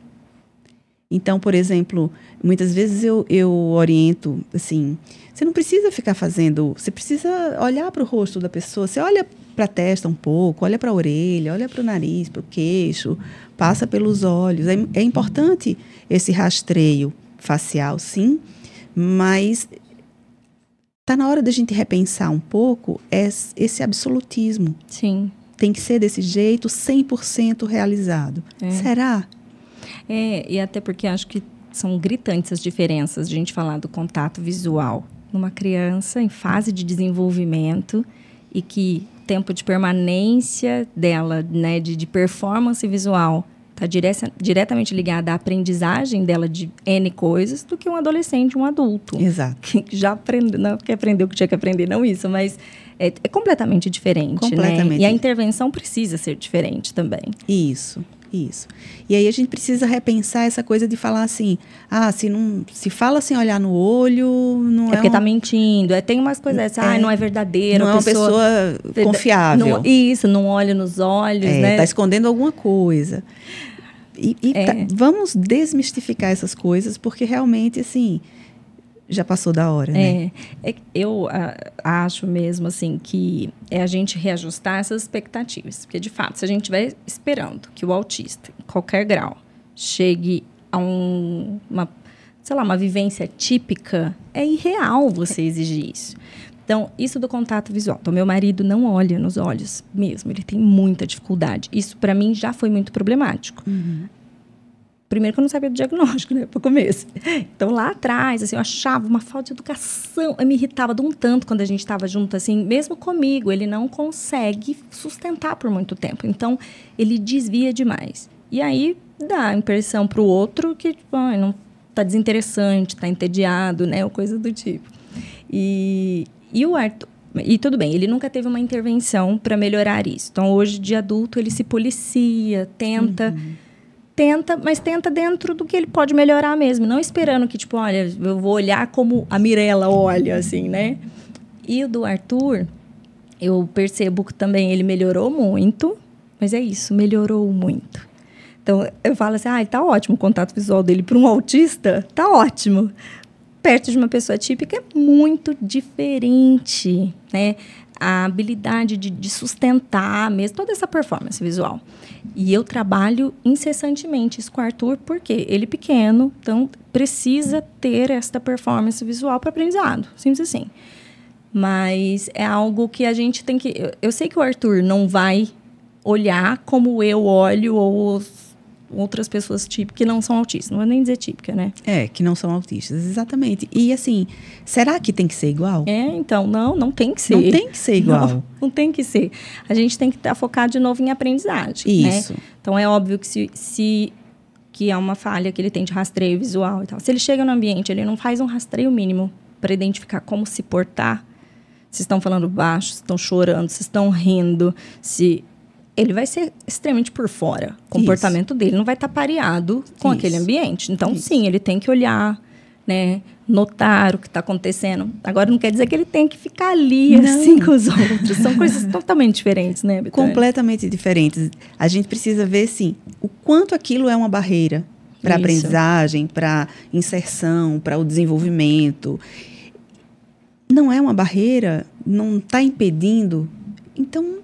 Então, por exemplo, muitas vezes eu, eu oriento assim, você não precisa ficar fazendo, você precisa olhar para o rosto da pessoa, você olha para a testa um pouco, olha para a orelha, olha para o nariz, para o queixo, passa pelos olhos. É, é importante esse rastreio facial, sim, mas está na hora da gente repensar um pouco esse absolutismo. Sim. Tem que ser desse jeito, 100% realizado. É. Será? É, e até porque acho que são gritantes as diferenças de a gente falar do contato visual numa criança em fase de desenvolvimento e que tempo de permanência dela, né, de, de performance visual, está direta, diretamente ligada à aprendizagem dela de N coisas do que um adolescente, um adulto. Exato. Que já aprendeu, não que aprendeu o que tinha que aprender, não isso, mas é, é completamente diferente, completamente. né? E a intervenção precisa ser diferente também. Isso. Isso. E aí a gente precisa repensar essa coisa de falar assim, ah, se não se fala sem olhar no olho, não é, é porque tá mentindo. É, tem umas coisas assim, é, ah, não é verdadeiro. Não é uma pessoa, pessoa confiável. Não, isso, não olha nos olhos, é, né? Tá escondendo alguma coisa. E, e é. tá, vamos desmistificar essas coisas, porque realmente, assim, já passou da hora, né? É, é eu a, acho mesmo assim que é a gente reajustar essas expectativas, porque de fato, se a gente estiver esperando que o autista, em qualquer grau, chegue a um, uma, sei lá, uma vivência típica, é irreal você exigir isso. Então, isso do contato visual. Então, meu marido não olha nos olhos mesmo, ele tem muita dificuldade. Isso, para mim, já foi muito problemático. Uhum. Primeiro que eu não sabia do diagnóstico, né, para começo. Então, lá atrás, assim, eu achava uma falta de educação. Eu me irritava de um tanto quando a gente estava junto, assim, mesmo comigo, ele não consegue sustentar por muito tempo. Então, ele desvia demais. E aí, dá a impressão para o outro que, tipo, ah, não tá desinteressante, tá entediado, né, ou coisa do tipo. E, e o Arthur, e tudo bem, ele nunca teve uma intervenção para melhorar isso. Então, hoje, de adulto, ele se policia, tenta. Uhum. Tenta, mas tenta dentro do que ele pode melhorar mesmo. Não esperando que, tipo, olha, eu vou olhar como a Mirella olha, assim, né? E o do Arthur, eu percebo que também ele melhorou muito, mas é isso, melhorou muito. Então, eu falo assim, ah, tá ótimo o contato visual dele para um autista, tá ótimo perto de uma pessoa típica é muito diferente, né? A habilidade de, de sustentar mesmo toda essa performance visual. E eu trabalho incessantemente isso com o Arthur, porque ele é pequeno, então precisa ter esta performance visual para aprendizado, simples assim. Mas é algo que a gente tem que. Eu, sei que o Arthur não vai olhar como eu olho ou outras pessoas típicas que não são autistas. Não vou nem dizer típica, né? É, que não são autistas, exatamente. E assim, será que tem que ser igual? É, então, não, não tem que ser. Não tem que ser igual. Não, não tem que ser. A gente tem que estar focado de novo em aprendizagem. Né? Isso. Né? Então é óbvio que se, se que é uma falha que ele tem de rastreio visual e tal. Se ele chega no ambiente, ele não faz um rastreio mínimo para identificar como se portar. Se estão falando baixo, se estão chorando, se estão rindo, se ele vai ser extremamente por fora. O comportamento Isso. dele não vai estar tá pareado com Isso. aquele ambiente. Então, Isso. sim, ele tem que olhar, né? Notar o que está acontecendo. Agora, não quer dizer que ele tem que ficar ali, não. assim, com os outros. São coisas totalmente diferentes, né, Betânia? Completamente diferentes. A gente precisa ver, sim, o quanto aquilo é uma barreira para aprendizagem, para inserção, para o desenvolvimento. Não é uma barreira, não está impedindo. Então,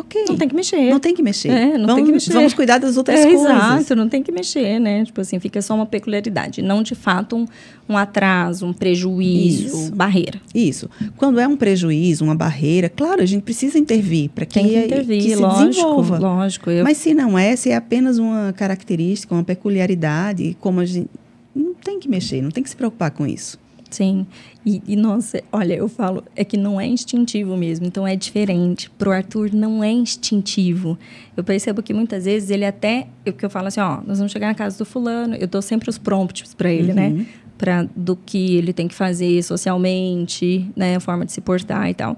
Ok. Não tem que mexer. Não tem que mexer. É, não vamos, tem que mexer. Vamos cuidar das outras é, coisas. Exato, não tem que mexer, né? Tipo assim, fica só uma peculiaridade. Não, de fato, um, um atraso, um prejuízo, Isso. barreira. Isso. Quando é um prejuízo, uma barreira, claro, a gente precisa intervir para que, que, intervir, que se lógico, desenvolva. Lógico. Eu... Mas se não é, se é apenas uma característica, uma peculiaridade, como a gente. Não tem que mexer, não tem que se preocupar com isso. Sim. E, e, nossa, olha, eu falo, é que não é instintivo mesmo, então é diferente. Pro Arthur não é instintivo. Eu percebo que muitas vezes ele até, eu que eu falo assim, ó, nós vamos chegar na casa do fulano, eu dou sempre os prompts para ele, né? uhum. né? Para do que ele tem que fazer socialmente, né, a forma de se portar e tal.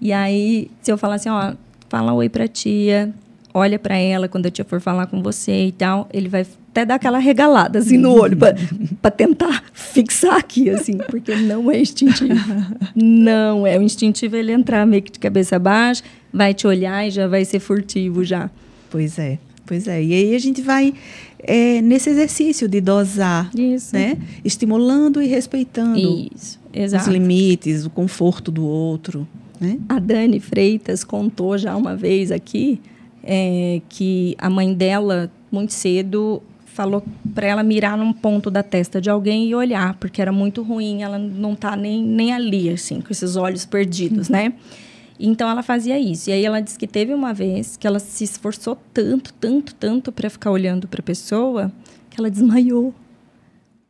E aí, se eu falar assim, ó, fala oi pra tia, olha para ela quando a tia for falar com você e tal, ele vai até dar aquela regalada assim no olho para tentar fixar aqui assim, porque não é instintivo. Não é o instintivo ele entrar meio que de cabeça baixa, vai te olhar e já vai ser furtivo já. Pois é. Pois é. E aí a gente vai é, nesse exercício de dosar, Isso. né? Estimulando e respeitando Isso. Os limites, o conforto do outro, né? A Dani Freitas contou já uma vez aqui é, que a mãe dela muito cedo falou para ela mirar num ponto da testa de alguém e olhar, porque era muito ruim, ela não tá nem, nem ali, assim, com esses olhos perdidos, né? Então ela fazia isso. E aí ela disse que teve uma vez que ela se esforçou tanto, tanto, tanto para ficar olhando para a pessoa, que ela desmaiou.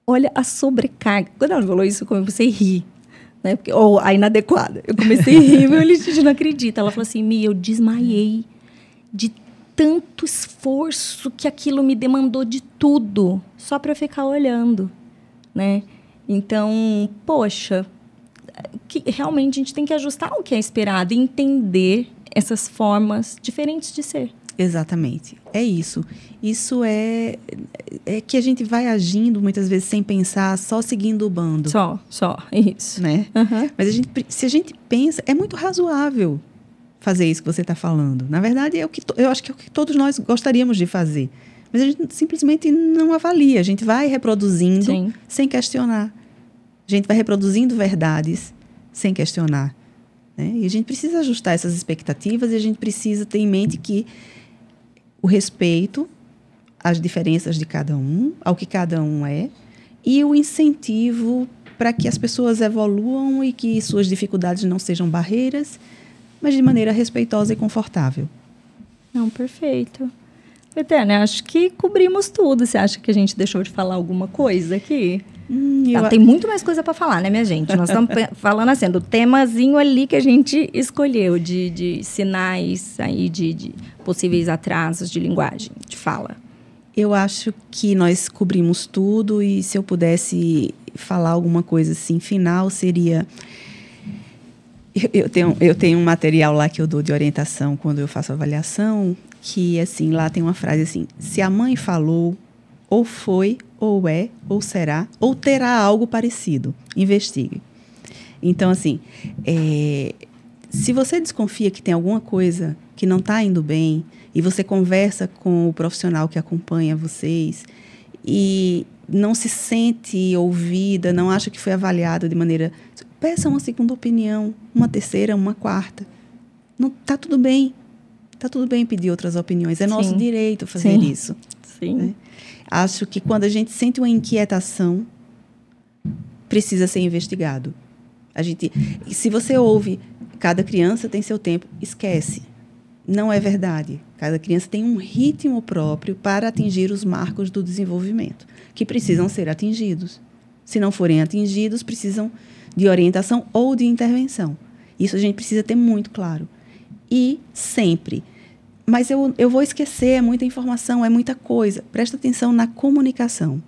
Olha a sobrecarga. Quando ela falou isso, eu comecei a rir. Né? Porque, ou a inadequada. Eu comecei a rir, meu, ele não acredita. Ela falou assim: Mi, eu desmaiei de tanto esforço que aquilo me demandou de tudo só para ficar olhando, né? Então, poxa, que realmente a gente tem que ajustar o que é esperado e entender essas formas diferentes de ser. Exatamente. É isso. Isso é é que a gente vai agindo muitas vezes sem pensar, só seguindo o bando. Só, só, isso. Né? Uhum. Mas a gente, se a gente pensa, é muito razoável fazer isso que você está falando. Na verdade, é o que eu acho que é o que todos nós gostaríamos de fazer. Mas a gente simplesmente não avalia. A gente vai reproduzindo Sim. sem questionar. A gente vai reproduzindo verdades sem questionar. Né? E a gente precisa ajustar essas expectativas e a gente precisa ter em mente que o respeito às diferenças de cada um, ao que cada um é, e o incentivo para que as pessoas evoluam e que suas dificuldades não sejam barreiras mas de maneira respeitosa e confortável. Não, perfeito. Eterna, acho que cobrimos tudo. Você acha que a gente deixou de falar alguma coisa aqui? Hum, eu... Ah, tem muito mais coisa para falar, né, minha gente? Nós estamos falando assim, do temazinho ali que a gente escolheu, de, de sinais aí de, de possíveis atrasos de linguagem, de fala. Eu acho que nós cobrimos tudo e se eu pudesse falar alguma coisa assim final seria eu tenho, eu tenho um material lá que eu dou de orientação quando eu faço avaliação, que assim, lá tem uma frase assim: se a mãe falou, ou foi, ou é, ou será, ou terá algo parecido. Investigue. Então, assim, é, se você desconfia que tem alguma coisa que não está indo bem, e você conversa com o profissional que acompanha vocês, e não se sente ouvida, não acha que foi avaliado de maneira. Peça uma segunda opinião, uma terceira, uma quarta. Não tá tudo bem. Tá tudo bem pedir outras opiniões. É Sim. nosso direito fazer Sim. isso. Sim. Né? Acho que quando a gente sente uma inquietação, precisa ser investigado. A gente, se você ouve, cada criança tem seu tempo, esquece. Não é verdade. Cada criança tem um ritmo próprio para atingir os marcos do desenvolvimento, que precisam ser atingidos. Se não forem atingidos, precisam de orientação ou de intervenção. Isso a gente precisa ter muito claro. E sempre mas eu, eu vou esquecer, é muita informação, é muita coisa. Presta atenção na comunicação.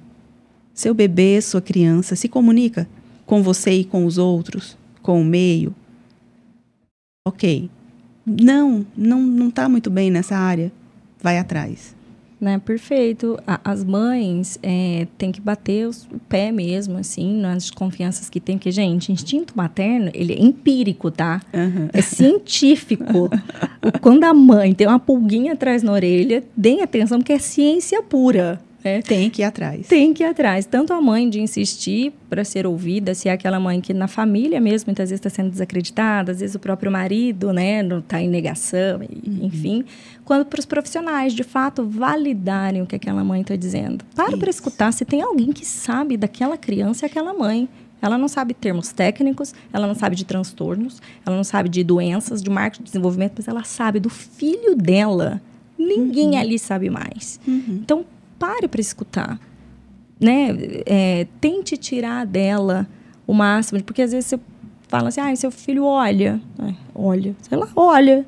Seu bebê, sua criança, se comunica com você e com os outros, com o meio. Ok. Não, não não está muito bem nessa área. Vai atrás. Né, perfeito. as mães é, têm que bater os, o pé mesmo, assim, nas desconfianças que tem. Porque, gente, instinto materno, ele é empírico, tá? Uhum. É científico. Quando a mãe tem uma pulguinha atrás na orelha, deem atenção, porque é ciência pura. É. Tem que ir atrás. Tem que ir atrás. Tanto a mãe de insistir para ser ouvida, se é aquela mãe que na família mesmo muitas vezes está sendo desacreditada, às vezes o próprio marido, né, não está em negação, uhum. enfim. Quando para os profissionais, de fato, validarem o que aquela mãe está dizendo. Para para escutar se tem alguém que sabe daquela criança e aquela mãe. Ela não sabe termos técnicos, ela não sabe de transtornos, ela não sabe de doenças, de marketing de desenvolvimento, mas ela sabe do filho dela. Ninguém uhum. ali sabe mais. Uhum. Então, pare para escutar. Né? É, tente tirar dela o máximo, porque às vezes você fala assim, ah, seu filho olha. olha, sei lá, olha.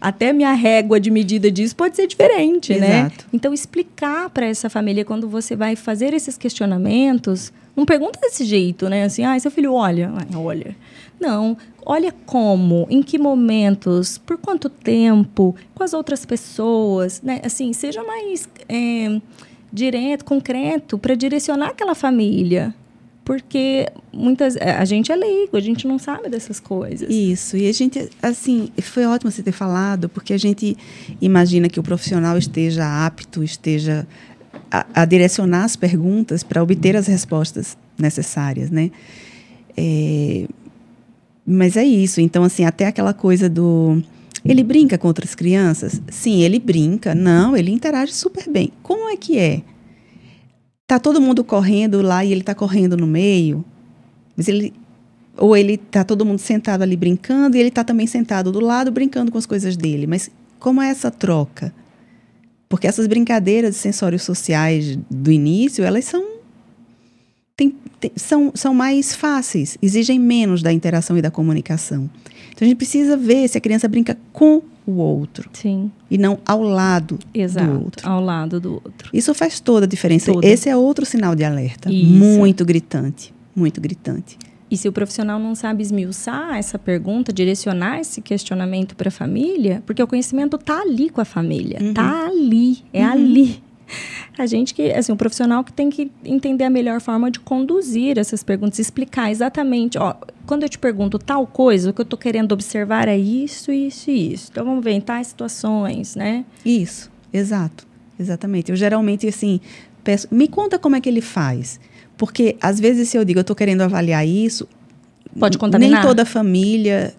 Até minha régua de medida disso pode ser diferente, né? Exato. né? Então, explicar para essa família, quando você vai fazer esses questionamentos, não pergunta desse jeito, né? Assim, ah, seu filho olha. olha. Não, olha como, em que momentos, por quanto tempo, com as outras pessoas, né? Assim, seja mais é, direto, concreto, para direcionar aquela família. Porque muitas é, a gente é leigo, a gente não sabe dessas coisas. Isso. E a gente, assim, foi ótimo você ter falado, porque a gente imagina que o profissional esteja apto, esteja a, a direcionar as perguntas para obter as respostas necessárias, né? É, mas é isso. Então, assim, até aquela coisa do. Ele brinca com outras crianças? Sim, ele brinca. Não, ele interage super bem. Como é que é? Tá todo mundo correndo lá e ele tá correndo no meio? Mas ele. Ou ele tá todo mundo sentado ali brincando e ele tá também sentado do lado brincando com as coisas dele. Mas como é essa troca? Porque essas brincadeiras de sensórios sociais do início, elas são tem, tem, são, são mais fáceis, exigem menos da interação e da comunicação. Então a gente precisa ver se a criança brinca com o outro. Sim. E não ao lado Exato, do outro. Ao lado do outro. Isso faz toda a diferença. Toda. Esse é outro sinal de alerta. Isso. Muito gritante. Muito gritante. E se o profissional não sabe esmiuçar essa pergunta, direcionar esse questionamento para a família, porque o conhecimento está ali com a família, está uhum. ali, é uhum. ali a gente que, assim, o profissional que tem que entender a melhor forma de conduzir essas perguntas, explicar exatamente, ó, quando eu te pergunto tal coisa, o que eu estou querendo observar é isso, isso e isso. Então vamos ver em tais situações, né? Isso, exato, exatamente. Eu geralmente, assim, peço, me conta como é que ele faz. Porque às vezes se eu digo, eu estou querendo avaliar isso, pode contaminar. Nem toda família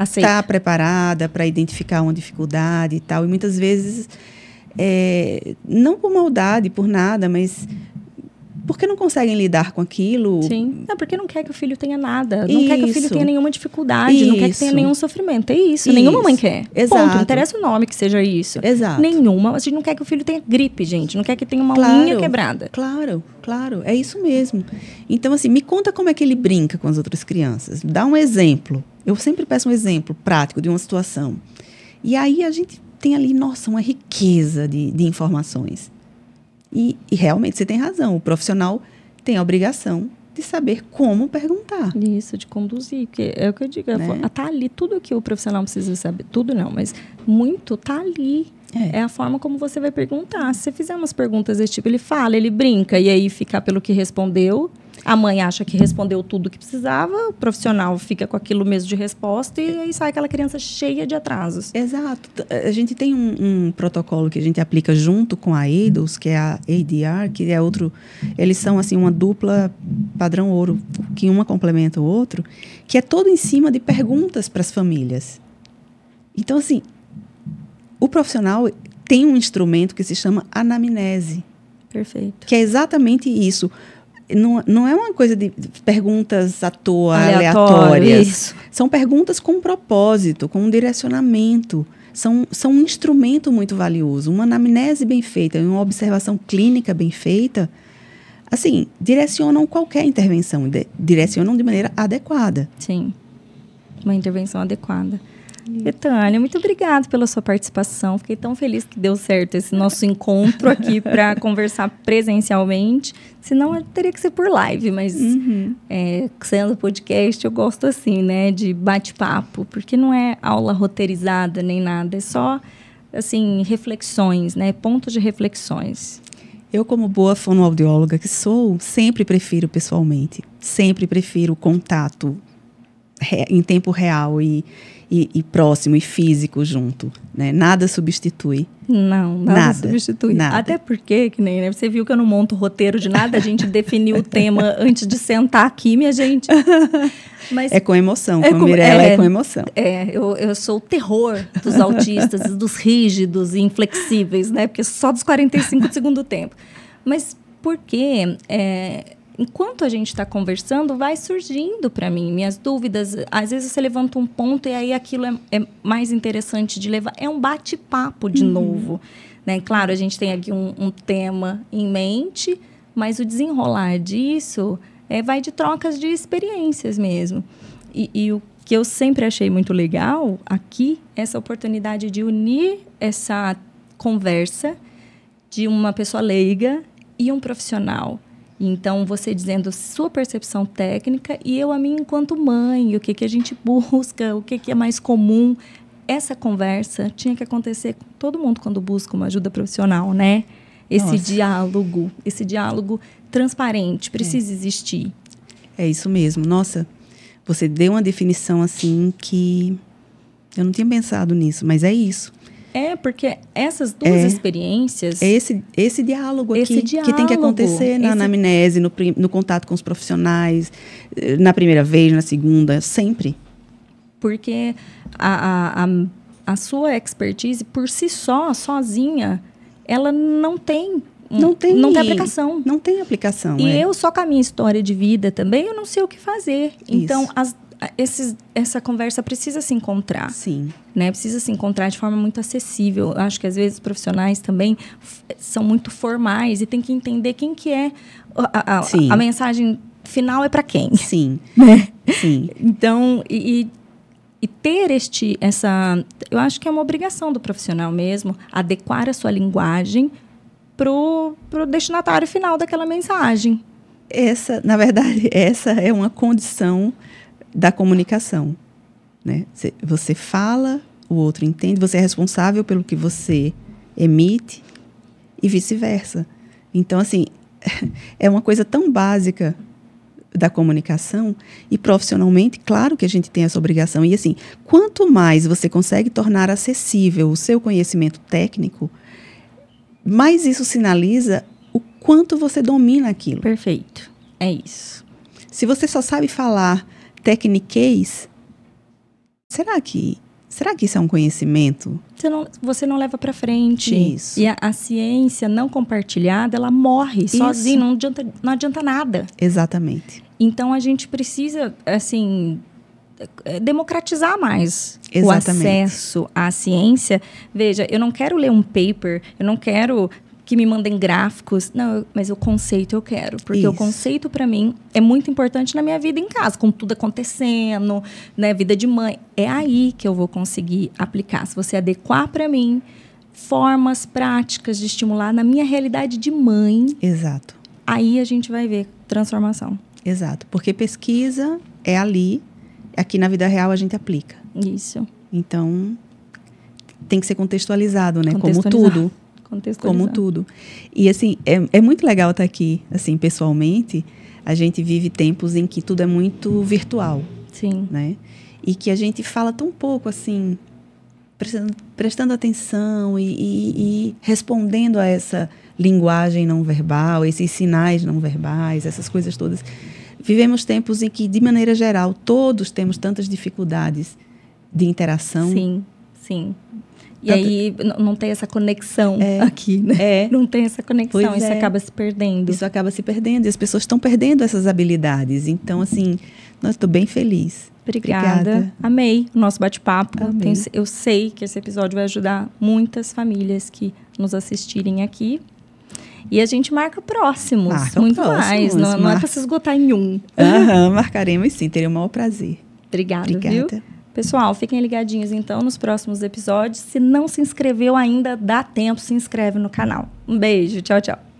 está preparada para identificar uma dificuldade e tal. E muitas vezes é, não por maldade, por nada, mas porque não conseguem lidar com aquilo. Sim. É porque não quer que o filho tenha nada. Não quer que o filho Isso. tenha nenhuma dificuldade. Não quer que tenha Isso. nenhum sofrimento. É isso. Isso. Nenhuma mãe quer. Exato. Ponto. Não interessa o nome que seja isso. Exato. Nenhuma. A gente não quer que o filho tenha gripe, gente. Não quer que tenha uma Claro. unha quebrada. Claro, claro, é isso mesmo. Então, assim, me conta como é que ele brinca com as outras crianças. Dá um exemplo. Eu sempre peço um exemplo prático de uma situação. E aí a gente tem ali, nossa, uma riqueza de, de informações. E, e realmente você tem razão. O profissional tem a obrigação de saber como perguntar. Isso, de conduzir. Que é o que eu digo. Né? é, Tá ali tudo que o profissional precisa saber. Tudo não, mas muito tá ali. É. É a forma como você vai perguntar. Se você fizer umas perguntas desse tipo, ele fala, ele brinca, e aí ficar pelo que respondeu. A mãe acha que respondeu tudo o que precisava, o profissional fica com aquilo mesmo de resposta, e aí sai aquela criança cheia de atrasos. Exato. T- A gente tem um, um protocolo que a gente aplica junto com a ADOS, que é a ADR, que é outro. Eles são assim uma dupla padrão ouro, que uma complementa o outro, que é todo em cima de perguntas para as famílias. Então, assim, o profissional tem um instrumento que se chama anamnese, Perfeito. que é exatamente isso. Não, não é uma coisa de perguntas à toa, Aleatório, aleatórias. isso. São perguntas com propósito, com um direcionamento. São, são um instrumento muito valioso. Uma anamnese bem feita, uma observação clínica bem feita, assim, direcionam qualquer intervenção, de- direcionam de maneira adequada. Sim. Uma intervenção adequada. Betânia, muito obrigada pela sua participação. Fiquei tão feliz que deu certo esse nosso encontro aqui para conversar presencialmente. Senão eu teria que ser por live, mas é, sendo podcast, eu gosto assim, né? De bate-papo, porque não é aula roteirizada nem nada, é só assim, reflexões, né? Pontos de reflexões. Eu, como boa fonoaudióloga que sou, sempre prefiro pessoalmente. Sempre prefiro o contato em tempo real e, e, e próximo e físico junto. Né? Nada substitui. Não, nada, Nada, substitui. nada. Até porque, que nem, né? Você viu que eu não monto roteiro de nada, a gente definiu o tema antes de sentar aqui, minha gente. Mas É com emoção. É com a com- Mirella é, é. com emoção. é, eu, eu sou o terror dos autistas, dos rígidos e inflexíveis, né? Porque só dos 45 do segundo tempo. Mas porque é, enquanto a gente está conversando, vai surgindo para mim minhas dúvidas. Às vezes você levanta um ponto e aí aquilo é, é mais interessante de levar. É um bate-papo de novo. Né? Claro, a gente tem aqui um, um tema em mente, mas o desenrolar disso é, vai de trocas de experiências mesmo. E, e o que eu sempre achei muito legal aqui, essa oportunidade de unir essa conversa de uma pessoa leiga e um profissional. Então, você dizendo sua percepção técnica e eu a mim enquanto mãe, o que, que a gente busca, o que, que é mais comum. Essa conversa tinha que acontecer com todo mundo quando busca uma ajuda profissional, né? Esse Nossa. diálogo, esse diálogo transparente, precisa existir. É isso mesmo. Nossa, você deu uma definição assim que eu não tinha pensado nisso, mas é isso. É, porque essas duas É. experiências. Esse, esse diálogo Esse aqui que tem que diálogo, acontecer na esse- anamnese, no, no contato com os profissionais, eh, na primeira vez, na segunda, sempre. Porque a, a, a, a sua expertise, por si só, sozinha, ela não tem. Não tem- Não tem aplicação. Não tem aplicação. E é. eu, só com a minha história de vida também, eu não sei o que fazer. Então, Isso. as- a- esses, essa conversa precisa se encontrar. Sim. né? Precisa se encontrar de forma muito acessível. Eu acho que às vezes os profissionais também são muito formais e tem que entender quem que é a, a- Sim. a mensagem final é para quem, Sim. né? Sim. Então, e, e- e ter este, essa, eu acho que é uma obrigação do profissional mesmo, adequar a sua linguagem pro, pro destinatário final daquela mensagem. Essa, na verdade, essa é uma condição da comunicação. Né? Você- fala, o outro entende, você é responsável pelo que você emite e vice-versa. Então, assim, é uma coisa tão básica da comunicação e profissionalmente, claro que a gente tem essa obrigação. E assim, quanto mais você consegue tornar acessível o seu conhecimento técnico, mais isso sinaliza o quanto você domina aquilo. Perfeito. É isso. Se você só sabe falar tecniquez, será que será que isso é um conhecimento? Você não, você não leva para frente. Isso. E a, a, ciência não compartilhada, ela morre isso. sozinha, não adianta, não adianta nada. Exatamente. Então a gente precisa, assim, é, democratizar mais Exatamente. o acesso à ciência. Veja, eu não quero ler um paper, eu não quero que me mandem gráficos. Não, mas o conceito eu quero. Porque Isso. o conceito, para mim, é muito importante na minha vida em casa, com tudo acontecendo, né? Vida de mãe. É aí que eu vou conseguir aplicar. Se você adequar para mim formas práticas de estimular na minha realidade de mãe. Exato. Aí a gente vai ver transformação. Exato. Porque pesquisa é ali, aqui na vida real a gente aplica. Isso. Então, tem que ser contextualizado, né? Como tudo como tudo. E assim, é, é muito legal estar aqui, assim, pessoalmente. A gente vive tempos em que tudo é muito virtual. Sim. Né? E que a gente fala tão pouco, assim, prestando, prestando atenção e, e, e respondendo a essa linguagem não verbal, esses sinais não verbais, essas coisas todas. Vivemos tempos em que, de maneira geral, todos temos tantas dificuldades de interação. Sim, sim. E Tanto... aí não tem essa conexão é, aqui, né? É. Não tem essa conexão, pois isso é. acaba se perdendo. Isso acaba se perdendo e as pessoas estão perdendo essas habilidades. Então, assim, nós estou bem feliz. Obrigada. Obrigada. Amei o nosso bate-papo. Eu sei que esse episódio vai ajudar muitas famílias que nos assistirem aqui. E a gente marca próximos, marca muito próximos, mais. Não, não é para se esgotar em um. Aham, marcaremos sim, teria o maior prazer. Obrigada, Obrigada. Viu? Pessoal, fiquem ligadinhos então nos próximos episódios. Se não se inscreveu ainda, dá tempo, se inscreve no canal. Um beijo, tchau, tchau.